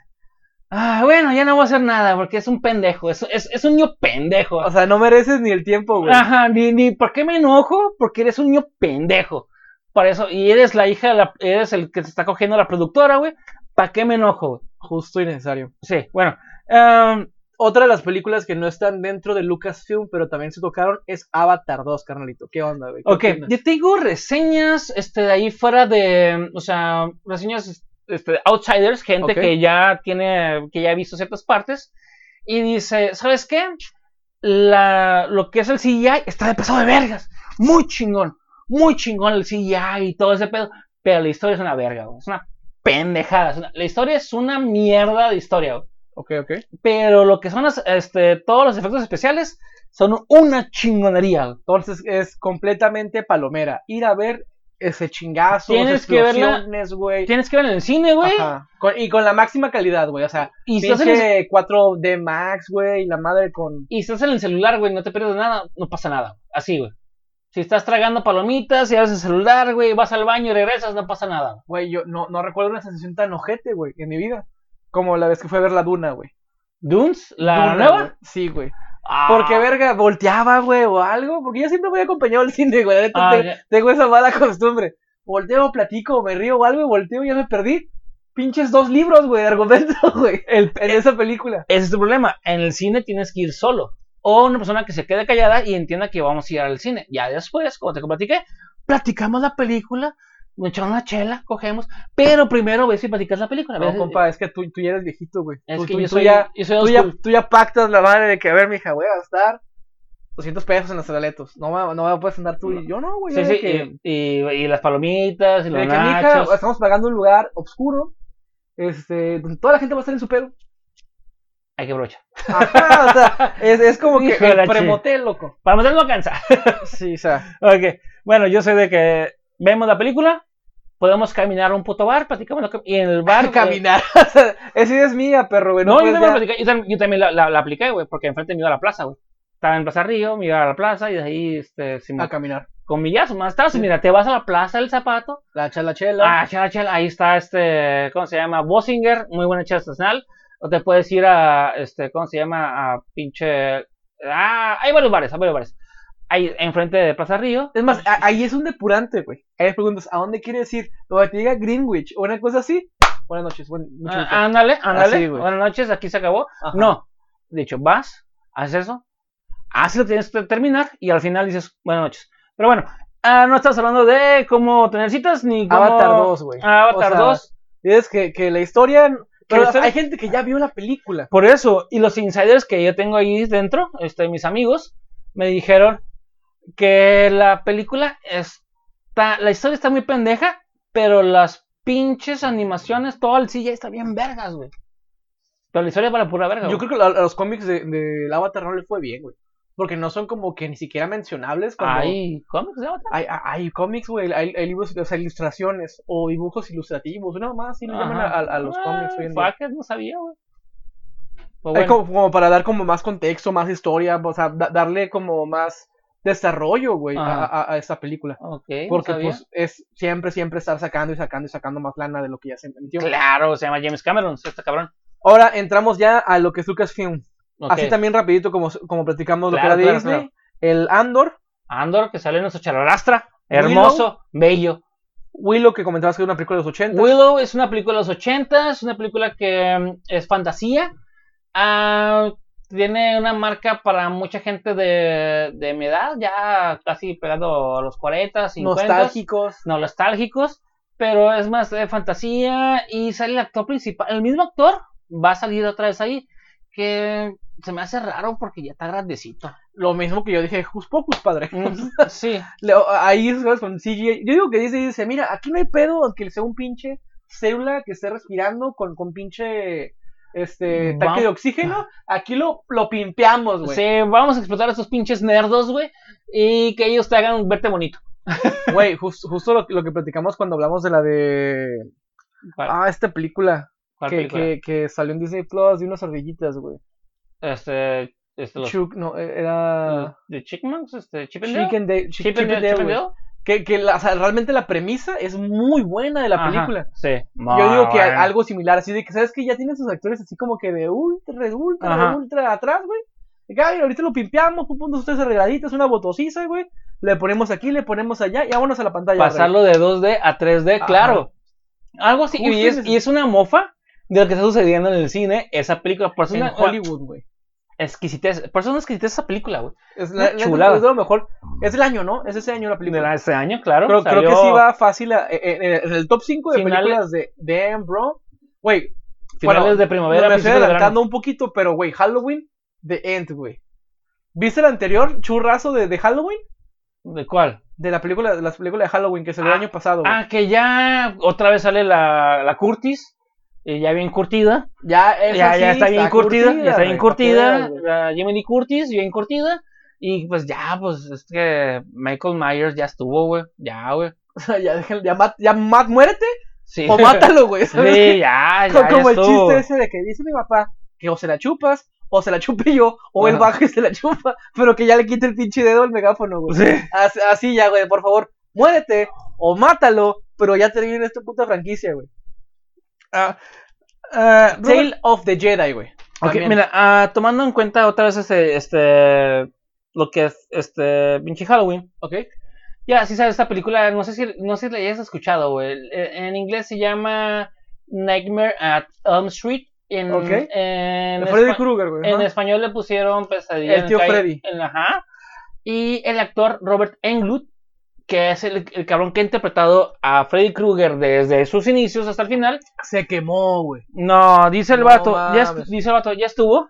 ah, bueno, ya no voy a hacer nada porque es un pendejo, es, es, es un niño pendejo. O sea, no mereces ni el tiempo, güey. Ajá, ni, ni, ¿por qué me enojo? Porque eres un niño pendejo. Para eso, y eres la hija, de la, eres el que te está cogiendo la productora, güey. ¿Para qué me enojo? Justo y necesario. Sí, bueno. em, Otra de las películas que no están dentro de Lucasfilm, pero también se tocaron, es Avatar 2, carnalito. ¿Qué onda, güey? ¿Qué ok, opinas? yo tengo reseñas, este, de ahí fuera de, o sea, reseñas, este, de outsiders, gente Ok. que ya tiene, que ya ha visto ciertas partes, y dice, ¿sabes qué? La, lo que es el CGI está de pasado de vergas, muy chingón, muy chingón el CGI y todo ese pedo, pero la historia es una verga, güey, es una pendejada, es una- la historia es una mierda de historia, güey. Ok, ok. pero lo que son las, este, todos los efectos especiales son una chingonería, güey. Entonces es completamente palomera. Ir a ver ese chingazo, Tienes que verla-. Tienes que ver en el cine, güey. Y con la máxima calidad, güey. O sea, Y si estás en pinche el, 4D Max, güey. y La madre con. y si estás en el celular, güey, no te pierdes nada, no pasa nada. Así, güey. Si estás tragando palomitas y abres el celular, güey, vas al baño y regresas, no pasa nada. Güey, yo no, no recuerdo una sensación tan ojete, güey, en mi vida. Como la vez que fue a ver la Duna, güey. ¿Dunes? ¿La Duna, nueva? Sí, güey. Ah, Porque, verga, volteaba, güey, o algo. Porque yo siempre voy acompañado al cine, güey. Ah, tengo esa mala costumbre. Volteo, platico, me río o algo, y volteo y ya me perdí. Pinches dos libros, güey, de argumento, güey. El- En esa película. ese es tu problema. En el cine tienes que ir solo. O una persona que se quede callada y entienda que vamos a ir al cine. Ya después, como te platiqué, platicamos la película nos echamos una chela, cogemos, pero primero ves y platicas la película. No, ves- compa, es que tú, tú ya eres viejito, güey. Es Tú, que tú- yo soy, ya, yo soy tú, ya, tú ya pactas la madre de que, a ver, mija, voy a gastar 200 pesos en los boletos. No, no va- puedes andar tú y yo no, güey. Sí, sí, de que, y, y- y las palomitas, y de los que, mija, estamos pagando un lugar oscuro, este, donde toda la gente va a estar en su pedo. Hay que brocha. Ajá, o sea, es, es como que de el premotel, loco. Para meterlo no alcanza. Sí, o sea, ok, bueno, yo sé de que vemos la película, podemos caminar a un puto bar, platicamos lo que- y en el bar... caminar. esa idea es mía, perro, güey. No, No, yo también, platicé, yo también, yo también la, la- la apliqué, güey, porque enfrente me iba a la plaza, güey. Estaba en Plaza Río, me iba a la plaza y de ahí, este, Simón, a caminar. con millazo, más tarde, mira, te vas a la plaza del zapato, La chala chela. ah, chela, chela, ahí está este, ¿cómo se llama? Bossinger, muy buena chela artesanal, o te puedes ir a, este, ¿cómo se llama? A pinche, ah, hay varios bares, hay varios bares. Ahí, enfrente de Plaza Río. Es más, ahí es un depurante, güey. Ahí preguntas, ¿a dónde quieres ir? O te diga Greenwich o una cosa así. Buenas noches, buen. Ah, ándale, ándale. Así. Buenas noches, aquí se acabó. Ajá. No, de hecho, vas, haces eso, haces lo que tienes que terminar y al final dices buenas noches. Pero bueno, ah, no estamos hablando de cómo tener citas ni cómo... Avatar 2, güey. Avatar O sea, 2. Es que, que la historia. Pero la historia- hay gente que ya vio la película. Por eso, y los insiders que yo tengo ahí dentro, este, mis amigos, me dijeron que la película está, la historia está muy pendeja, pero las pinches animaciones, todo el CGI está bien vergas, güey. Pero la historia para la pura verga. Yo güey. creo que a, los cómics de, de Avatar no le fue bien, güey. Porque no son como que ni siquiera mencionables. Cuando Hay cómics de Avatar. hay, hay, hay cómics, güey. Hay, hay libros, o sea, ilustraciones o dibujos ilustrativos. Una más, sí lo llaman a, los Ah, cómics hoy en día. fuck no sabía, güey. Pues bueno, como, como para dar como más contexto, más historia, o sea, da- darle como más desarrollo, güey, a, a- a esta película. ok, no Porque sabía. pues es siempre, siempre estar sacando y sacando y sacando más lana de lo que ya se metió. Claro, se llama James Cameron, este cabrón. Ahora entramos ya a lo que es Lucasfilm. Ok. Así también rapidito como, como platicamos Claro, lo que era claro, Disney. El Andor, Andor, que sale en nuestro chararastra. Hermoso, bello. Willow que comentabas que es una película de los 80. Willow es una película de los 80, es una película que mm, es fantasía. Ah, tiene una marca para mucha gente de, de mi edad, ya casi pegado a los 40, 50. nostálgicos. no nostálgicos, pero es más de fantasía y sale el actor principal, el mismo actor va a salir otra vez ahí, que se me hace raro porque ya está grandecito. Lo mismo que yo dije, Hus Pocus, padre. Mm, sí, ahí con CGI. Yo digo que dice, dice, mira, aquí no hay pedo aunque sea un pinche célula que esté respirando con, con pinche este Vamos. tanque de oxígeno. Aquí lo, lo pimpeamos, güey. sí, vamos a explotar a estos pinches nerdos, güey, y que ellos te hagan verte bonito. Güey, jus- justo lo, lo que platicamos cuando hablamos de la de. ¿Cuál, Ah, esta película. Que, película? que, que salió en Disney Plus de unas ardillitas, güey. Este, este, los, Chuck, no, era. de Chickmans, este, Chip and Dale? Chicken Day. Chi- Chip and Chip Que, que la- o sea, realmente la premisa es muy buena de la Ajá, película. Sí. Yo digo que algo similar, así de que, ¿sabes que Ya tienen sus actores así como que de ultra, de ultra, Ajá. de ultra atrás, güey. Y que, ay, ahorita lo pimpeamos, pum, pum, dos, tres arregladitas, una botociza, güey. Le ponemos aquí, le ponemos allá y vámonos a la pantalla. pasarlo de 2D a 3D, Ajá. claro. Algo así, y es, y es una mofa de lo que está sucediendo en el cine, esa película. Por eso En una Hollywood, güey. Exquisitez, por eso es una exquisitez esa película, güey. Es la, la- chulada. es de lo mejor. Es el año, ¿no? Es ese año la De película. la- este año, claro. Creo, creo que salió sí va fácil a- eh, eh, en el top 5 de Finales- películas de Damn Bro. Güey, Finales bueno, de primavera, me estoy de adelantando un poquito, pero güey, Halloween, The End, güey. ¿Viste el anterior churrazo de, de Halloween? ¿De cuál? De la película, de las películas de Halloween que salió Ah, el año pasado. güey. Ah, que ya otra vez sale la, la Curtis, y ya bien curtida. ya, ya, sí ya está bien curtida, ya está bien curtida. Jamie Lee Curtis, bien curtida. Y pues ya, pues es que Michael Myers ya estuvo, güey. Ya, güey. O sea, ya, ya, Matt, ya Matt, muérete Sí. o mátalo, güey. ¿sabes Sí, ya, ya. Co- Como ya el chiste ese de que dice mi papá que o se la chupas, o se la chupe yo, o él baja y se la chupa, pero que ya le quite el pinche dedo al megáfono, güey. Sí. Así, así ya, güey, por favor, muérete o mátalo, pero ya termina esta puta franquicia, güey. Ah, ah, Tale of the Jedi, güey. Ok, También. mira, ah, tomando en cuenta otra vez este, este, lo que es este pinche Halloween. Ok. Ya, sí sabes, esta película, no sé si, no sé si la hayas escuchado, güey. Eh, En inglés se llama Nightmare at Elm Street. En, en, De Freddy espa- Krueger, güey. en español le pusieron Pesadilla El en tío calle- Freddy. en- ajá. Y el actor Robert Englund, que es el, el cabrón que ha interpretado a Freddy Krueger desde sus inicios hasta el final. Se quemó, güey. No, dice el No vato, ya, dice el vato, ya estuvo.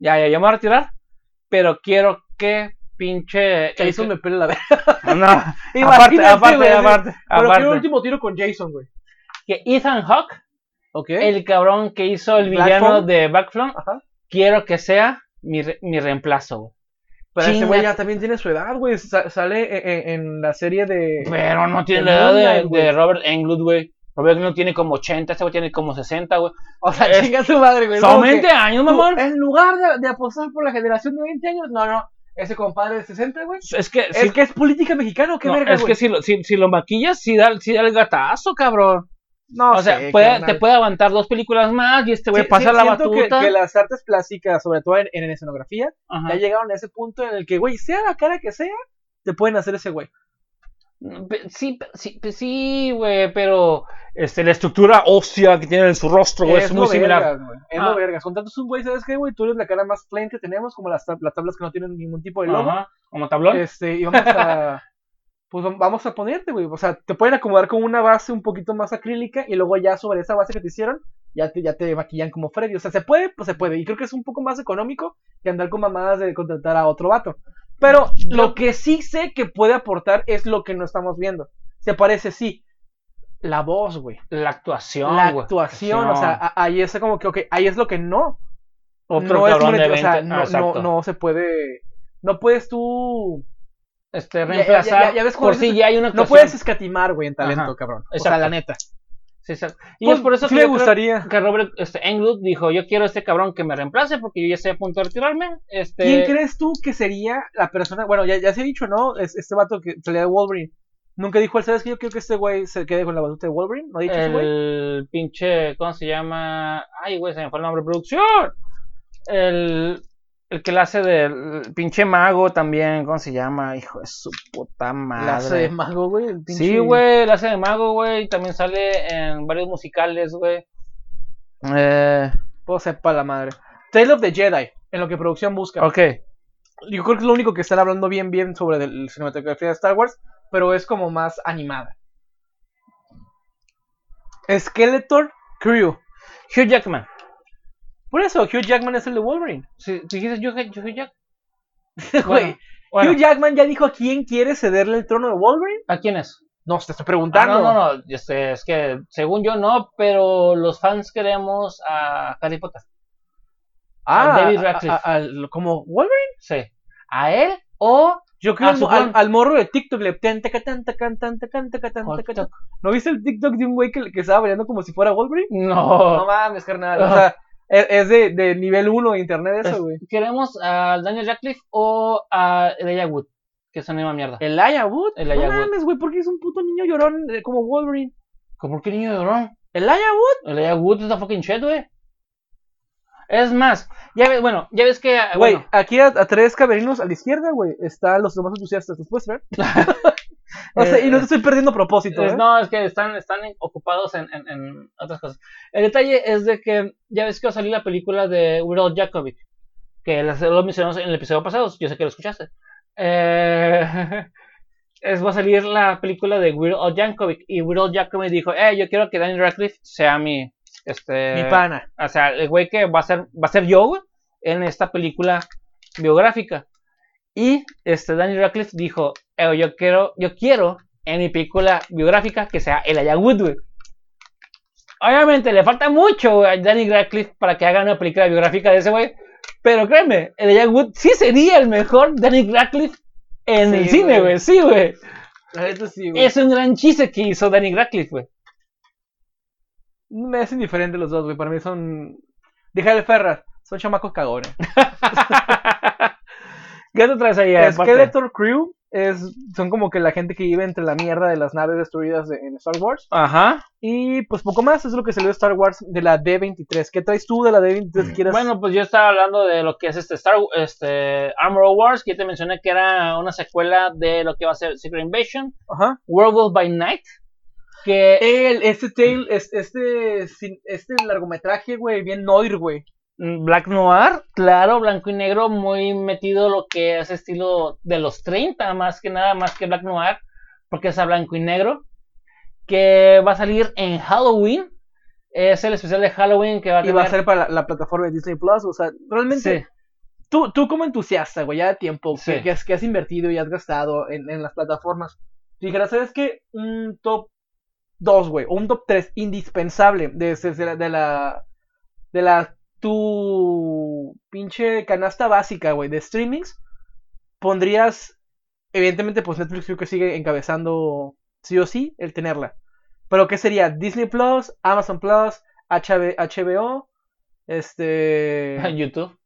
Ya, ya, ya me voy a retirar. Pero quiero que pinche. Que hizo que- me pele la verga. No, aparte, Imagínate, aparte, güey, aparte, Pero quiero aparte. el último tiro con Jason, güey. Que Ethan Hawke, Ok. el cabrón que hizo el Black villano Phone. de Backflon, Ajá. quiero que sea mi, re- mi reemplazo, güey. Pero ese güey ya también tiene su edad, güey. Sa- sale en, en- en la serie de. Pero no tiene la edad de, Robert Englund, güey. Robert Englund tiene como 80, este güey tiene como 60, güey. O sea, Es- chinga su madre, güey. Son Como que 20 años, mamón. En lugar de, de apostar por la generación de 20 años, no, no. Ese compadre de 60, güey. Es que, Es si, que es política mexicana, ¿o ¿qué no, verga, es güey? que si, lo, si, si lo maquillas, sí da, sí da el gatazo, cabrón. No o sea, sé, puede- carnal. te puede aguantar dos películas más y este güey Sí, pasa sí, la siento que- batuta. Que, las artes plásticas, sobre todo en, en escenografía, Ajá. ya llegaron a ese punto en el que, güey, sea la cara que sea, te pueden hacer ese güey. Sí, sí, sí, güey, pero este, la estructura ósea que tiene en su rostro, güey, es, muy similar. vergas, güey. Es Ah. lo vergas. Con tantos un güey, ¿sabes qué, güey? Tú eres la cara más plain que tenemos, como las, tab- las tablas que no tienen ningún tipo de logo. Ajá, como tablón. Este, y vamos a. Pues vamos a ponerte, güey. O sea, te pueden acomodar con una base un poquito más acrílica y luego ya sobre esa base que te hicieron, ya te, ya te maquillan como Freddy. O sea, se puede, pues se puede. Y creo que es un poco más económico que andar con mamadas de contratar a otro vato. Pero lo que sí sé que puede aportar es lo que no estamos viendo. Se parece, sí. La voz, güey. La actuación, La actuación, o sea, a- ahí es como que, ok, ahí es lo que no. otro no es de moneti- 20. o sea, ah, no, no se puede. No puedes tú. Este, reemplazar ya- ya ves por si ya hay una No actuación. puedes escatimar, güey, en talento, Ajá, cabrón. O sea, la neta. Sí, exacto. Y Pues, es por eso que creo gustaría. que Robert este, Englund dijo, yo quiero este cabrón que me reemplace porque yo ya estoy a punto de retirarme. Este, ¿Quién crees tú que sería la persona? Bueno, ya, ya se ha dicho, ¿no? Es, este vato que salía de Wolverine. Nunca dijo él, ¿sabes qué? Yo quiero que este güey se quede con la batuta de Wolverine. ¿No ha dicho ese güey? el pinche, ¿cómo se llama? Ay, güey, se me fue el nombre de producción. El, el que le hace del pinche mago también, ¿cómo se llama? Hijo de su puta madre. La hace de mago, güey. el pinche- Sí, güey, la hace de mago, güey. También sale en varios musicales, güey. Eh, Pues sepa la madre. Tale of the Jedi, en lo que producción busca. ok. Yo creo que es lo único que están hablando bien, bien sobre la cinematografía de Star Wars, pero es como más animada. Skeletor Crew. Hugh Jackman. Por eso, Hugh Jackman es el de Wolverine. Si dijiste Jack. Güey, Bueno, Hugh Jackman ya dijo a quién quiere cederle el trono de Wolverine. ¿a quién es? No, te estoy Ah, preguntando. no, no, no. Este, es que según yo no, pero los fans queremos a Harry Potter. Ah, A David a- Radcliffe. a- al- como Wolverine. Sí. ¿A él o Yo creo A al, al, morro de TikTok le. ¿No viste el TikTok de un güey que, que estaba bailando como si fuera Wolverine? No. No mames, carnal. O sea, es, es de, de nivel 1 de internet Es- eso, güey. ¿Queremos a Daniel Radcliffe o a Elijah Wood? Que es una misma mierda. Elijah Wood. Elijah no Wood. mames, güey, porque es un puto niño llorón eh, como Wolverine. ¿Cómo que niño llorón? Elijah Wood. Elijah Wood es la fucking shit, güey. Es más, ya ves, bueno, ya ves que. ah, Güey, bueno, aquí a, a tres camerinos a la izquierda, güey, están los demás entusiastas. ¿Los puedes ver? o sea, y no te estoy perdiendo propósito, es- ¿eh? no, es que están, están ocupados en, en- en otras cosas. El detalle es de que ya ves que va a salir la película de Weird Jakovic, que lo mencionamos en el episodio pasado, yo sé que lo escuchaste. Eh, es, va a salir la película de Weird Al y Weird Al dijo, eh, yo quiero que Daniel Radcliffe sea mi, este, Mi pana. o sea, el güey que va a ser, va a ser yo, en esta película biográfica. Y este Daniel Radcliffe dijo, "Eh, yo quiero, yo quiero en mi película biográfica que sea Elijah Wood, güey. Obviamente le falta mucho a Daniel Radcliffe para que haga una película biográfica de ese güey. Pero créeme, Elijah Wood sí sería el mejor Daniel Radcliffe en Sí, el cine, güey. Sí, güey. Sí. Es un gran chiste que hizo Daniel Radcliffe, güey. Me hacen diferente los dos, güey. Para mí son. Déjale Ferras. Son chamacos cagones. ¿Qué te traes ahí? Skeletor Crew es, son como que la gente que vive entre la mierda de las naves destruidas de- en Star Wars. Ajá. Y pues poco más, es lo que salió de Star Wars de la D23. ¿Qué traes tú de la D23 que quieras? Bueno, pues yo estaba hablando de lo que es este Star este Armor Wars, que te mencioné que era una secuela de lo que va a ser Secret Invasion, Ajá. Werewolf by Night, que El, este tail, es- este, este largometraje, güey, bien noir, güey. Mm, Black Noir, claro, blanco y negro, muy metido lo que es estilo de los 30, más que nada, más que Black Noir, porque es a blanco y negro, que va a salir en Halloween. Es el especial de Halloween que va a Y tener... va a ser para la, la plataforma de Disney Plus. O sea, realmente. Sí, Tú, tú como entusiasta, güey, ya de tiempo, Sí. que, que has, que has invertido y has gastado en, en las plataformas, dijeras, ¿sabes qué? Un top 2, güey, o un top 3 indispensable de, de, de la, de la, de la, tu pinche canasta básica, güey, de streamings, pondrías, evidentemente, pues Netflix creo que sigue encabezando sí o sí el tenerla. Pero ¿qué sería? Disney Plus, Amazon Plus, HB HBO, este... YouTube.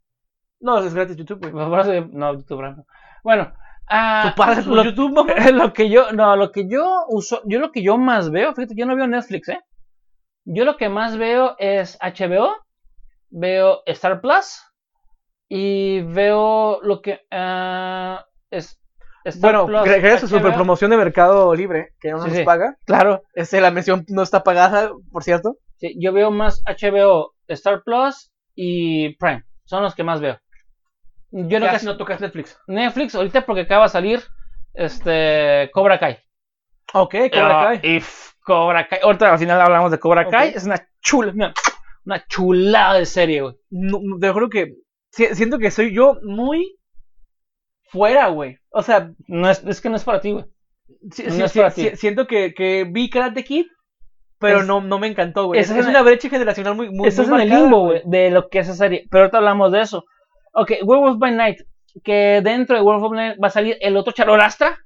No, es gratis YouTube, güey. Por eso- No, YouTube no. Bueno, ah, Tu lo, YouTube, ¿no? lo que yo, no, lo que yo uso, yo lo que yo más veo, fíjate, yo no veo Netflix, ¿eh? Yo lo que más veo es HBO, veo Star Plus y veo lo que ah, es Star Bueno, gracias a su HBO. promoción de Mercado Libre, que no Sí, nos sí. paga. Claro, Este, la mención no está pagada, por cierto. sí, yo veo más HBO, Star Plus y Prime, son los que más veo. Yo que Casi no tocas Netflix. Netflix ahorita porque acaba de salir este Cobra Kai. Ok, Cobra Kai. y f- Cobra Kai. Ahorita al final hablamos de Cobra. Kai. Es una chula, una chulada de serie, güey. No, te juro que si- siento que soy yo muy fuera, güey. O sea, No es, es que no es para ti, güey. si- No si- es para si- ti. siento que, que vi Karate Kid, pero Es- no, no me encantó, güey. Es, es una brecha generacional muy, muy, Estás muy en el limbo, güey, de lo que es esa serie. Pero ahorita hablamos de eso. Ok, Werewolf by Night. Que dentro de Werewolf by Night va a salir el otro Chalorastra.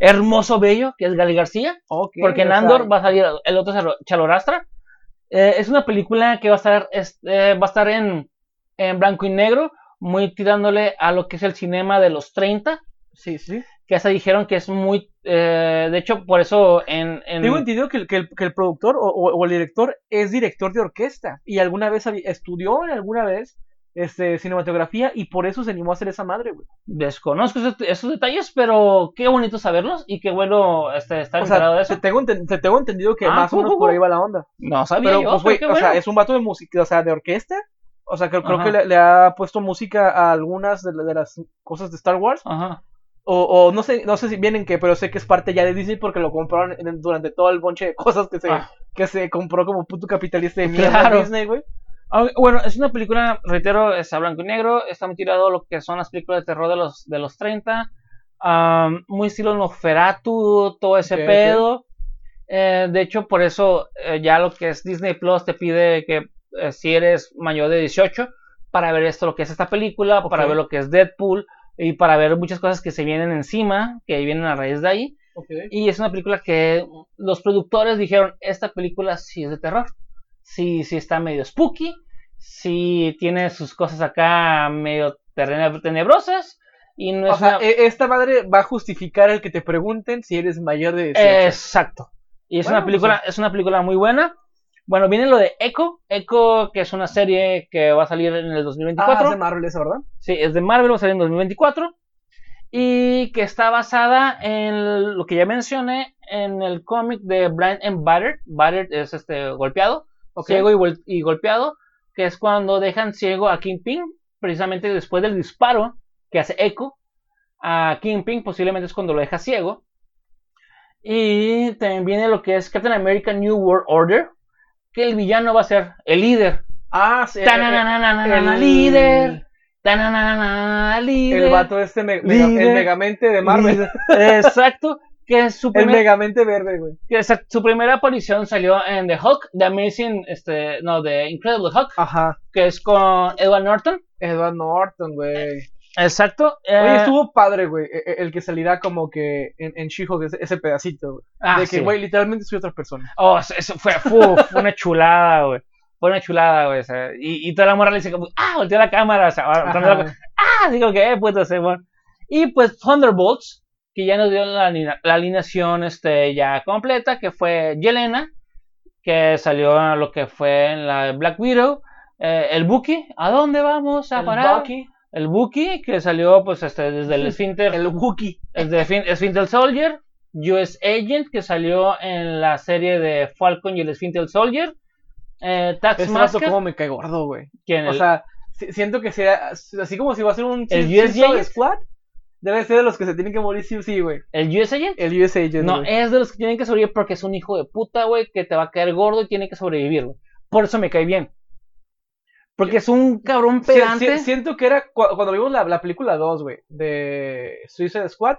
Hermoso, bello, que es Gali García. Ok, Porque en Andor va a salir el otro Chalorastra. Eh, es una película que va a estar, este, va a estar en, en blanco y negro, muy tirándole a lo que es el cinema de los 30, Sí, sí. que hasta dijeron que es muy, eh, de hecho, por eso en... en- Tengo entendido que el, que el, que el productor o, el director es director de orquesta y alguna vez estudió en alguna vez este, cinematografía y por eso se animó a hacer esa madre, güey. desconozco esos, esos detalles, pero qué bonito saberlos y qué bueno este, estar O enterado de eso. te tengo, enten- te tengo entendido que Ah, más o menos por ahí va la onda. No sabía Pero, yo, pues, güey, qué o bueno. sea, es un vato de música, o sea, de orquesta. O sea, creo, creo que le, le ha puesto música a algunas de, la- de las cosas de Star Wars. Ajá. O, o no sé no sé si vienen que, pero sé que es parte ya de Disney porque lo compraron en- durante todo el bonche de cosas que se, Ah. que se compró como puto capitalista de mierda Claro. Disney, güey. Bueno, es una película, reitero, es a blanco y negro, está muy tirado lo que son las películas de terror de los, de los 30, am, muy estilo Nosferatu, todo ese pedo. Eh, de hecho, por eso eh, ya lo que es Disney Plus te pide que eh, si eres mayor de 18 para ver esto, lo que es esta película, para ver lo que es Deadpool y para ver muchas cosas que se vienen encima, que vienen a raíz de ahí. Y es una película que los productores dijeron, esta película sí es de terror. Sí, sí está medio spooky. Sí tiene sus cosas acá medio tenebrosas. Y no O es sea, una- e- esta madre va a justificar el que te pregunten si eres mayor de 18. Exacto. Y es Bueno, una película, es una película muy buena. Bueno, viene lo de Echo. Echo, que es una serie que va a salir en el ah, 2024. es de Marvel esa, ¿verdad? Sí, es de Marvel, va a salir en 2024. Y que está basada en lo que ya mencioné, en el cómic de Blind and Battered. Battered es este golpeado, Ciego y, gol- y golpeado, que es cuando dejan ciego a Kingpin, precisamente después del disparo que hace Echo a Kingpin, posiblemente es cuando lo deja ciego. Y también viene lo que es Captain America New World Order, que el villano va a ser el líder. Ah, sí. El- líder. El vato este, me- mega- el Líder. megamente de Marvel. Líder. Exacto. Que es su, El primer- megamente verde, güey. que esa- su primera aparición salió en The Hulk, The Amazing, este, no, The Incredible Hulk, Ajá. que es con Edward Norton. Edward Norton, güey. Exacto. Oye, eh, estuvo padre, güey. e- e- El que salirá como que en, en She-Hulk, ese, ese pedacito, güey. ah, de que, sí. güey, literalmente soy otra persona. Oh, eso- fue, fu, fue una chulada, güey. Fue una chulada, güey. o sea, y, y toda la morra le dice, como, ah, volteó la cámara, o sea, la- ah, digo que, eh, puto, se bueno. Y pues Thunderbolts, que ya nos dio la, aline- la alineación este, ya completa, que fue Yelena, que salió a lo que fue en la Black Widow, eh, el Buki, ¿a dónde vamos a El parar? Bucky, El Buki, que salió pues este, desde el Esfínter, el Wookiee. desde Esfínter Soldier, US Agent, que salió en la serie de Falcon y el Esfínter Soldier, eh, Tax vato Masker, como me cae gordo, güey. O el- sea, si- siento que sea así como si va a ser un El US Agent. Squad. Debe ser de los que se tienen que morir sí o sí, güey. ¿El US Agent? El US Agent, No, güey. es de los que tienen que sobrevivir porque es un hijo de puta, güey, que te va a caer gordo y tiene que sobrevivir, güey. Por eso me cae bien. Porque es un cabrón pedante. siento que era cu- cuando vimos la, la película 2, güey, de Suicide Squad,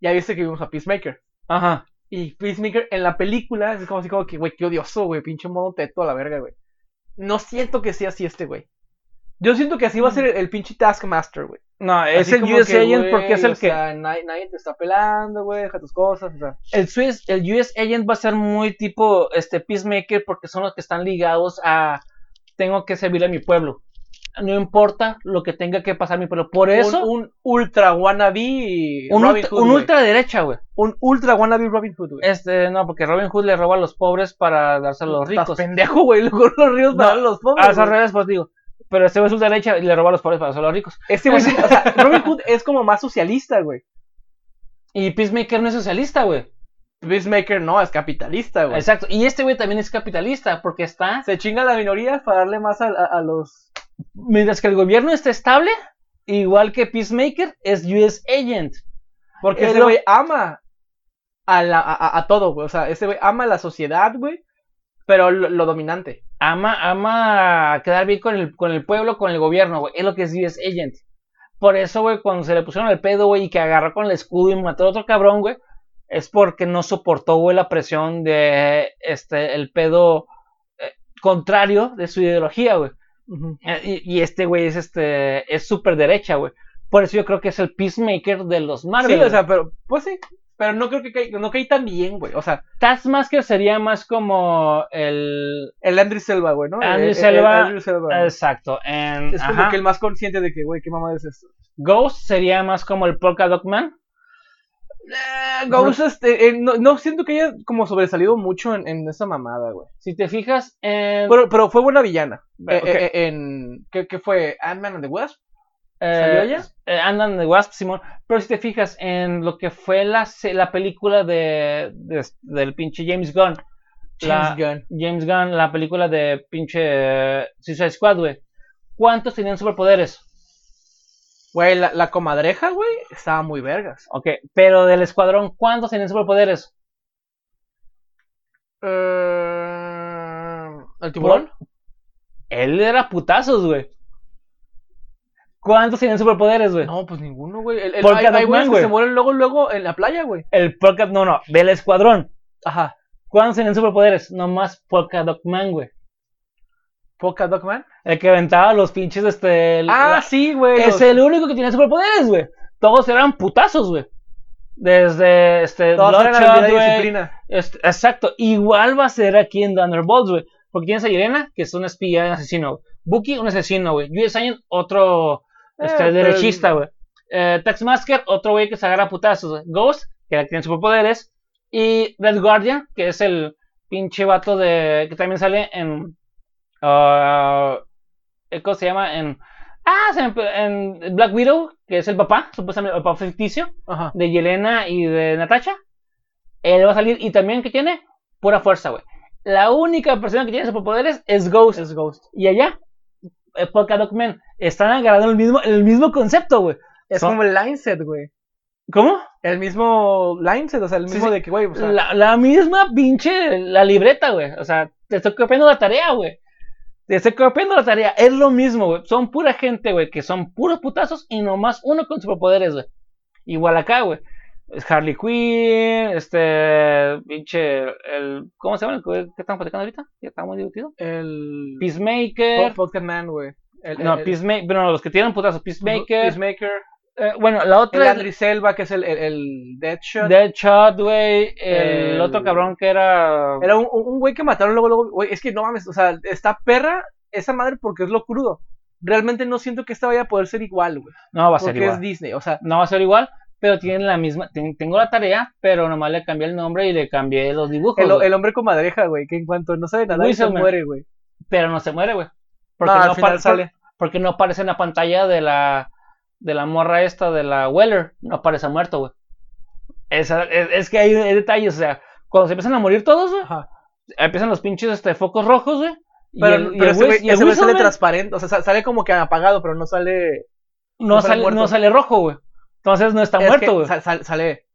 ya viste que vimos a Peacemaker. Ajá. Y Peacemaker en la película es como así como que, güey, qué odioso, güey, pinche modo teto a la verga, güey. No siento que sea así este, güey. Yo siento que así va a ser el, el pinche Taskmaster, güey. No, es el US que, Agent porque es el o que. sea, nadie, nadie te está pelando, güey, deja tus cosas, o sea. El, Swiss, el US Agent va a ser muy tipo este Peacemaker porque son los que están ligados a tengo que servirle a mi pueblo. No importa lo que tenga que pasar mi pueblo. Por eso, Un, un ultra wannabe un, Robin ultra, Hood, un ultra derecha, güey. Un ultra wannabe Robin Hood, güey. Este, no, porque Robin Hood le roba a los pobres para dárselo a los Estás ricos. pendejo, güey, los ríos para No, los pobres. Es al revés, pues digo. Pero este güey es ultra derecha y le roba a los pobres para dárselo a los ricos. Este güey, o sea, Robin Hood es como más socialista, güey. Y Peacemaker no es socialista, güey. Peacemaker no, es capitalista, güey. Exacto. Y este güey también es capitalista porque está. Se chinga a las minorías para darle más a, a- a los... Mientras que el gobierno está estable, igual que Peacemaker, es US Agent. Porque Es ese güey ama la, a- a todo, güey. O sea, ese güey ama a la sociedad, güey. Pero lo, lo dominante. Ama, ama quedar bien con el, con el pueblo, con el gobierno, güey. Es lo que es US Agent. Por eso, güey, cuando se le pusieron el pedo, güey, y que agarró con el escudo y mató a otro cabrón, güey, es porque no soportó, güey, la presión de este, el pedo eh, contrario de su ideología, güey. Eh, Y, y este güey es este es súper derecha, güey. Por eso yo creo que es el peacemaker de los Marvel. Sí, o sea, pero... Pues sí. Pero no creo que caí, no caí tan bien, güey. O sea, Taskmaster sería más como el el Andrew Selva, güey, ¿no? Andrew El- el- Selva, el Andrew Selva, exacto. En, Es como ajá. que el más consciente de que, güey, qué mamada es esto. Ghost sería más como el Polka Dot Man. Eh, Ghost, este, eh, no, no siento que haya como sobresalido mucho en, en esa mamada, güey. Si te fijas en Pero, pero fue buena villana. Eh, en, ¿qué, qué fue? ¿Ant-Man and the Wasp? Eh, ¿salió ella? eh, Andan de Wasp, Simón. Pero si te fijas en lo que fue la, película de, de- del pinche James Gunn. la- James Gunn. James Gunn, la película de pinche eh, Suicide Squad, güey. ¿Cuántos tenían superpoderes? Güey, la, la comadreja, güey, estaba muy vergas. Ok, pero del escuadrón, ¿cuántos tenían superpoderes? Eh, ¿El tiburón? Él era putazos, güey. ¿Cuántos tenían superpoderes, güey? No, pues ninguno, güey. El, el, hay, hay güeyes que se mueren luego, luego en la playa, güey. El Polka, no, no, del escuadrón. Ajá. ¿Cuántos tenían superpoderes? Nomás Polka Dot Man, güey. Polka Dog Man. El que aventaba los pinches, este... el- Ah, la- sí, güey. es los- el único que tenía superpoderes, güey. Todos eran putazos, güey. Desde, este, Todos eran güey. disciplina. Este, exacto. Igual va a ser aquí en Thunderbolts, güey. Porque tienes a Irena, que es una espía, un asesino. güey. Bucky, un asesino, güey. US Agent, otro este, Eh, derechista, güey. Eh, Taxmasker, otro güey que se agarra putazos. Ghost, que tiene superpoderes. Y Red Guardian, que es el pinche vato de. que también sale en. ah, ¿Cómo se llama? En. Ah, en Black Widow, que es el papá, supuestamente el papá ficticio Ajá. de Yelena y de Natasha. Él va a salir y también que tiene pura fuerza, güey. La única persona que tiene superpoderes es Ghost. Es Ghost. Y allá, eh, Polka Dot Man, están agarrando el mismo, el mismo concepto, güey. Es Son- como el line set, güey. ¿Cómo? El mismo line set, o sea, el Sí, mismo sí. de que, güey, o sea, La, la misma pinche, la libreta, güey. O sea, te estoy copiando la tarea, güey. Te estoy copiando la tarea. Es lo mismo, güey. Son pura gente, güey, que son puros putazos y nomás uno con superpoderes, güey. Igual acá, güey. Es Harley Quinn, este, pinche, el, ¿cómo se llama el que estamos platicando ahorita? Ya está muy divertido. el... Peacemaker. Podcast Man, güey. El- no, el- Peacemaker, bueno, los que tienen putazos, Peacemaker. Peacemaker. eh, bueno, la El otra es Andrew Selva, que es el, el, el Deadshot. Deadshot, güey. El, El- otro cabrón que era... Era un, un güey que mataron luego, luego. Güey, es que no mames, o sea, está perra esa madre porque es lo crudo. Realmente no siento que esta vaya a poder ser igual, güey. No va a ser Porque igual. es Disney, o sea, No va a ser igual, pero tienen la misma. ten- tengo la tarea, pero nomás le cambié el nombre y le cambié los dibujos. el, hombre con madreja, güey, que en cuanto no sabe nada, se Whistlman. muere, güey. Pero no se muere, güey. Porque, No, no al final par- sale. porque no aparece en la pantalla de la de la morra esta de la Weller. No aparece muerto, güey. Es, es que hay, hay detalles, o sea, cuando se empiezan a morir todos, güey, empiezan los pinches este, focos rojos, güey. y Pero, el- pero ese güey sale transparente, o sea, sa- sale como que apagado, pero no sale. no, no sale no sale rojo, güey. Entonces no está Es muerto, güey. sal- sal- sale,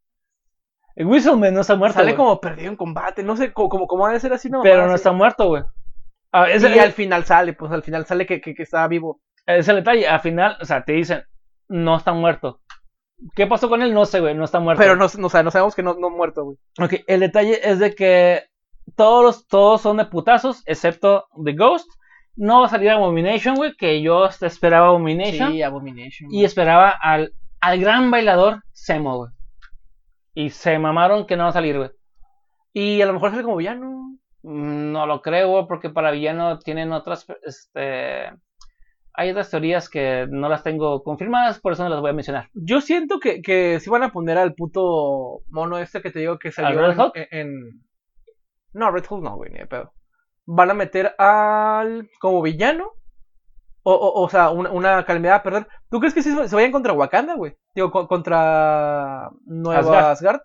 El Whistleman no está muerto, sale como perdido en combate, no sé, como, como, como ha de ser así, no. Pero no así. está muerto, güey. Ah, Y al final sale, pues al final sale que, que, que está vivo. es el detalle. Al final, o sea, te dicen, no está muerto. ¿Qué pasó con él? No sé, güey, no está muerto. Pero no, no, o sea, no sabemos que no, no muerto, güey. Ok, el detalle es de que todos, los- todos son de putazos, excepto The Ghost. No va a salir Abomination, güey, que yo esperaba Abomination. Sí, Abomination. y esperaba al, al gran bailador Semo, güey. Y se mamaron que no va a salir, güey. Y a lo mejor sale como villano. No lo creo, güey, porque para villano tienen otras, este... Hay otras teorías que no las tengo confirmadas, por eso no las voy a mencionar. Yo siento que, que sí van a poner al puto mono este que te digo que salió Red en, Hulk? en- No, Red Hulk no, güey, ni de pedo. Van a meter al... como villano. O, o, o sea, una, una calamidad a perder. ¿Tú crees que sí se vayan contra Wakanda, güey? Digo, co- contra Nueva Asgard. Asgard.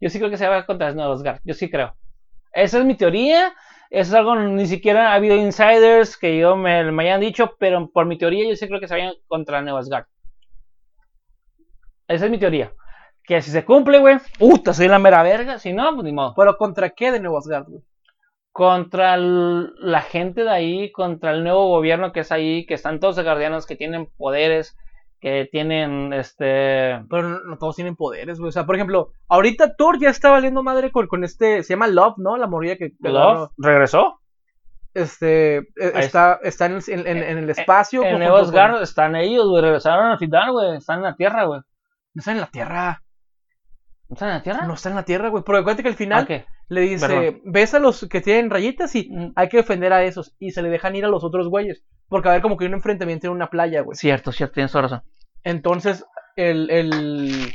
Yo sí creo que se va contra nuevos Asgard, yo sí creo. Esa es mi teoría, eso es algo, ni siquiera ha habido insiders que yo me, me hayan dicho, pero por mi teoría yo sí creo que se vayan contra Nueva Asgard. Esa es mi teoría. Que si se cumple, güey, puta, soy la mera verga, si no, pues ni modo. Pero ¿contra qué de Nueva Asgard, güey? Contra el- la gente de ahí, contra el nuevo gobierno que es ahí, que están todos guardianos, que tienen poderes, que tienen este... Pero no, no todos tienen poderes, güey. O sea, por ejemplo, ahorita Thor ya está valiendo madre con, con este. Se llama Love, ¿no? La morilla que. que Love regresó. Este. eh, Ahí está, está en, el- en- en- en el espacio. En junto con- están ellos, güey, regresaron al final, güey, están en la Tierra, güey. No está en la Tierra. ¿No están en la Tierra? No está en la Tierra, güey. Pero acuérdate que al final ¿qué? Le dice: ves a los que tienen rayitas y hay que defender a esos. Y se le dejan ir a los otros güeyes. Porque va a haber como que un enfrentamiento en una playa, güey. Cierto, cierto, tienes toda razón. Entonces, el. el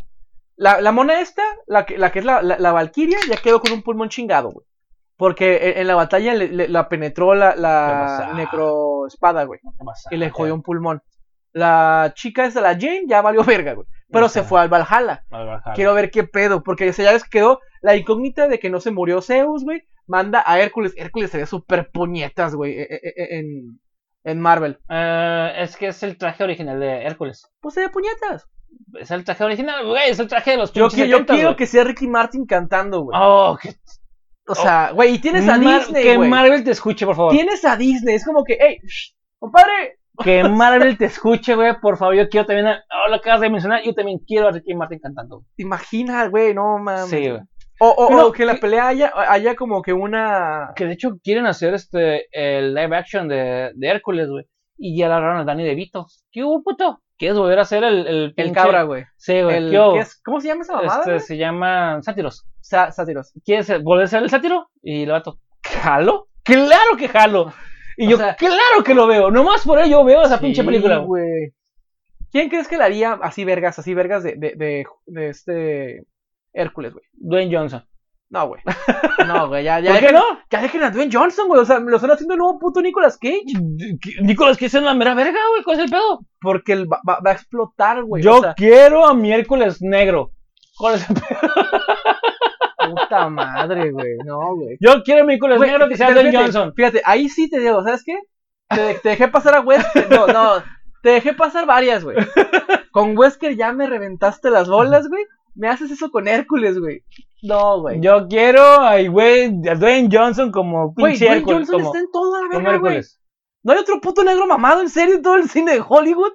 la, la mona esta, la que, la que es la, la, la Valkyria, ya quedó con un pulmón chingado, güey. Porque en, en la batalla le, le- la penetró la, ¿Qué la necroespada, güey. Y le jodió un pulmón. La chica esta, la Jane, ya valió verga, güey. Pero se fue al Valhalla. Quiero ver qué pedo, porque o sea, ya que quedó la incógnita de que no se murió Zeus, güey. Manda a Hércules. Hércules se ve súper puñetas, güey, e- e- e- en, en Marvel. Eh, es que es el traje original de Hércules. Pues se ve puñetas. Es el traje original, güey, es el traje de los Yo, qui- yo 70s, quiero güey. que sea Ricky Martin cantando, güey. Oh, que, o sea, güey, y tienes a Mar- Disney, que. Marvel te escuche, por favor. Tienes a Disney. Es como que, hey, compadre. Que Marvel te escuche, güey, por favor. Yo quiero también, oh, lo acabas de mencionar, yo también quiero a Ricky Martin cantando. güey. ¿Te imaginas, güey? No mames. Sí, güey. O, o- Pero- o que la pelea haya, haya como que una. Que de hecho quieren hacer este el live action de, de Hércules, güey. Y ya agarraron a Danny DeVito. ¿Qué hubo, puto? ¿Quieres volver a hacer el, el, cabra, güey. Sí, güey. ¿qué? ¿qué es? ¿Cómo se llama esa mamada? Este, se llama Sátiros. Sá- sátiros. ¿Quieres volver a ser el sátiro? Y el vato, ¿jalo? ¡Claro que jalo! Y O yo, sea- claro que lo veo. Nomás por ello veo esa pinche película. güey. ¿Quién crees que la haría así vergas, así vergas de, de, de, de este Hércules, güey? Dwayne Johnson. No, güey. No, güey, ya, ya. ¿Por qué no? Ya dejen a Dwayne Johnson, güey. O sea, lo están haciendo el nuevo puto Nicolas Cage. Nicolás, que es la mera verga, güey. ¿Cuál es el pedo? Porque él va, va- va a explotar, güey. Yo O sea, quiero a mi Hércules negro. ¿Cuál es el pedo? puta madre, güey. No, güey. Yo quiero mi Güey, negro que sea Dwayne Johnson. Fíjate, ahí sí te digo, ¿sabes qué? Te, te dejé pasar a Wesker. No, no. Te dejé pasar varias, güey. Con Wesker ya me reventaste las bolas, güey. Me haces eso con Hércules, güey. No, güey. Yo quiero a, güey, a Dwayne Johnson como Güey, pinche Dwayne Hércules. Johnson como, está en todo a la verga, güey. ¿No hay otro puto negro mamado en serio en todo el cine de Hollywood?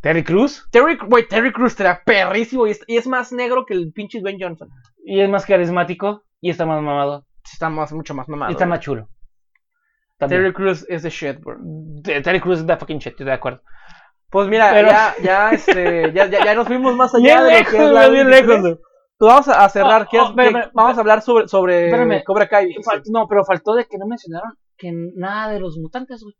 Terry Cruz. Terry, güey, Terry Crews era perrísimo y es, y es más negro que el pinche Dwayne Johnson. Y es más carismático. Y está más mamado. Está más, mucho más mamado. y está más chulo. También. Terry Crews es the shit, bro. Terry, Terry Cruz es the fucking shit, estoy de acuerdo. Pues mira, Pero- ya, ya, este, ya, ya, ya nos fuimos más allá Bien de lo lejos, que es la bien 23. lejos. Pues vamos a cerrar. Oh, ¿qué- oh, espérame, vamos a hablar sobre, sobre espérame. Cobra Kai. no, pero faltó de que no mencionaron que nada de los mutantes, güey.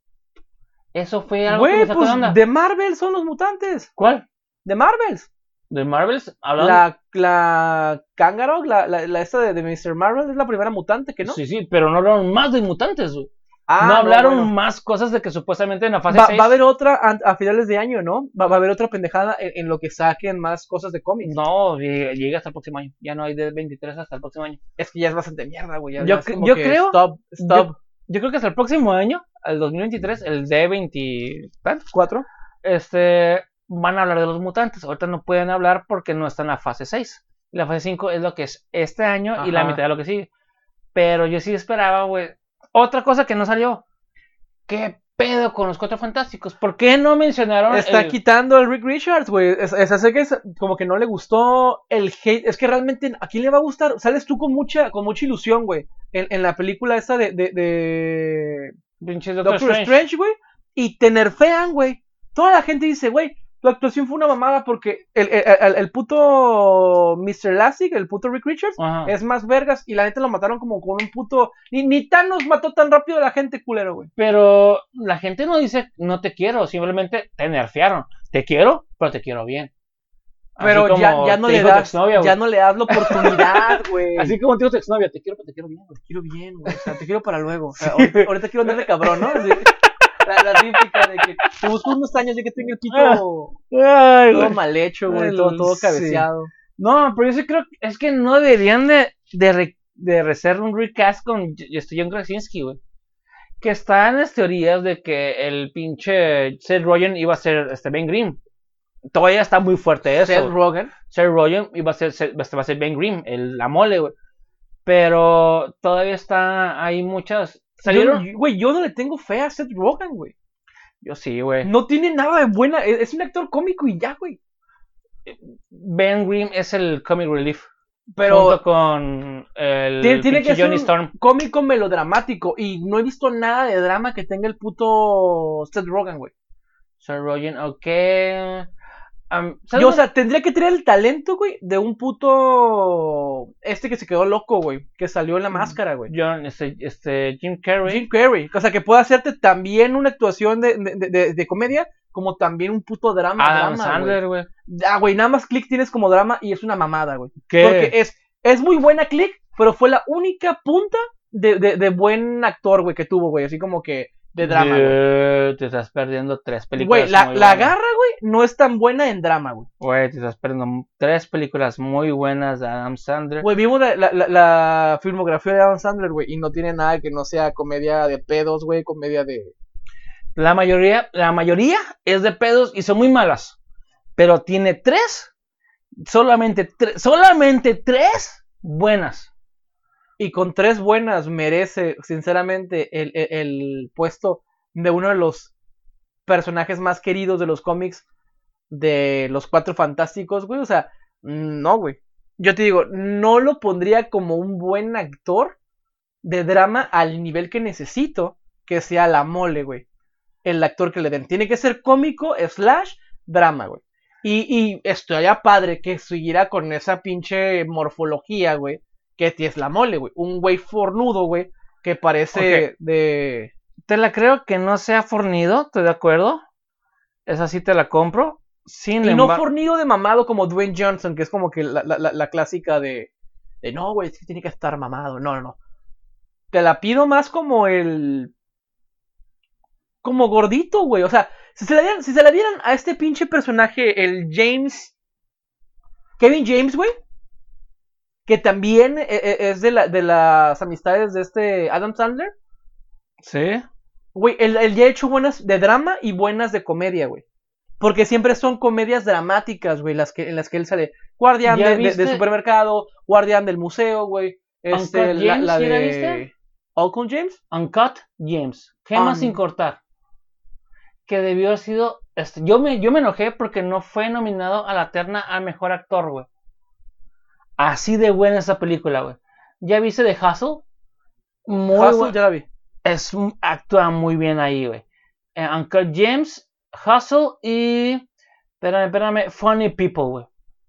Eso fue algo que Güey, me sacó pues de onda. de Marvel son los mutantes. ¿Cuál? De Marvels. ¿De Marvels? Hablando... La, la Kangaroo, la, la, la esta de, de Mr. Marvel, es la primera mutante que no. Sí, sí, pero no hablaron más de mutantes, güey. Ah, no hablaron bueno. más cosas de que supuestamente en la fase Va, 6... va a haber otra a, a finales de año, ¿no? Va, va a haber otra pendejada en, en lo que saquen más cosas de cómics. No, llega hasta el próximo año. Ya no hay de 23 hasta el próximo año. Es que ya es bastante mierda, güey. ya- Yo ya yo creo- Stop, stop. Yo creo que hasta el próximo año, el 2023, el D20... ¿tal? ¿Cuatro? Este... van a hablar de los mutantes. Ahorita no pueden hablar porque no está en la fase 6. Y la fase 5 es lo que es este año y la mitad de lo que sigue. Pero yo sí esperaba, güey. Otra cosa que no salió. ¿Qué pedo con los cuatro fantásticos? ¿Por qué no mencionaron Está el- quitando el Rick Richards, güey. Es, es, es que es como que no le gustó el hate. Es que realmente, ¿a quién le va a gustar? Sales tú con mucha, con mucha ilusión, güey. En, en la película esta de, de, de Doctor, Doctor Strange? Strange, güey. Y te nerfean, güey. Toda la gente dice, güey, tu actuación fue una mamada porque el, el, el- el puto Mr. Lassie, el puto Rick Richards, Ajá. es más vergas. Y la neta lo mataron como con un puto. Ni, ni Thanos mató tan rápido a la gente, culero, güey. Pero la gente no dice no te quiero, simplemente te nerfearon. Te quiero, pero te quiero bien. Pero ya, ya no le das, exnovia, ya no le das la oportunidad, güey. Así como te dijo tu exnovia, te quiero, pero te quiero bien, güey. Te quiero bien, güey. O sea, te quiero para luego. O sea, ahorita, ahorita quiero andar de cabrón, ¿no? Así, la, la típica de que te busco unos años de que tenga el pito Ay, todo mal hecho, güey. Todo, todo sí. cabeceado. No, pero yo sí creo que es que no deberían de, de, re- de hacer un recast con John Krasinski, güey. Que están las teorías de que el pinche Seth Rogen iba a ser este Ben Grimm. Todavía está muy fuerte eso. Seth. Rogen. Seth Rogen iba a ser, este va a ser Ben Grimm, el, la mole, güey. Pero todavía está, hay muchas... ¿Salieron? Güey, yo no le tengo fe a Seth Rogen, güey. Yo sí, güey. No tiene nada de buena. Es, es un actor cómico y ya, güey. Ben Grimm es el comic relief. Pero junto con el tiene, tiene que ser Johnny un Storm. cómico melodramático. Y no he visto nada de drama que tenga el puto Seth Rogen, güey. Seth Rogen, ok. Am, ¿sabes Yo, o sea, tendría que tener el talento, güey, de un puto. Este que se quedó loco, güey. Que salió en la máscara, güey. John, este, este, Jim Carrey. Jim Carrey. O sea, que puede hacerte también una actuación de, de, de- de comedia, como también un puto drama. Adam drama, Sandler, güey. Ah, güey, nada más click tienes como drama y es una mamada, güey. ¿Qué? Porque es, es muy buena click, pero fue la única punta de, de, de buen actor, güey, que tuvo, güey. Así como que de drama, güey. Te estás perdiendo tres películas. Güey, la, muy la buenas. garra, güey, no es tan buena en drama, güey. Güey, te estás perdiendo tres películas muy buenas de Adam Sandler. Güey, vimos la, la, la- la filmografía de Adam Sandler, güey, y no tiene nada que no sea comedia de pedos, güey, comedia de... La mayoría, la mayoría es de pedos y son muy malas. Pero tiene tres, solamente tres, solamente tres buenas. Y con tres buenas merece, sinceramente, el, puesto de uno de los personajes más queridos de los cómics de los Cuatro Fantásticos, güey. O sea, no, güey. Yo te digo, no lo pondría como un buen actor de drama al nivel que necesito que sea la mole, güey. El actor que le den. Tiene que ser cómico, slash, drama, güey. Y, y estaría padre que siguiera con esa pinche morfología, güey. Que es la mole, güey. Un güey fornudo, güey. Que parece de. Te la creo que no sea fornido, estoy de acuerdo. Esa sí te la compro. Sin Y no fornido de mamado como Dwayne Johnson, que es como que la, la- la- la clásica de, de no, güey, es que tiene que estar mamado. No, no, no. Te la pido más como el. Como gordito, güey. O sea, si se, la dieran, si se la dieran a este pinche personaje, el James. Kevin James, güey. Que también e- e- es de, la, de las amistades de este Adam Sandler. Sí. Güey, él, él ya ha hecho buenas de drama y buenas de comedia, güey. Porque siempre son comedias dramáticas, güey, las que, en las que él sale. Guardián ¿Ya de, de- viste? de supermercado, guardián del museo, güey. Este, Uncut la, James, la ¿sí la de... viste? Uncle James. Uncut James. Gema Un- sin cortar. Que debió haber sido. Este, yo, me, yo me enojé porque no fue nominado a la terna al mejor actor, güey. Así de buena esa película, güey. ¿Ya viste de Hustle? Muy Hustle, ya la vi. es actúa muy bien ahí, güey. Eh, Uncle James, Hustle y. Espérame, espérame. Funny People, güey.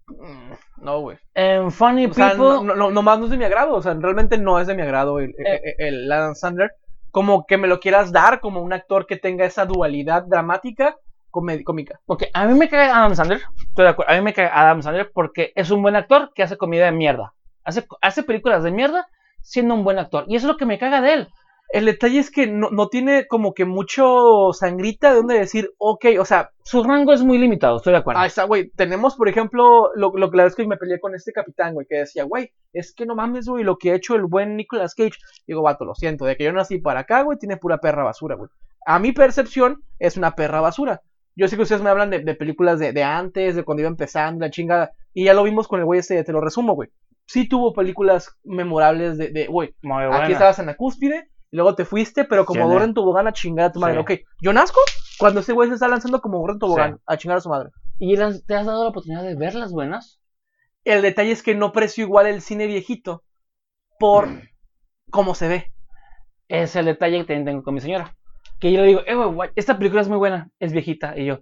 Mm, No, güey. En Funny O sea, People. no, no, no- nomás no es de mi agrado. O sea, realmente no es de mi agrado el, Eh. el- el Adam Sandler. Como que me lo quieras dar como un actor que tenga esa dualidad dramática cómica. Ok, a mí me cae Adam Sandler. Estoy de acuerdo. A mí me cae Adam Sandler porque es un buen actor que hace comida de mierda. Hace, hace películas de mierda siendo un buen actor. Y eso es lo que me caga de él. El detalle es que no, no tiene como que mucho sangrita de donde decir, ok, o sea, Su rango es muy limitado, estoy de acuerdo. Ahí está, güey. Tenemos, por ejemplo, lo, lo que la vez que me peleé con este capitán, güey, que decía, güey, es que no mames, güey, lo que ha hecho el buen Nicolas Cage. Digo, vato, lo siento, de que yo nací para acá, güey, tiene pura perra basura, güey. A mi percepción, es una perra basura. Yo sé que ustedes me hablan de, de películas de, de antes, de cuando iba empezando, la chingada. Y ya lo vimos con el güey este, te lo resumo, güey. Sí tuvo películas memorables de, de, güey, aquí estabas en la cúspide, y luego te fuiste, pero como Dora en tobogán a chingar a tu madre. Sí. Ok, yo nazco cuando ese güey se está lanzando como Dora en tobogán Sí. a chingar a su madre. ¿Y te has dado la oportunidad de ver las buenas? El detalle es que no aprecio igual el cine viejito por cómo se ve. Es el detalle que también tengo con mi señora. Que yo le digo, eh, guay, esta película es muy buena, es viejita. Y yo,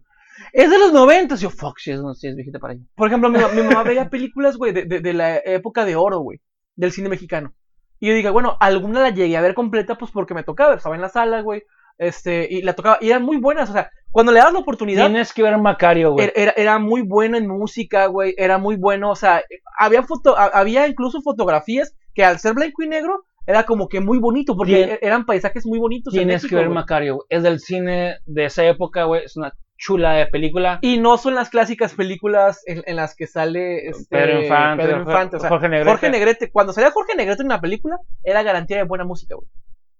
es de los 90. Y yo, fuck, sí es, no, sí es viejita para ella. Por ejemplo, mi, mi mamá veía películas, güey, de, de- de la época de oro, güey, del cine mexicano. Y yo dije, bueno, alguna la llegué a ver completa, pues porque me tocaba, estaba en la sala, güey, este, y la tocaba, y eran muy buenas, o sea, cuando le das la oportunidad, Tienes que ver Macario, güey. era, era, era muy bueno en música, güey, era muy bueno, o sea, había, foto, había incluso fotografías que al ser blanco y negro, era como que muy bonito, porque Tien- e- eran paisajes muy bonitos. en Tienes México, que ver güey. Macario. Es del cine de esa época, güey. Es una chula de película. Y no son las clásicas películas en, en las que sale este, Pedro Infante, Pedro Jorge- Infante, o sea, Jorge Negrete. Jorge Negrete, cuando salía Jorge Negrete en una película, era garantía de buena música, güey.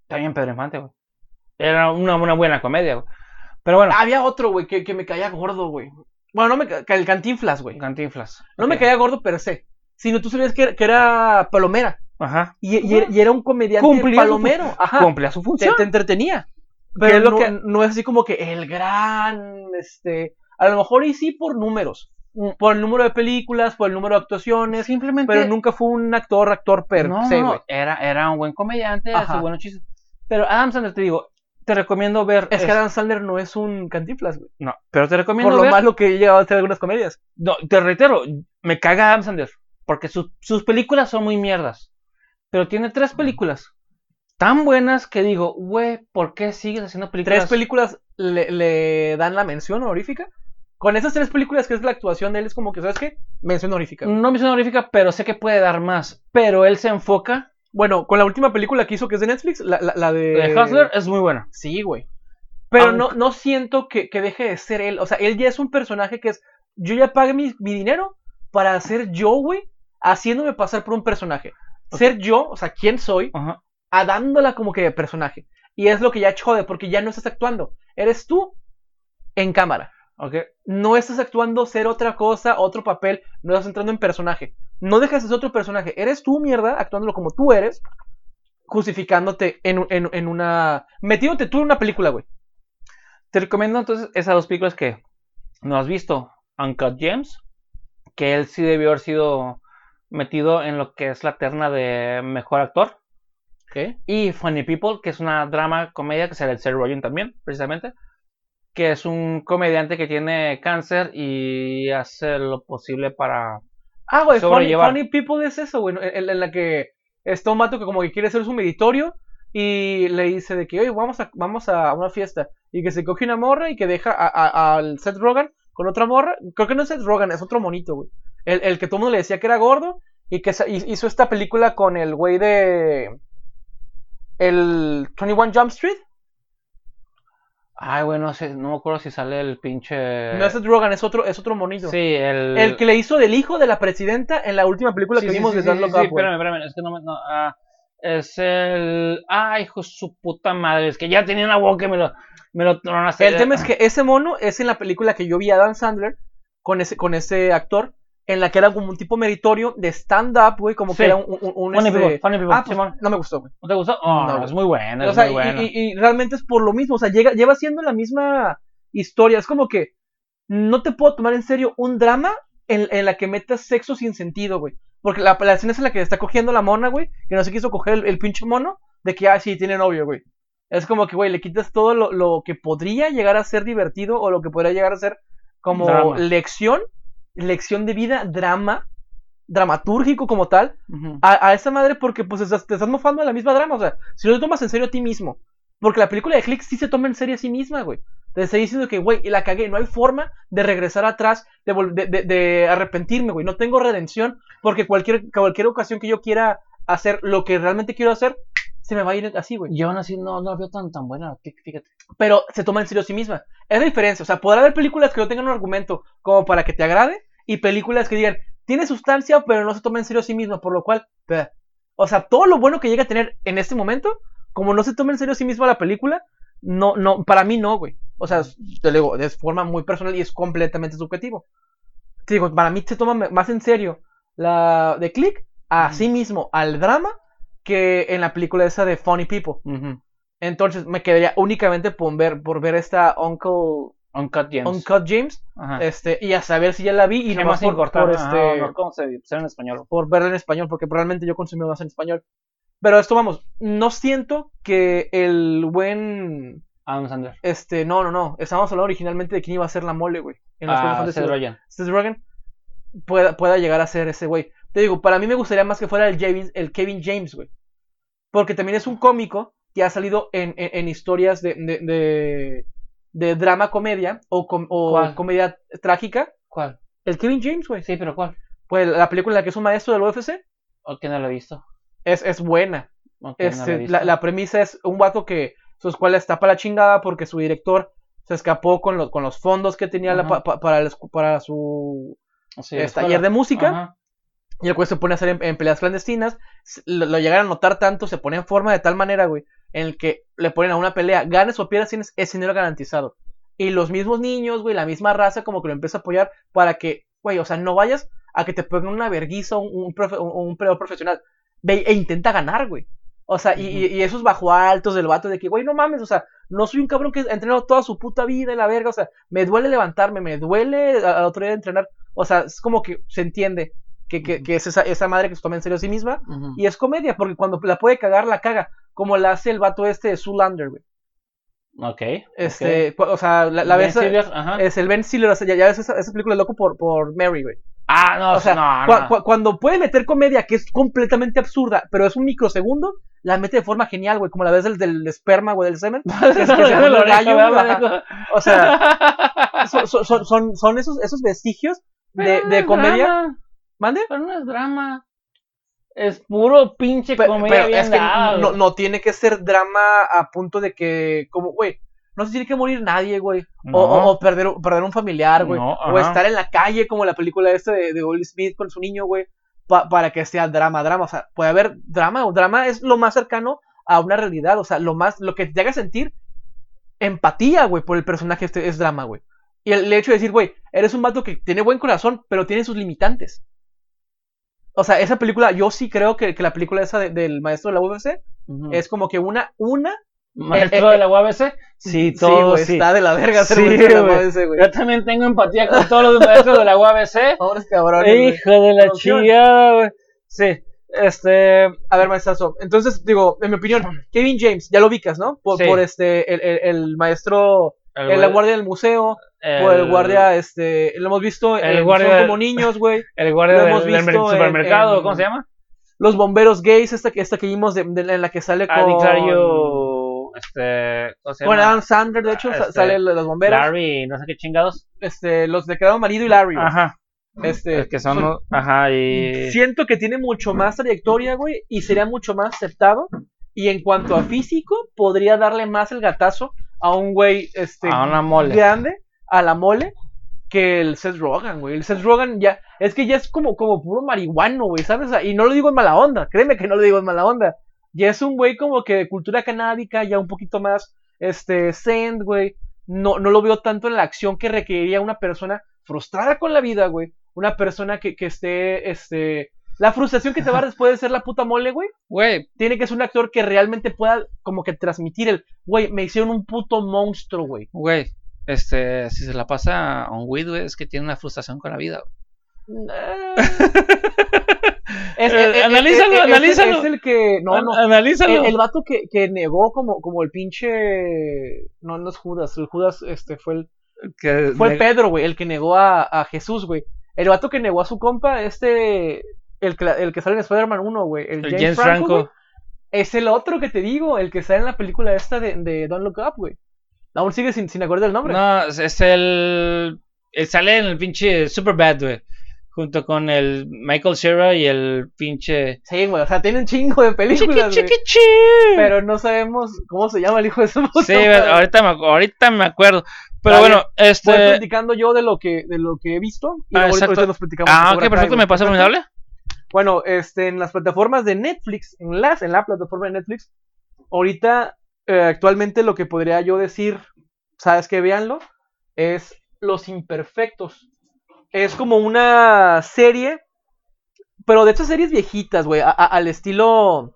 También Pedro Infante, güey. Era una, una buena comedia, güey. Pero bueno, Había otro, güey, que, que me caía gordo, güey. Bueno, no me ca- el Cantinflas, güey. Cantinflas. No me caía gordo per se. Sino tú sabías que, que era palomera. Ajá. Y, y era- y era un comediante Cumplía su palomero. Ajá. Cumplía su función. te entretenía. Pero es lo no, que- no es así como que el gran, este... A lo mejor y sí por números. Por el número de películas, por el número de actuaciones. Simplemente. Pero nunca fue un actor, actor per no, se, no. Era, era un buen comediante, hace buenos chistes. Pero Adam Sandler, te digo, te recomiendo ver. Es que Adam Sandler no es un cantinflas, güey. No, pero te recomiendo Por lo ver. malo que he llegado a hacer algunas comedias. No, te reitero, me caga Adam Sandler. Porque sus, sus películas son muy mierdas. Pero tiene tres películas tan buenas que digo, güey, ¿por qué sigues haciendo películas? Tres películas le, le dan la mención honorífica. Con esas tres películas que es la actuación de él, es como que, ¿sabes qué? Mención honorífica. No me suena honorífica, pero sé que puede dar más. Pero él se enfoca. Bueno, con la última película que hizo, que es de Netflix, la, la, la de... De Hustler es muy buena. Sí, güey. Pero Aunque- no, no siento que, que deje de ser él. O sea, él ya es un personaje que es. Yo ya pagué mi, mi dinero para ser yo, güey, haciéndome pasar por un personaje. Ser yo, o sea, quién soy, Ajá. a dándola como que personaje. Y es lo que ya jode, porque ya no estás actuando. Eres tú en cámara. Ok. No estás actuando ser otra cosa, otro papel. No estás entrando en personaje. No dejas de ser otro personaje. Eres tú, mierda, actuándolo como tú eres, justificándote en, en una. metiéndote tú en una película, güey. Te recomiendo entonces esas dos películas que no has visto. Uncut Gems, que él sí debió haber sido metido en lo que es la terna de mejor actor. ¿Qué? Y Funny People, que es una drama comedia que sale el Seth Rogen también, precisamente. Que es un comediante que tiene cáncer y hace lo posible para. Ah, güey, funny. Funny People es eso, güey. En, en la que está un mato que como que quiere hacer su meditorio y le dice de que, oye, vamos a, vamos a una fiesta. Y que se coge una morra y que deja al Seth Rogen con otra morra. Creo que no es Seth Rogen, es otro monito, güey. El, el que todo el mundo le decía que era gordo y que hizo esta película con el güey de... El 21 Jump Street. Ay, bueno, no, sé, no me acuerdo si sale el pinche. No es Rogen, es otro, es otro monito. Sí, el. El que le hizo del hijo de la presidenta en la última película Sí, que sí, vimos sí, de Don't sí, Look sí, Up, güey. espérame, espérame, es que no me. No, ah, es el. Ay, hijo de su puta madre, es que ya tenía una boca y me lo. Me lo tronaste. El tema es que ese mono es en la película que yo vi a Dan Sandler con ese, con ese actor, en la que era como un tipo meritorio de stand-up, güey, como Sí. que era un... un, un, Funny este- People, Funny People, Ah, pues, no me gustó, güey. ¿No te gustó? Oh, No, es muy buena, es O sea, muy y, buena. y- y realmente es por lo mismo, o sea, llega, lleva siendo la misma historia, es como que no te puedo tomar en serio un drama en, en la que metas sexo sin sentido, güey. Porque la, la escena es en la que está cogiendo la mona, güey, que no se quiso coger el, el pinche mono, de que, ah, sí, tiene novio, güey. Es como que, güey, le quitas todo lo, lo que podría llegar a ser divertido o lo que podría llegar a ser como Drama. lección, lección de vida, drama, dramatúrgico como tal, a, a esa madre porque pues estás- te estás mofando de la misma drama, o sea, si no te tomas en serio a ti mismo. Porque la película de Click sí se toma en serio a sí misma, güey. Te está diciendo que, güey, la cagué, no hay forma de regresar atrás, de, de- de arrepentirme, güey. No tengo redención porque cualquier, cualquier ocasión que yo quiera hacer lo que realmente quiero hacer, se me va a ir así, güey. Y aún así no, no la veo tan, tan buena, fí- fíjate. Pero se toma en serio a sí misma. Es la diferencia, o sea, podrá haber películas que no tengan un argumento como para que te agrade y películas que digan, tiene sustancia, pero no se toma en serio a sí misma, por lo cual, bleh. o sea, todo lo bueno que llega a tener en este momento, como no se toma en serio a sí misma la película, no, no, para mí no, güey. O sea, te lo digo, de forma muy personal y es completamente subjetivo. Te digo, para mí se toma más en serio la de Click a sí mismo, al drama, que en la película esa de Funny People. Entonces me quedaría únicamente por ver, por ver esta Uncle Uncut Gems. Uncut James Ajá. este, y a saber si ya la vi y ¿Qué nomás más por, importa? por, este, no, ¿Cómo se en español? por verla en español, porque probablemente yo consumí más en español. Pero esto, vamos, no siento que el buen. Adam Sandler. Este, no, no, no. Estábamos hablando originalmente de quién iba a ser la mole, güey. En las Ah, Seth Rogen. Seth Rogen pueda, pueda llegar a ser ese güey. Te digo, para mí me gustaría más que fuera el, Kevin James, güey. Porque también es un cómico que ha salido en, en- en historias de, de, de, de drama comedia o, com- comedia trágica. ¿Cuál? El Kevin James, güey. Sí, pero ¿cuál? Pues la película en la que es un maestro del UFC ¿O que no lo he visto? es, es buena. ¿O que no lo he Este, visto? la, la premisa es un vato que su escuela está para la chingada porque su director se escapó con los, con los fondos que tenía la Ajá. pa- pa- para, el para su Sí, taller de música. Ajá. Y el güey se pone a hacer en, en peleas clandestinas. Lo, lo llegaron a notar tanto, se pone en forma de tal manera, güey, en el que le ponen a una pelea, ganes o pierdas, tienes ese dinero garantizado. Y los mismos niños, güey, la misma raza, como que lo empieza a apoyar para que, güey, o sea, no vayas a que te pongan una verguiza o un, un, profe- un, un peleador profesional. Ve e intenta ganar, güey. O sea, y, y- y esos bajo altos del vato de que, güey, no mames, o sea, no soy un cabrón que ha entrenado toda su puta vida en la verga, o sea, me duele levantarme, me duele a- al otro día entrenar. O sea, es como que se entiende que, que, que es esa, esa madre que se toma en serio a sí misma. Y es comedia, porque cuando la puede cagar, la caga. Como la hace el vato este de Zoolander, güey. Ok. Este, o sea, la, la ajá. es el Ben Stiller, o sea, ya, ya ves esa, esa película loco por, por Mary, güey. Ah, no, O sea, no, no. cua- cuando puede meter comedia que es completamente absurda, pero es un microsegundo, la mete de forma genial, güey, como la vez del, del esperma, güey, del semen. O sea, son, son- son, esos, esos vestigios de, de es comedia. ¿Mande? Pero no es drama. Es puro pinche comedia pero bien es que no, no tiene que ser drama a punto de que, como, güey, no se tiene que morir nadie, güey. O, No. o- o perder, perder un familiar, güey. No, o estar en la calle, como la película esta de, de Will Smith con su niño, güey. pa- para que sea drama, drama. O sea, puede haber drama. O drama es lo más cercano a una realidad. O sea, lo más, lo que te haga sentir empatía, güey, por el personaje este es drama, güey. Y el, el hecho de decir, güey, eres un vato que tiene buen corazón, pero tiene sus limitantes. O sea, esa película, yo sí creo que, que la película esa de- del maestro de la UFC es como que una, una. Maestro eh, de la UABC. Sí, todo sí. está de la verga ser Sí, maestro de la güey. Yo también tengo empatía con todos los maestros de la UABC. Pobres cabrones. Hijo de la chingada, güey. Sí, este. A ver, maestrazo. Entonces, digo, en mi opinión, Kevin James, ya lo ubicas, ¿no? Por, por este, el, el- el maestro, El, el, la guardia del museo, por el guardia, este, lo hemos visto el en guardia Son del- como niños, güey. El guardia lo hemos del visto supermercado, en- ¿cómo se llama? Los bomberos gays, esta que, esta que vimos de, de- en la que sale con, Adictario. Este. ¿Cómo se con llama? Adam Sandler, de hecho, Ah, este, sale los bomberos. Larry, no sé qué chingados. Este, los de Quedado Marido y Larry. Ajá. Este, Es que son. Ajá, y. Siento que tiene mucho más trayectoria, güey, y sería mucho más aceptado. Y en cuanto a físico, podría darle más el gatazo a un güey este, A una mole. grande, a la mole, que el Seth Rogen, güey. El Seth Rogen ya, es que ya es como, como puro marihuano, güey, ¿sabes? Y no lo digo en mala onda, créeme que no lo digo en mala onda. Ya es un güey como que de cultura canábica, ya un poquito más, este, zen, güey. No, no lo veo tanto en la acción que requeriría una persona frustrada con la vida, güey. Una persona que, que esté, este... La frustración que te va después de ser la puta mole, güey Güey, tiene que ser un actor que realmente pueda como que transmitir el, güey, me hicieron un puto monstruo, güey. güey. Este, si se la pasa a un weed, güey, es que tiene una frustración con la vida. Es, es- analízalo, es- analízalo. Es el que, no, no, Analízalo. el, el vato que, que negó como, como el pinche, no, no es Judas, el Judas, este, fue el, que fue Pedro, güey, el que negó a, a Jesús, güey. El vato que negó a su compa, este, el que, el que sale en Spider-Man 1, güey, el, el James, Franco, es el otro que te digo, el que sale en la película esta de, de Don't Look Up, güey. Aún sigue sin, sin acordar el nombre. No, es, el, el. Sale en el pinche Superbad, güey. Junto con el Michael Cera y el pinche. Sí, güey, o sea, tienen chingo de películas, güey. Chiqui, chiqui. Pero no sabemos cómo se llama el hijo de su puta Sí, güey, ahorita me, ahorita me acuerdo. Pero Está bueno, Voy este. platicando yo de lo que, de lo que he visto y Ah, luego ahorita nos platicamos. Ah, ok, perfecto, me pasa formidable. Bueno, este, en las plataformas de Netflix, en las, en la plataforma de Netflix, ahorita, eh, actualmente lo que podría yo decir sabes que véanlo, es Los Imperfectos. Es como una serie, pero de estas series viejitas, güey, al estilo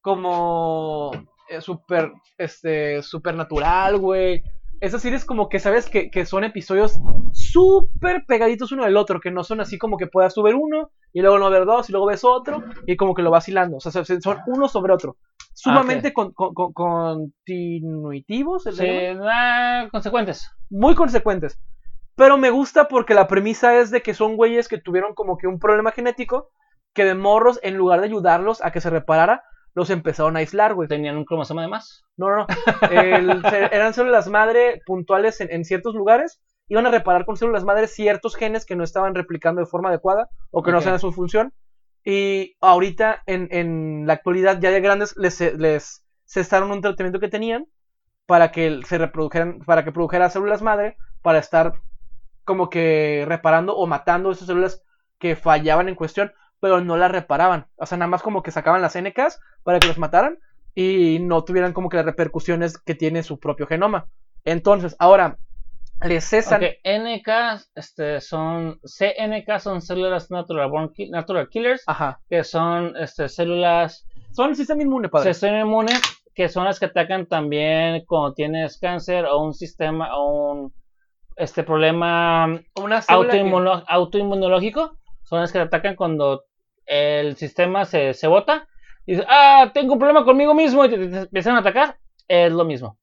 como eh, super, este, supernatural, güey. Esas series como que sabes que, que son episodios súper pegaditos uno del otro, que no son así como que puedas subir uno y luego no ver dos y luego ves otro y como que lo vas hilando. O sea, se- son uno sobre otro. Sumamente con, con- con- continuitivos, ah, consecuentes. muy consecuentes. Pero me gusta porque la premisa es de que son güeyes que tuvieron como que un problema genético que de morros, en lugar de ayudarlos a que se reparara, los empezaron a aislar, güey. Tenían un cromosoma de más. No, no, no. El- eran células madre puntuales en, en ciertos lugares. Iban a reparar con células madre ciertos genes que no estaban replicando de forma adecuada o que no hacían su función. Y ahorita, en, en la actualidad, ya de grandes, les, les cesaron un tratamiento que tenían para que se reprodujeran, para que produjera células madre, para estar como que reparando o matando esas células que fallaban en cuestión, pero no las reparaban. O sea, nada más como que sacaban las NKs para que los mataran y no tuvieran como que las repercusiones que tiene su propio genoma. Entonces, ahora, le cesan. Ok, NK este, son. CNK son células natural, born ki- natural killers. Ajá. Que son este, células Son sistema inmune, padre. sistema inmune. Que son las que atacan también cuando tienes cáncer o un sistema o un este problema que- autoinmunológico. Son las que atacan cuando el sistema se, se bota. Y dices, ah, tengo un problema conmigo mismo. Y te, te empiezan a atacar. Es lo mismo.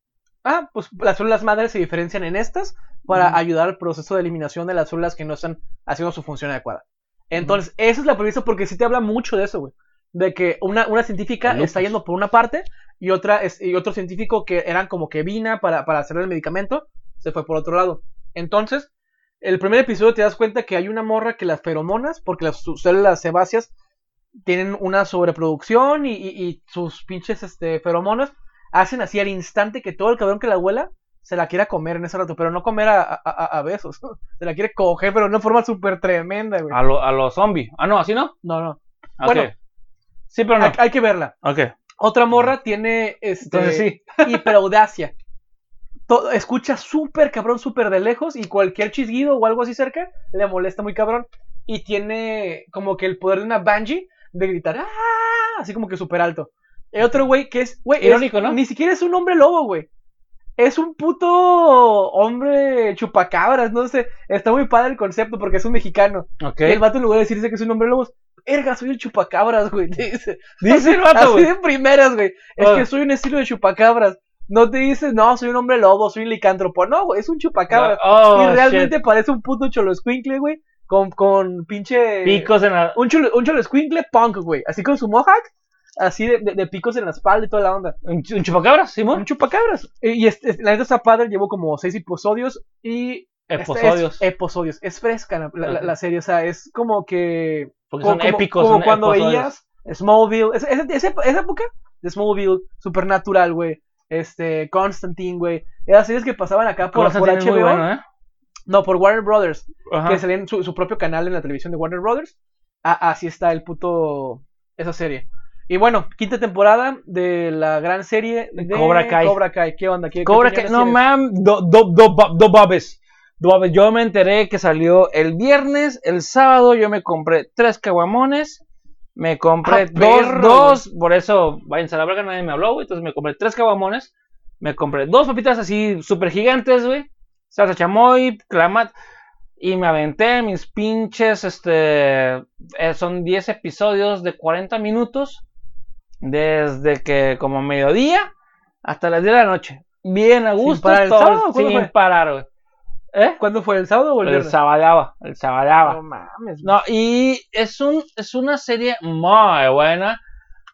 Ah, pues las células madres se diferencian en estas para ayudar al proceso de eliminación de las células que no están haciendo su función adecuada. Entonces, esa es la premisa porque sí te habla mucho de eso, güey. De que una, una científica lupus. está yendo por una parte y otra es, y otro científico que eran como que vina para, para hacer el medicamento se fue por otro lado. Entonces, el primer episodio te das cuenta que hay una morra que las feromonas, porque las sus células sebáceas tienen una sobreproducción y, y- y sus pinches este, feromonas hacen así al instante que todo el cabrón que la huela se la quiera comer en ese rato, pero no comer a, a- a- a besos. Se la quiere coger, pero de una forma súper tremenda, güey. A los a lo zombies. Ah, no, así no. No, no. Ok. Bueno. sí, pero no. Hay, hay que verla. Ok. Otra morra tiene este, Entonces sí. hiperaudacia. Escucha súper cabrón, súper de lejos y cualquier chisguido o algo así cerca le molesta muy cabrón. Y tiene como que el poder de una Banshee de gritar ¡Ah! así como que súper alto. Otro güey que es, güey, es- Irónico, ¿no? ni siquiera es un hombre lobo, güey. Es un puto hombre chupacabras, no sé. Está muy padre el concepto porque es un mexicano. Y el vato en lugar de decirse que es un hombre lobo, erga, soy el chupacabras, güey. Dice, Dice el vato, Así de primeras, güey. Es Ah. que soy un estilo de chupacabras. No te dices, no, soy un hombre lobo, soy un licántropo. No, güey, es un chupacabras. Oh, y realmente shit. parece un puto cholo güey. Con, con pinche. Picos en la. Un cholo, un cholo punk, güey. Así con su mohawk. Así de, de- de picos en la espalda y toda la onda. Un, ch- un chupacabras, Simón. Un chupacabras. Y, y este- la neta está padre, llevo como seis episodios. Y. Episodios. Es, episodios. Es fresca la, la- serie. O sea, es como que. Porque como, son como- épicos. Como son cuando episodios. veías Smallville. Esa, esa- esa- época de Smallville, Supernatural, güey. Este, Constantine, güey. Esas series que pasaban acá por, por es HBO. bueno, ¿eh? No, por Warner Brothers. Que salían su, su propio canal en la televisión de Warner Brothers. Ah, así está el puto. Esa serie. Y bueno, quinta temporada de la gran serie de Cobra Kai. Cobra Kai. ¿Qué onda? ¿Qué, Cobra opiniones no mam, do, do, do, do babes. Yo me enteré que salió el viernes, el sábado yo me compré tres caguamones, me compré Ah, dos, perro, dos, por eso váyanse a la verga, nadie me habló, güey, entonces me compré tres caguamones, me compré dos papitas así súper gigantes, güey, salsa chamoy, clamat, y me aventé mis pinches, este, eh, son 10 episodios de 40 minutos, desde que como mediodía hasta las 10 de la noche. Bien a gusto, parar el todo, sábado? ¿Cuándo sin fue? parar, güey. ¿Eh? ¿Cuándo fue? ¿El sábado o el sabadaba, el sabadaba. No mames. No, y es un es una serie muy buena.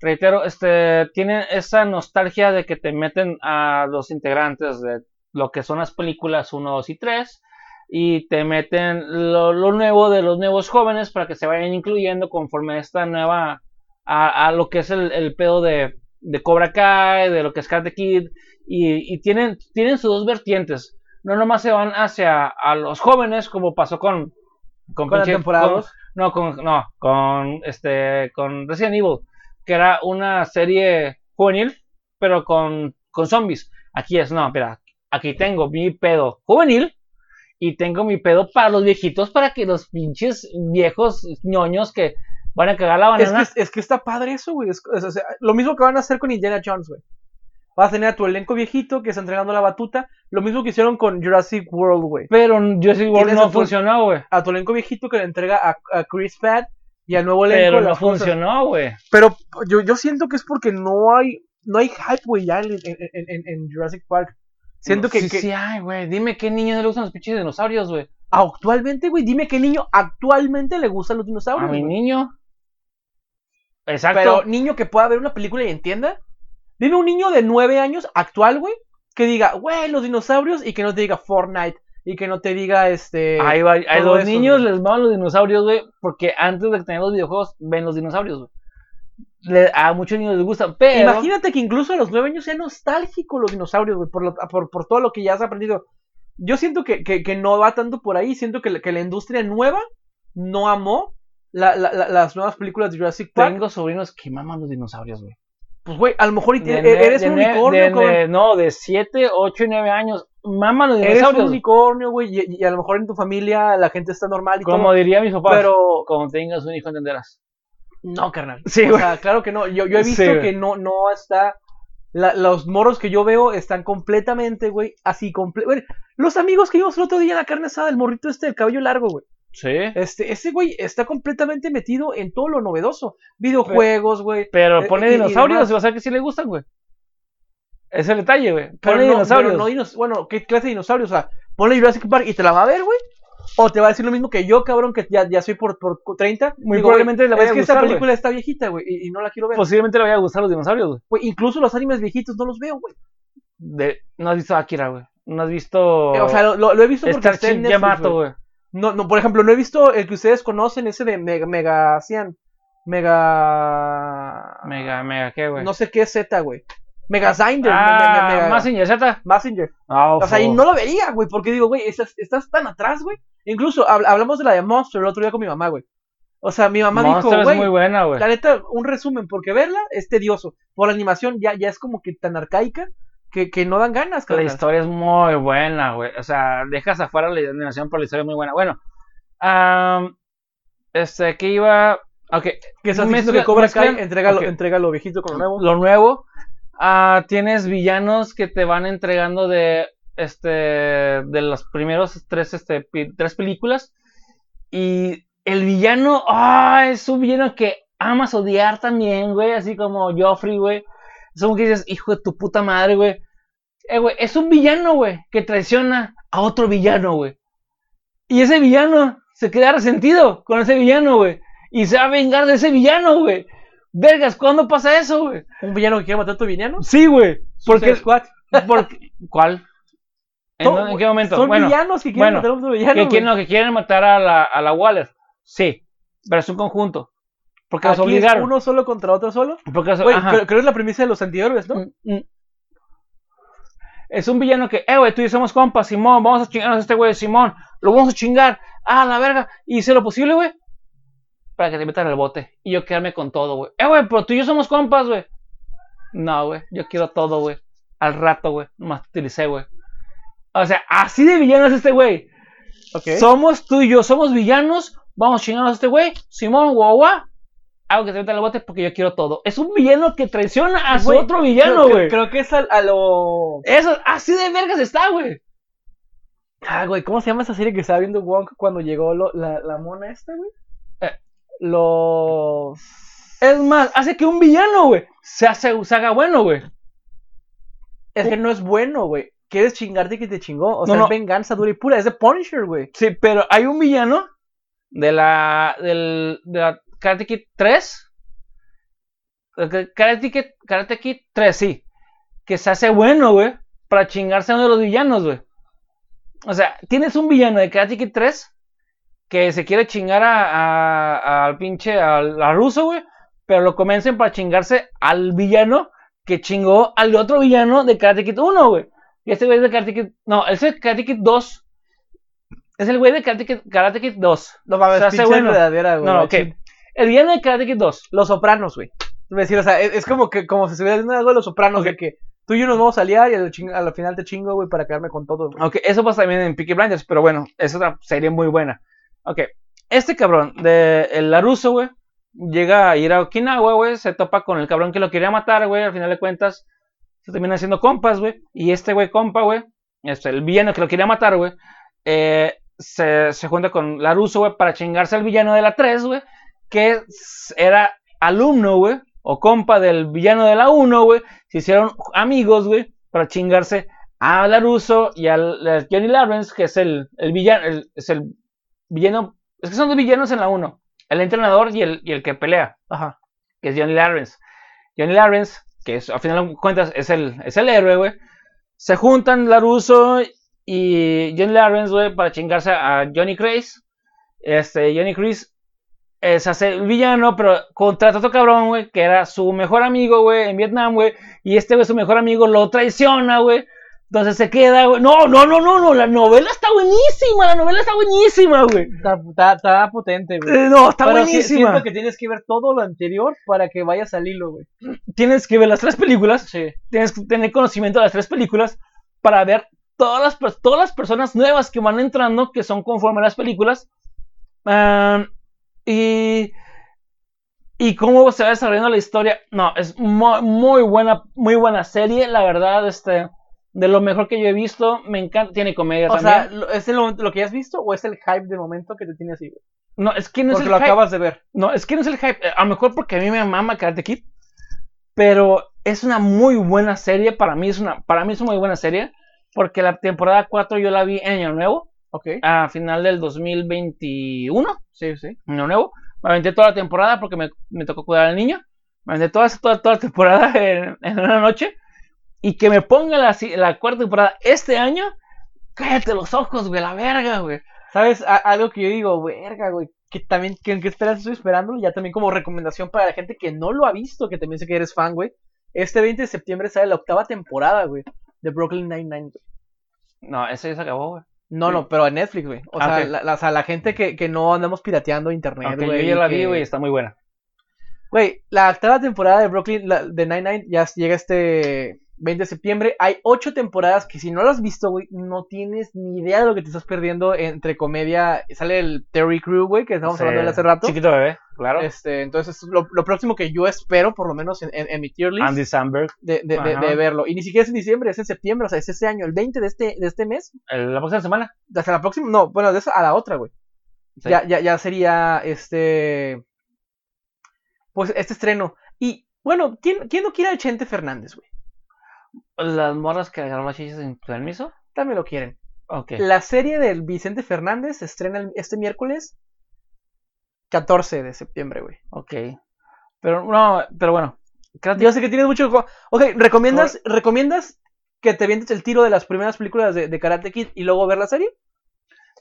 Reitero, este tiene esa nostalgia de que te meten a los integrantes de lo que son las películas 1, 2 y 3 y te meten lo, lo nuevo de los nuevos jóvenes para que se vayan incluyendo conforme a esta nueva a, a lo que es el, el pedo de, de Cobra Kai, de lo que es Karate Kid y, y tienen tienen sus dos vertientes. No nomás se van hacia a los jóvenes como pasó con Con la pinche- temporada con- no, con, no, con este, con Resident Evil, que era una serie juvenil, pero con, con zombies. Aquí es, no, mira, aquí tengo mi pedo juvenil y tengo mi pedo para los viejitos para que los pinches viejos ñoños que van a cagar la Es banana. que, es que está padre eso, güey. Es- es- o sea, lo mismo que van a hacer con Indiana Jones, güey. Vas a tener a tu elenco viejito que está entregando la batuta. Lo mismo que hicieron con Jurassic World, güey. Pero Jurassic World no a tu- funcionó, güey. A tu elenco viejito que le entrega a, a Chris Pratt y al nuevo elenco Pero no funcionó, güey. Pero yo, yo siento que es porque no hay no hay hype, güey, ya en, en- en- Jurassic Park. Siento que, sí, que sí hay, güey. Dime qué niño le gustan los pinches dinosaurios, güey. actualmente, güey, dime qué niño actualmente le gustan los A dinosaurios. mi güey. niño. Exacto. Pero niño que pueda ver una película y entienda. Dime un niño de 9 años actual, güey, que diga, güey, los dinosaurios y que no te diga Fortnite y que no te diga este. Ahí va, a los eso, niños güey. les maman los dinosaurios, güey, porque antes de tener los videojuegos ven los dinosaurios, güey. Le- a muchos niños les gustan, pero Imagínate que incluso a los 9 años sea nostálgico los dinosaurios, güey, por, lo- por, por todo lo que ya has aprendido. Yo siento que, que, que no va tanto por ahí, siento que, que la industria nueva no amó la- la- la- las nuevas películas de Jurassic Park. tengo sobrinos que maman los dinosaurios, güey. Pues, güey, a lo mejor De ne- eres de un unicornio, de No, de 7, 8 y 9 años. Maman los Eres un dinosaurios. unicornio, güey, y, y a lo mejor en tu familia la gente está normal y Como todo. diría mis papás, Pero, como tengas un hijo entenderás. no, carnal. Sí, o sea, claro que no. Yo, yo he visto que no, no está. la- los moros que yo veo están completamente, güey, así comple Los amigos que vimos el otro día en la carne asada, el morrito este del cabello largo, güey. Sí. Este, ese güey está completamente metido en todo lo novedoso. Videojuegos, güey. Pero Eh, pone dinosaurios y vas a ver que sí le gustan, güey. Ese es el detalle, güey. Pone no, dinosaurios. pero no dinos- bueno, ¿qué clase de dinosaurios? O sea, ponle Jurassic Park y te la va a ver, güey. O te va a decir lo mismo que yo, cabrón, que ya, ya soy por, por 30. Muy Digo, probablemente le vaya Es a que gustar, esta película está viejita, güey, y, y no la quiero ver. Posiblemente le vaya a gustar los dinosaurios, güey. Incluso los animes viejitos no los veo, güey. De... No has visto Akira, güey. No has visto. Eh, O sea, lo, lo- lo he visto porque está Starship en Netflix, Yamato, güey. No, no, por ejemplo, no he visto el que ustedes conocen, ese de Mega, Mega Cian. Mega... Mega, mega, ¿qué, güey? No sé qué es Z, güey. Mega Zinder. ah, Mega, Mazinger Z. Messenger. Ah, O sea, y fu- no lo vería, güey, porque digo, güey, estás, estás tan atrás, güey. Incluso hab- hablamos de la de Monster el otro día con mi mamá, güey. O sea, mi mamá Monster dijo, es güey, muy buena, güey. la neta, un resumen, porque verla es tedioso. Por la animación ya, ya es como que tan arcaica que, que no dan ganas, La carnal. historia es muy buena, güey. O sea, dejas afuera la animación, pero la historia es muy buena. Bueno, am, este, que iba. Ok, Que estás mezcla- que Cobra Kai entrega, entrega lo viejito con lo nuevo. lo nuevo. ah, tienes villanos que te van entregando de este de los primeros tres este tres películas y el villano ah es un villano que amas odiar también güey así como Joffrey güey es como que dices hijo de tu puta madre güey eh, güey es un villano güey que traiciona a otro villano güey y ese villano se queda resentido con ese villano güey y se va a vengar de ese villano güey Vergas, ¿cuándo pasa eso, güey? Un villano que quiere matar a tu villano. Sí, güey. Porque, Squad. porque, ¿Cuál? ¿En, No, dónde- en qué momento? Son bueno, villanos que quieren bueno, matar a otro villano. que, quieren, no, que quieren matar a la, a la Waller. Sí, pero es un conjunto. Porque los Aquí es obligaron. uno solo contra otro solo. Porque los- ajá. creo, creo que es la premisa de los antihéroes, ¿no? Mm, mm. Es un villano que, eh, güey, tú y yo somos compas, Simón, vamos a chingarnos a este güey, Simón, lo vamos a chingar, ah, la verga, y hice lo posible, güey, para que te metan en el bote, y yo quedarme con todo, güey. Eh, güey, pero tú y yo somos compas, güey. No, güey, yo quiero todo, güey. Al rato, güey, nomás te utilicé, güey. O sea, así de villano es este güey. Ok. Somos tú y yo, somos villanos, vamos a chingarnos a este güey, Simón, guau, guau. Hago que te metan en el bote porque yo quiero todo. Es un villano que traiciona a su otro villano, creo- güey. Creo, que es al- a, lo. Eso, así de vergas está, güey. Ah, güey, ¿cómo se llama esa serie que estaba viendo Wonk cuando llegó lo- la, la mona esta, güey? Eh. Los. Es más, hace que un villano, güey, se, hace, se haga bueno, güey. Es que no es bueno, güey. Quieres chingarte que te chingó. O No, sea, no. es venganza dura y pura. Es de Punisher, güey. Sí, pero hay un villano de la, del, de la Karate Kid 3. de Karate Kid, Karate Kid 3, sí. Que se hace bueno, güey, para chingarse a uno de los villanos, güey. O sea, tienes un villano de Karate Kid 3 que se quiere chingar a, a- al pinche, al, al ruso, güey. Pero lo convencen para chingarse al villano que chingó al otro villano de Karate Kid 1, güey. Y este güey es de Karate Kid. No, ese es de Karate Kid 2. Es el güey de Karate Kid, Karate Kid 2. No mames, Se hace pinche bueno. güey. No, ok. El villano de Karate Kid 2. Los sopranos, güey. Es decir, o sea, es, es como que como si se estuviera haciendo algo de los sopranos, de que Tú y yo nos vamos a aliar y al, ching- final te chingo, güey, para quedarme con todo. güey. Ok, eso pasa también en Peaky Blinders, pero bueno, es otra serie muy buena. Ok, este cabrón de el Laruso, güey, llega a ir a Okinawa, güey, se topa con el cabrón que lo quería matar, güey, al final de cuentas se terminan haciendo compas, güey, y este güey compa, güey, este, el villano que lo quería matar, güey, eh, se, se junta con Laruso, güey, para chingarse al villano de la 3, güey, que era alumno, güey, o compa del villano de la 1, güey, se hicieron amigos, güey, para chingarse a Laruso y al Johnny Lawrence, que es el, el villano, es el villano, es que son dos villanos en la 1, el entrenador y el, y el que pelea, Ajá. que es Johnny Lawrence. Johnny Lawrence, que es, al final de cuentas es el, es el héroe, güey, se juntan Laruso y Johnny Lawrence, güey, para chingarse a Johnny Craze. Este, Johnny Craze eh, se hace el villano, pero contrata a otro cabrón, güey, que era su mejor amigo, güey, en Vietnam, güey. Y este, güey, su mejor amigo, lo traiciona, güey. Entonces se queda, güey. No, no, no, no, no, la novela está buenísima, la novela está buenísima, güey. Está, está- está potente, güey. Eh, no, está Pero sí- buenísima. siento que tienes que ver todo lo anterior para que vayas al hilo, güey. Tienes que ver las tres películas. Sí. tienes que tener conocimiento de las tres películas para ver todas las, todas las personas nuevas que van entrando, que son conforme a las películas. Am, y, y cómo se va desarrollando la historia. No, es muy, muy buena, muy buena serie, la verdad, este, de lo mejor que yo he visto. Me encanta, tiene comedia O sea, también. lo- ¿es el, lo que ya has visto o es el hype de momento que te tiene así, güey? no, es que no es Porque el lo hype. acabas de ver. No, es que no es el hype. A lo mejor porque a mí me mama Karate Kid. Pero es una muy buena serie. Para mí es una, para mí es una muy buena serie. Porque la temporada 4 yo la vi en Año Nuevo. Ok. A final del 2021. Sí, sí. Año Nuevo. Me aventé toda la temporada porque me, me tocó cuidar al niño. Me aventé toda, toda, toda la temporada en, en una noche. Y que me ponga la, si- la cuarta temporada este año. Cállate los ojos, güey, la verga, güey. ¿Sabes? A- algo que yo digo, verga, güey. Que también, que, que esperas, estoy esperando. Ya también como recomendación para la gente que no lo ha visto, que también sé que eres fan, güey. Este 20 de septiembre sale la octava temporada, güey. De Brooklyn Nine-Nine, güey. No, eso ya se acabó, güey. No, no, pero en Netflix, güey. O, Ah, sea, ok. la, la- o sea, la gente que, que no andamos pirateando internet, güey. yo ya la que- vi, güey, está muy buena. Güey, la octava temporada de Brooklyn, la- de Nine-Nine, ya llega este 20 de septiembre. Hay ocho temporadas que si no las has visto, güey, no tienes ni idea de lo que te estás perdiendo entre comedia. Sale el Terry Crew, güey, que estábamos Sí. hablando de él hace rato. Chiquito bebé, claro. Este, entonces, es lo, lo próximo que yo espero, por lo menos en, en- en mi tier list, Andy Samberg. de, de- de- verlo. Y ni siquiera es en diciembre, es en septiembre, o sea, es ese año, el 20 de este, de este mes. La próxima semana. Hasta la próxima, no, bueno, de esa a la otra, güey. Sí. Ya, ya, ya sería este. Pues este estreno. Y bueno, ¿quién, quién no quiere al Chente Fernández, güey? Las morras que agarraron las chichas sin permiso. También lo quieren. Ok. La serie del Vicente Fernández se estrena este miércoles 14 de septiembre, güey. Ok. Pero no, pero bueno. Yo sé que tienes mucho. Ok, ¿recomiendas, ¿recomiendas que te vientes el tiro de las primeras películas de, de Karate Kid y luego ver la serie?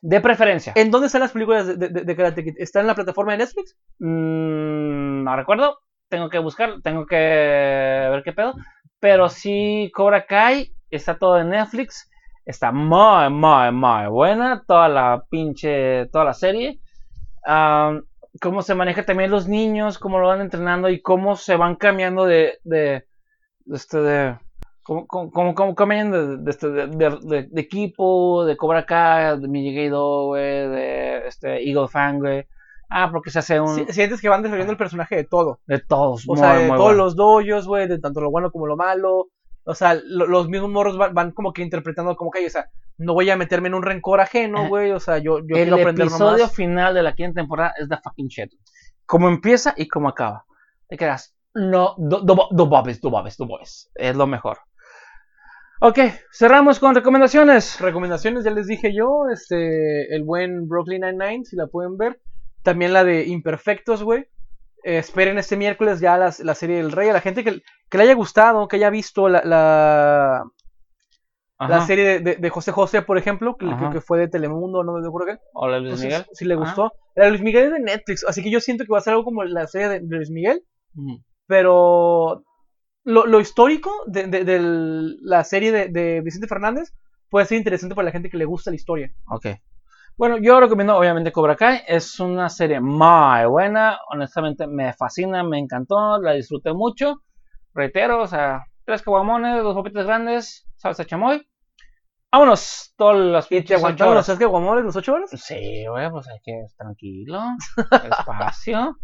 De preferencia. ¿En dónde están las películas de, de- de Karate Kid? ¿Está en la plataforma de Netflix? Mm, no recuerdo. Tengo que buscar, tengo que ver qué pedo. Pero sí, Cobra Kai está todo en Netflix. Está muy, muy, muy buena. Toda la pinche, toda la serie. Cómo se maneja también los niños, cómo lo van entrenando y cómo se van cambiando de, de, de este, de, cómo, cómo, cambian de, de, este, de, de- equipo, de Cobra Kai, de Miyagi-Do, güey, de este, Eagle Fang, güey. Ah, porque se hace un... Si- Sientes que van desarrollando el personaje de todo. De todos, O muy, sea, de muy todos bueno. los doyos, güey, de tanto lo bueno como lo malo. O sea, lo- los mismos morros van, van como que interpretando como que, o sea, no voy a meterme en un rencor ajeno, güey. O sea, yo, yo El quiero aprender episodio nomás. final de la quinta temporada es the fucking shit. Como empieza y como acaba. Te quedas, no, do, do, do bobes, do bobes. Es lo mejor. Ok, cerramos con recomendaciones. Recomendaciones, ya les dije yo, este, el buen Brooklyn Nine-Nine, si la pueden ver. También la de Imperfectos, güey. Eh, esperen este miércoles ya las- la, serie del Rey. A la gente que, que le haya gustado, que haya visto la, la, la serie de, de- de José José, por ejemplo, que, fue de Telemundo, no me acuerdo qué. Hola Luis Entonces, Miguel. si le Ajá. gustó. La de Luis Miguel es de Netflix, así que yo siento que va a ser algo como la serie de, de Luis Miguel, pero lo, lo histórico de, de- de la serie de, de Vicente Fernández puede ser interesante para la gente que le gusta la historia. Ok. Bueno, yo recomiendo obviamente Cobra Kai. Es una serie muy buena. Honestamente me fascina, me encantó, la disfruté mucho. Reitero, o sea, tres caguamones, dos papitas grandes, salsa chamoy. Vámonos, todas las ¿Y te pinches aguantaron los tres guamoles los ocho horas? Sí, güey, pues hay que tranquilo, despacio.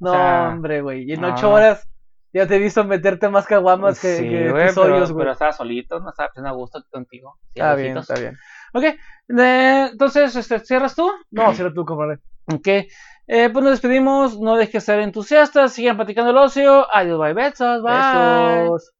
No, sea, hombre, güey. Y en no, ocho horas ya te he visto meterte más caguamas que, Sí, que pero, hoyos, güey. pero estaba solito, no estaba pensando a gusto contigo. Sí, Está bien, está bien. Ok, eh, entonces, este, ¿cierras tú? No, cierra tú, compadre. Ok, eh, pues nos despedimos, no dejes de ser entusiastas, sigan platicando el ocio, adiós, bye, besos, bye. Besos.